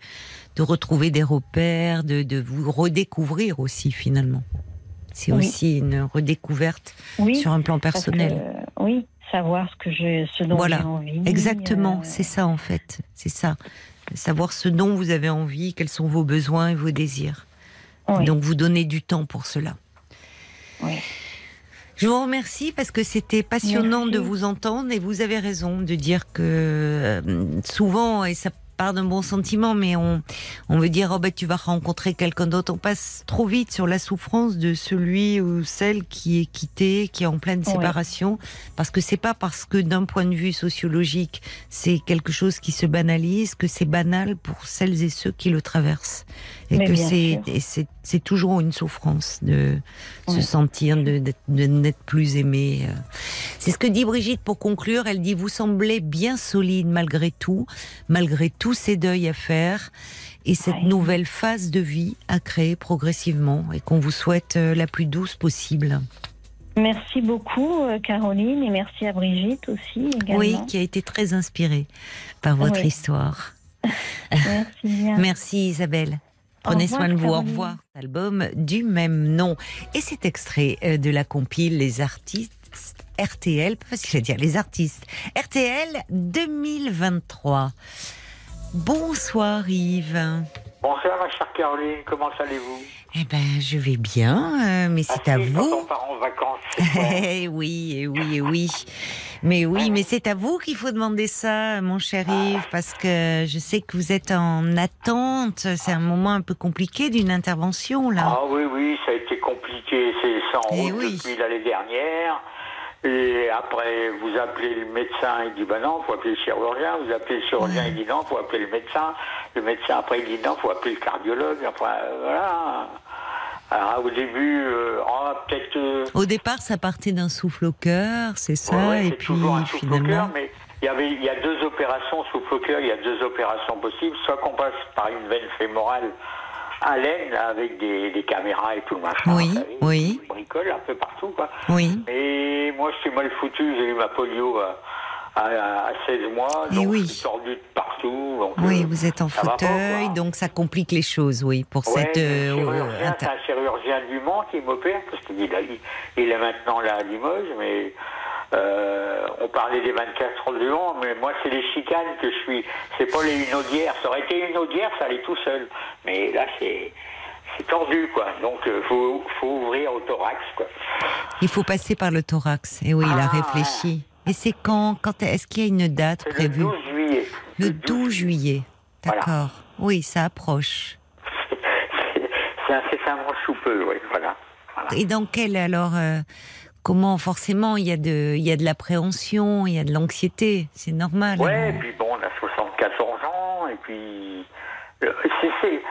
de retrouver des repères, de, de vous redécouvrir aussi, finalement. C'est Oui. aussi une redécouverte Oui, sur un plan que, personnel. euh, oui, savoir ce que je, ce dont Voilà. j'ai envie. Exactement, euh, c'est ça en fait, c'est ça. Savoir ce dont vous avez envie, quels sont vos besoins et vos désirs. oui, Donc vous donnez du temps pour cela. oui. Je vous remercie parce que c'était passionnant Merci. de vous entendre et vous avez raison de dire que euh, souvent, et ça part d'un bon sentiment, mais on, on veut dire, oh ben, tu vas rencontrer quelqu'un d'autre. On passe trop vite sur la souffrance de celui ou celle qui est quitté, qui est en pleine Ouais. séparation, parce que c'est pas parce que d'un point de vue sociologique, c'est quelque chose qui se banalise, que c'est banal pour celles et ceux qui le traversent. Et Mais que c'est, toujours une souffrance de se sentir, de, de n'être plus aimé. euh. C'est ce que dit Brigitte pour conclure. Elle dit, vous semblez bien solide malgré tout, malgré tous ces deuils à faire et cette Ouais. nouvelle phase de vie à créer progressivement et qu'on vous souhaite euh, la plus douce possible. Merci beaucoup, euh, Caroline, et merci à Brigitte aussi également. Oui, qui a été très inspirée par votre Oui. histoire. Merci bien. Merci Isabelle. Prenez revoir, soin de vous. Au revoir. Album du même nom. Et cet extrait euh, de la compile Les artistes RTL, pas facile à dire, les artistes RTL 2023. Bonsoir Yves. Bonsoir ma chère Caroline, comment allez-vous? Eh ben, je vais bien, euh, mais c'est à Ah si, Quand on vous. part en vacances. Eh oui, eh oui, eh oui. Mais oui, mais c'est à vous qu'il faut demander ça, mon cher Yves, parce que je sais que vous êtes en attente. C'est un moment un peu compliqué d'une intervention, là. Ah oui, oui, ça a été compliqué, c'est ça en Eh route oui. depuis l'année dernière. Et après, vous appelez le médecin, il dit bah non, faut appeler le chirurgien. Vous appelez le chirurgien, il dit non, faut appeler le médecin. Le médecin, après, il dit non, faut appeler le cardiologue. Euh, voilà. Alors, au début, euh, oh, peut-être. euh, Au départ, ça partait d'un souffle au cœur, c'est ça, Ouais, ouais, et puis toujours un souffle au cœur, finalement. mais il y avait, il y a deux opérations souffle au cœur, il y a deux opérations possibles, soit qu'on passe par une veine fémorale à laine, là, avec des, des caméras et tout le machin. Oui, savez, oui. On bricole un peu partout, quoi. Oui, Et moi, je suis mal foutu, j'ai eu ma polio à, à, à 16 mois, Eh donc oui. je suis tordu de partout. Donc, oui, euh, vous êtes en pas, fauteuil, donc ça complique les choses, oui, pour Ouais, cette. euh, chirurgien, c'est un chirurgien du Mans qui m'opère, parce qu'il il est maintenant là à Limoges, mais euh, on parlait des 24 heures du Mans, mais moi c'est les chicanes que je suis, c'est pas les unaudières. Ça aurait été une audière, ça allait tout seul. Mais là c'est c'est tordu quoi, donc euh, faut, faut ouvrir au thorax quoi. Il faut passer par le thorax. Et oui, il a Ah, réfléchi. Et c'est quand, quand Est-ce qu'il y a une date C'est le prévue? 12 juillet. Le 12 juillet. Voilà. D'accord. Oui, ça approche. C'est incessamment sous peu, oui, voilà. Voilà. Et dans quel alors euh, Comment forcément il y a de, il y a de l'appréhension, il y a de l'anxiété, c'est normal. Ouais, et puis bon, on a 74 ans, Et puis, euh, c'est-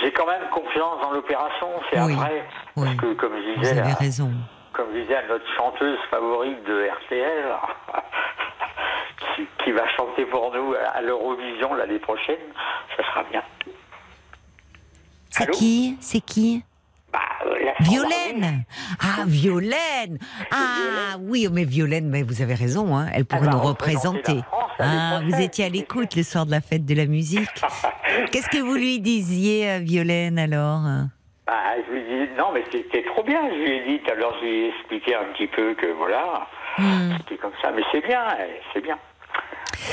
j'ai quand même confiance dans l'opération. C'est Oui, après, oui. parce que comme je Vous disais, avez à- raison. comme je disais à notre chanteuse favorite de RTL, qui, qui va chanter pour nous à l'Eurovision l'année prochaine, ça sera bien. C'est qui? C'est qui? Bah, euh, la Violaine Ah, Violaine Ah, oui, mais Violaine, mais vous avez raison, hein, elle pourrait va nous représenter représenter. France l'année Ah, vous étiez à l'écoute le soir de la fête de la musique. Qu'est-ce que vous lui disiez à Violaine alors? Bah, je lui dis, non, mais c'était trop bien. Je lui ai dit, l'heure, je lui ai expliqué un petit peu que voilà, Hmm. c'était comme ça. Mais c'est bien, eh, c'est bien.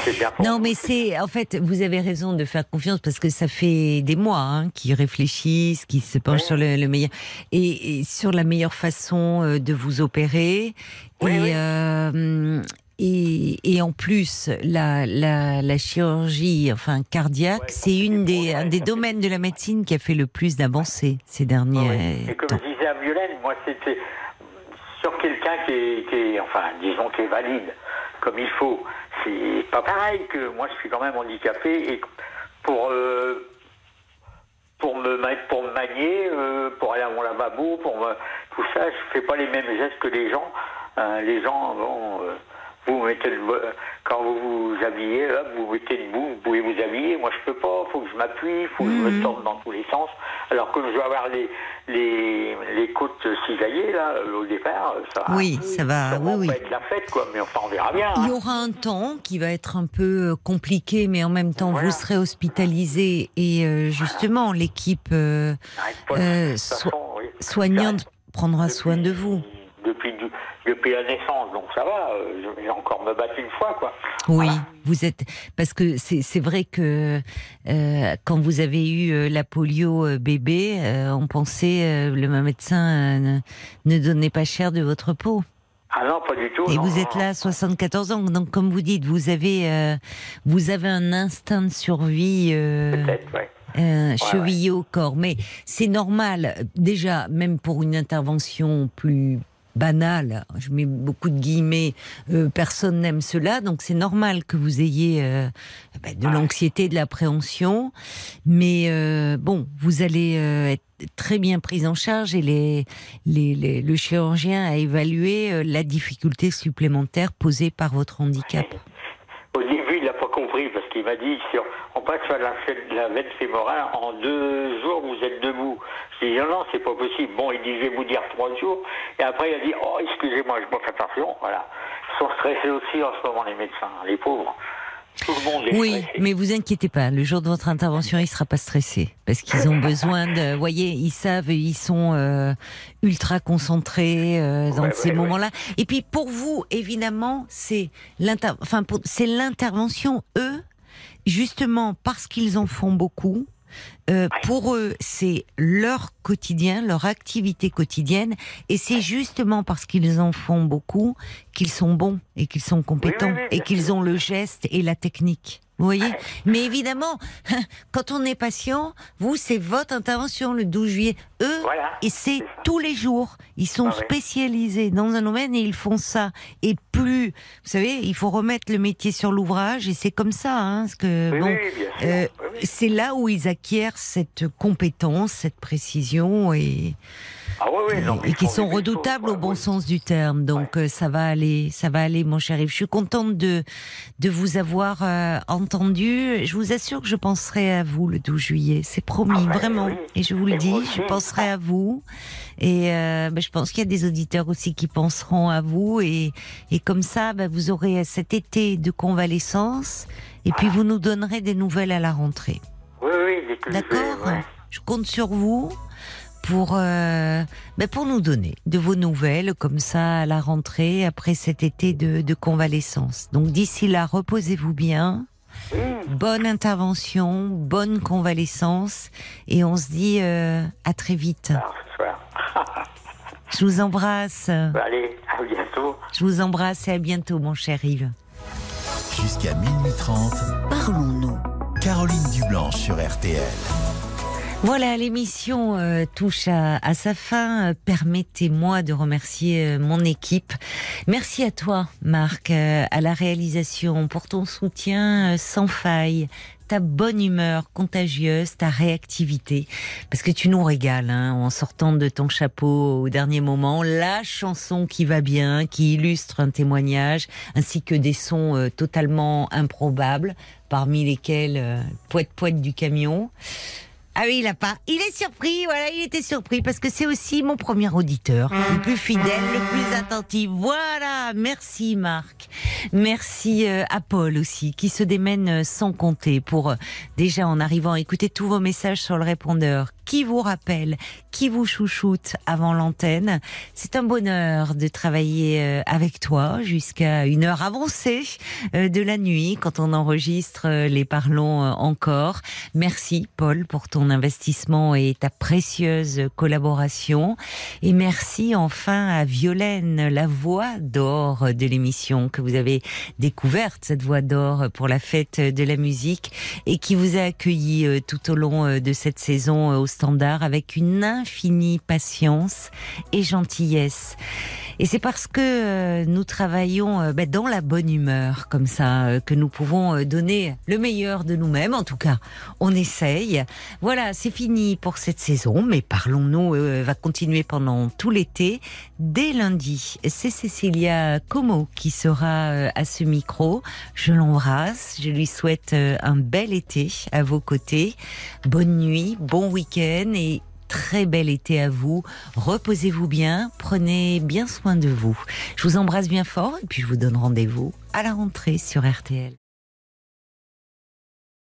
C'est bien pour Non, mais c'est en fait, vous avez raison de faire confiance parce que ça fait des mois hein, qu'ils réfléchissent, qu'ils se penchent sur le, le meilleur et, et sur la meilleure façon euh, de vous opérer. Oui, et, oui. euh, et et en plus, la, la, la chirurgie, enfin cardiaque, Ouais, c'est une des un des domaines de la médecine qui a fait le plus d'avancées ces derniers Oui. Et comme temps. à Violaine, moi, c'était sur quelqu'un qui est, enfin, disons, qui est valide, comme il faut. C'est pas pareil que moi, je suis quand même handicapé et pour. euh, pour me, pour me manier, euh, pour aller à mon lavabo, pour me, tout ça, je fais pas les mêmes gestes que les gens. Euh, les gens, bon, vous mettez le, quand vous vous habillez, là, vous mettez debout, vous pouvez vous habiller. Moi, je peux pas. Faut que je m'appuie, faut que je me tourne dans tous les sens. Alors que je vais avoir les les, les côtes cisaillées là euh, au départ, ça. Oui, ça va, oui, oui. pas être la fête, quoi. Mais enfin, on verra bien. Il y hein. aura un temps qui va être un peu euh, compliqué, mais en même temps, Voilà. vous serez hospitalisé et euh, justement, l'équipe euh, euh, so- oui. soignante prendra Depuis- soin de vous. Depuis, depuis la naissance, donc ça va. euh, Je vais encore me battre une fois, quoi. Oui, Voilà. vous êtes parce que c'est vrai que euh, quand vous avez eu euh, la polio bébé, euh, on pensait euh, le médecin ne, ne donnait pas cher de votre peau. Ah non, pas du tout. Et non, vous non, êtes là à 74 ans, donc comme vous dites, vous avez vous avez un instinct de survie. Peut-être, euh, chevillé au corps. Mais c'est normal, déjà, même pour une intervention plus banale, je mets beaucoup de guillemets, euh, personne n'aime cela, donc c'est normal que vous ayez euh, bah, de l'anxiété, de l'appréhension, mais euh, bon, vous allez euh, être très bien prise en charge et les, les, les- le chirurgien a évalué euh, la difficulté supplémentaire posée par votre handicap début, il n'a pas compris parce qu'il m'a dit si on- on passe la, la veine fémorale en deux jours, vous êtes debout. Je dis non, non, c'est pas possible. Bon, il dit je vais vous dire trois jours. Et après, il a dit oh, excusez-moi, je fais attention. Voilà. Ils sont stressés aussi en ce moment, les médecins, les pauvres. Tout le monde est Oui, stressé. mais vous inquiétez pas, le jour de votre intervention, il sera pas stressé parce qu'ils ont besoin de, vous voyez, ils savent, ils sont euh, ultra concentrés euh, dans Ouais, ces ouais, moments-là. Et puis pour vous, évidemment, c'est l'inter, enfin pour- c'est l'intervention eux, justement parce qu'ils en font beaucoup. euh, pour eux, c'est leur quotidien, leur activité quotidienne, et c'est justement parce qu'ils en font beaucoup qu'ils sont bons et qu'ils sont compétents oui, oui, et qu'ils ont le geste et la technique. Vous voyez? Mais évidemment, quand on est patient, vous, c'est votre intervention le 12 juillet. Eux, Voilà. et c'est tous les jours. Ils sont Ah ouais. spécialisés dans un domaine et ils font ça. Et plus, vous savez, il faut remettre le métier sur l'ouvrage et c'est comme ça. Hein, parce que, Oui, bon, oui, euh, oui. c'est là où ils acquièrent cette compétence, cette précision et, Ah oui, oui, non, mais et qui sont redoutables choses, au bon sens du terme. Donc euh, ça va aller, ça va aller, mon cher Yves. Je suis contente de de vous avoir euh, entendu. Je vous assure que je penserai à vous le 12 juillet. C'est promis, Ah ben, vraiment. Et je vous le dis, je penserai à vous. Et euh, ben, je pense qu'il y a des auditeurs aussi qui penseront à vous. Et et comme ça, ben, vous aurez cet été de convalescence. Et puis vous nous donnerez des nouvelles à la rentrée. Oui, oui, D'accord? ouais. Je compte sur vous pour, euh, ben pour nous donner de vos nouvelles comme ça à la rentrée après cet été de, de convalescence. Donc d'ici là, reposez-vous bien. Bonne intervention, bonne convalescence et on se dit euh, à très vite. Je vous embrasse. Allez, à bientôt. Je vous embrasse et à bientôt mon cher Yves. Jusqu'à minuit 30, Parlons-nous. Caroline Dublanche sur RTL. Voilà, l'émission euh, touche à, à, sa fin. Permettez-moi de remercier euh, mon équipe. Merci à toi, Marc, euh, à la réalisation, pour ton soutien sans faille, ta bonne humeur contagieuse, ta réactivité, parce que tu nous régales hein, en sortant de ton chapeau au dernier moment, la chanson qui va bien, qui illustre un témoignage, ainsi que des sons totalement improbables, parmi lesquels poète poète du camion. Ah oui, il a pas. Il est surpris, voilà, il était surpris parce que c'est aussi mon premier auditeur, le plus fidèle, le plus attentif. Voilà, merci Marc. Merci euh, à Paul aussi, qui se démène euh, sans compter pour euh, déjà en arrivant écouter tous vos messages sur le répondeur, qui vous rappelle, qui vous chouchoute avant l'antenne. C'est un bonheur de travailler avec toi jusqu'à une heure avancée de la nuit quand on enregistre les parlons encore. Merci Paul pour ton investissement et ta précieuse collaboration. Et merci enfin à Violaine, la voix d'or de l'émission que vous avez découverte, cette voix d'or pour la fête de la musique et qui vous a accueilli euh, tout au long euh, de cette saison euh, avec une infinie patience et gentillesse. Et c'est parce que nous travaillons ben, dans la bonne humeur, comme ça, que nous pouvons donner le meilleur de nous-mêmes. En tout cas, on essaye. Voilà, c'est fini pour cette saison, mais parlons-nous va continuer pendant tout l'été. Dès lundi, c'est Cécilia Como qui sera à ce micro. Je l'embrasse, je lui souhaite un bel été à vos côtés. Bonne nuit, bon week-end et très bel été à vous. Reposez-vous bien, prenez bien soin de vous. Je vous embrasse bien fort et puis je vous donne rendez-vous à la rentrée sur RTL.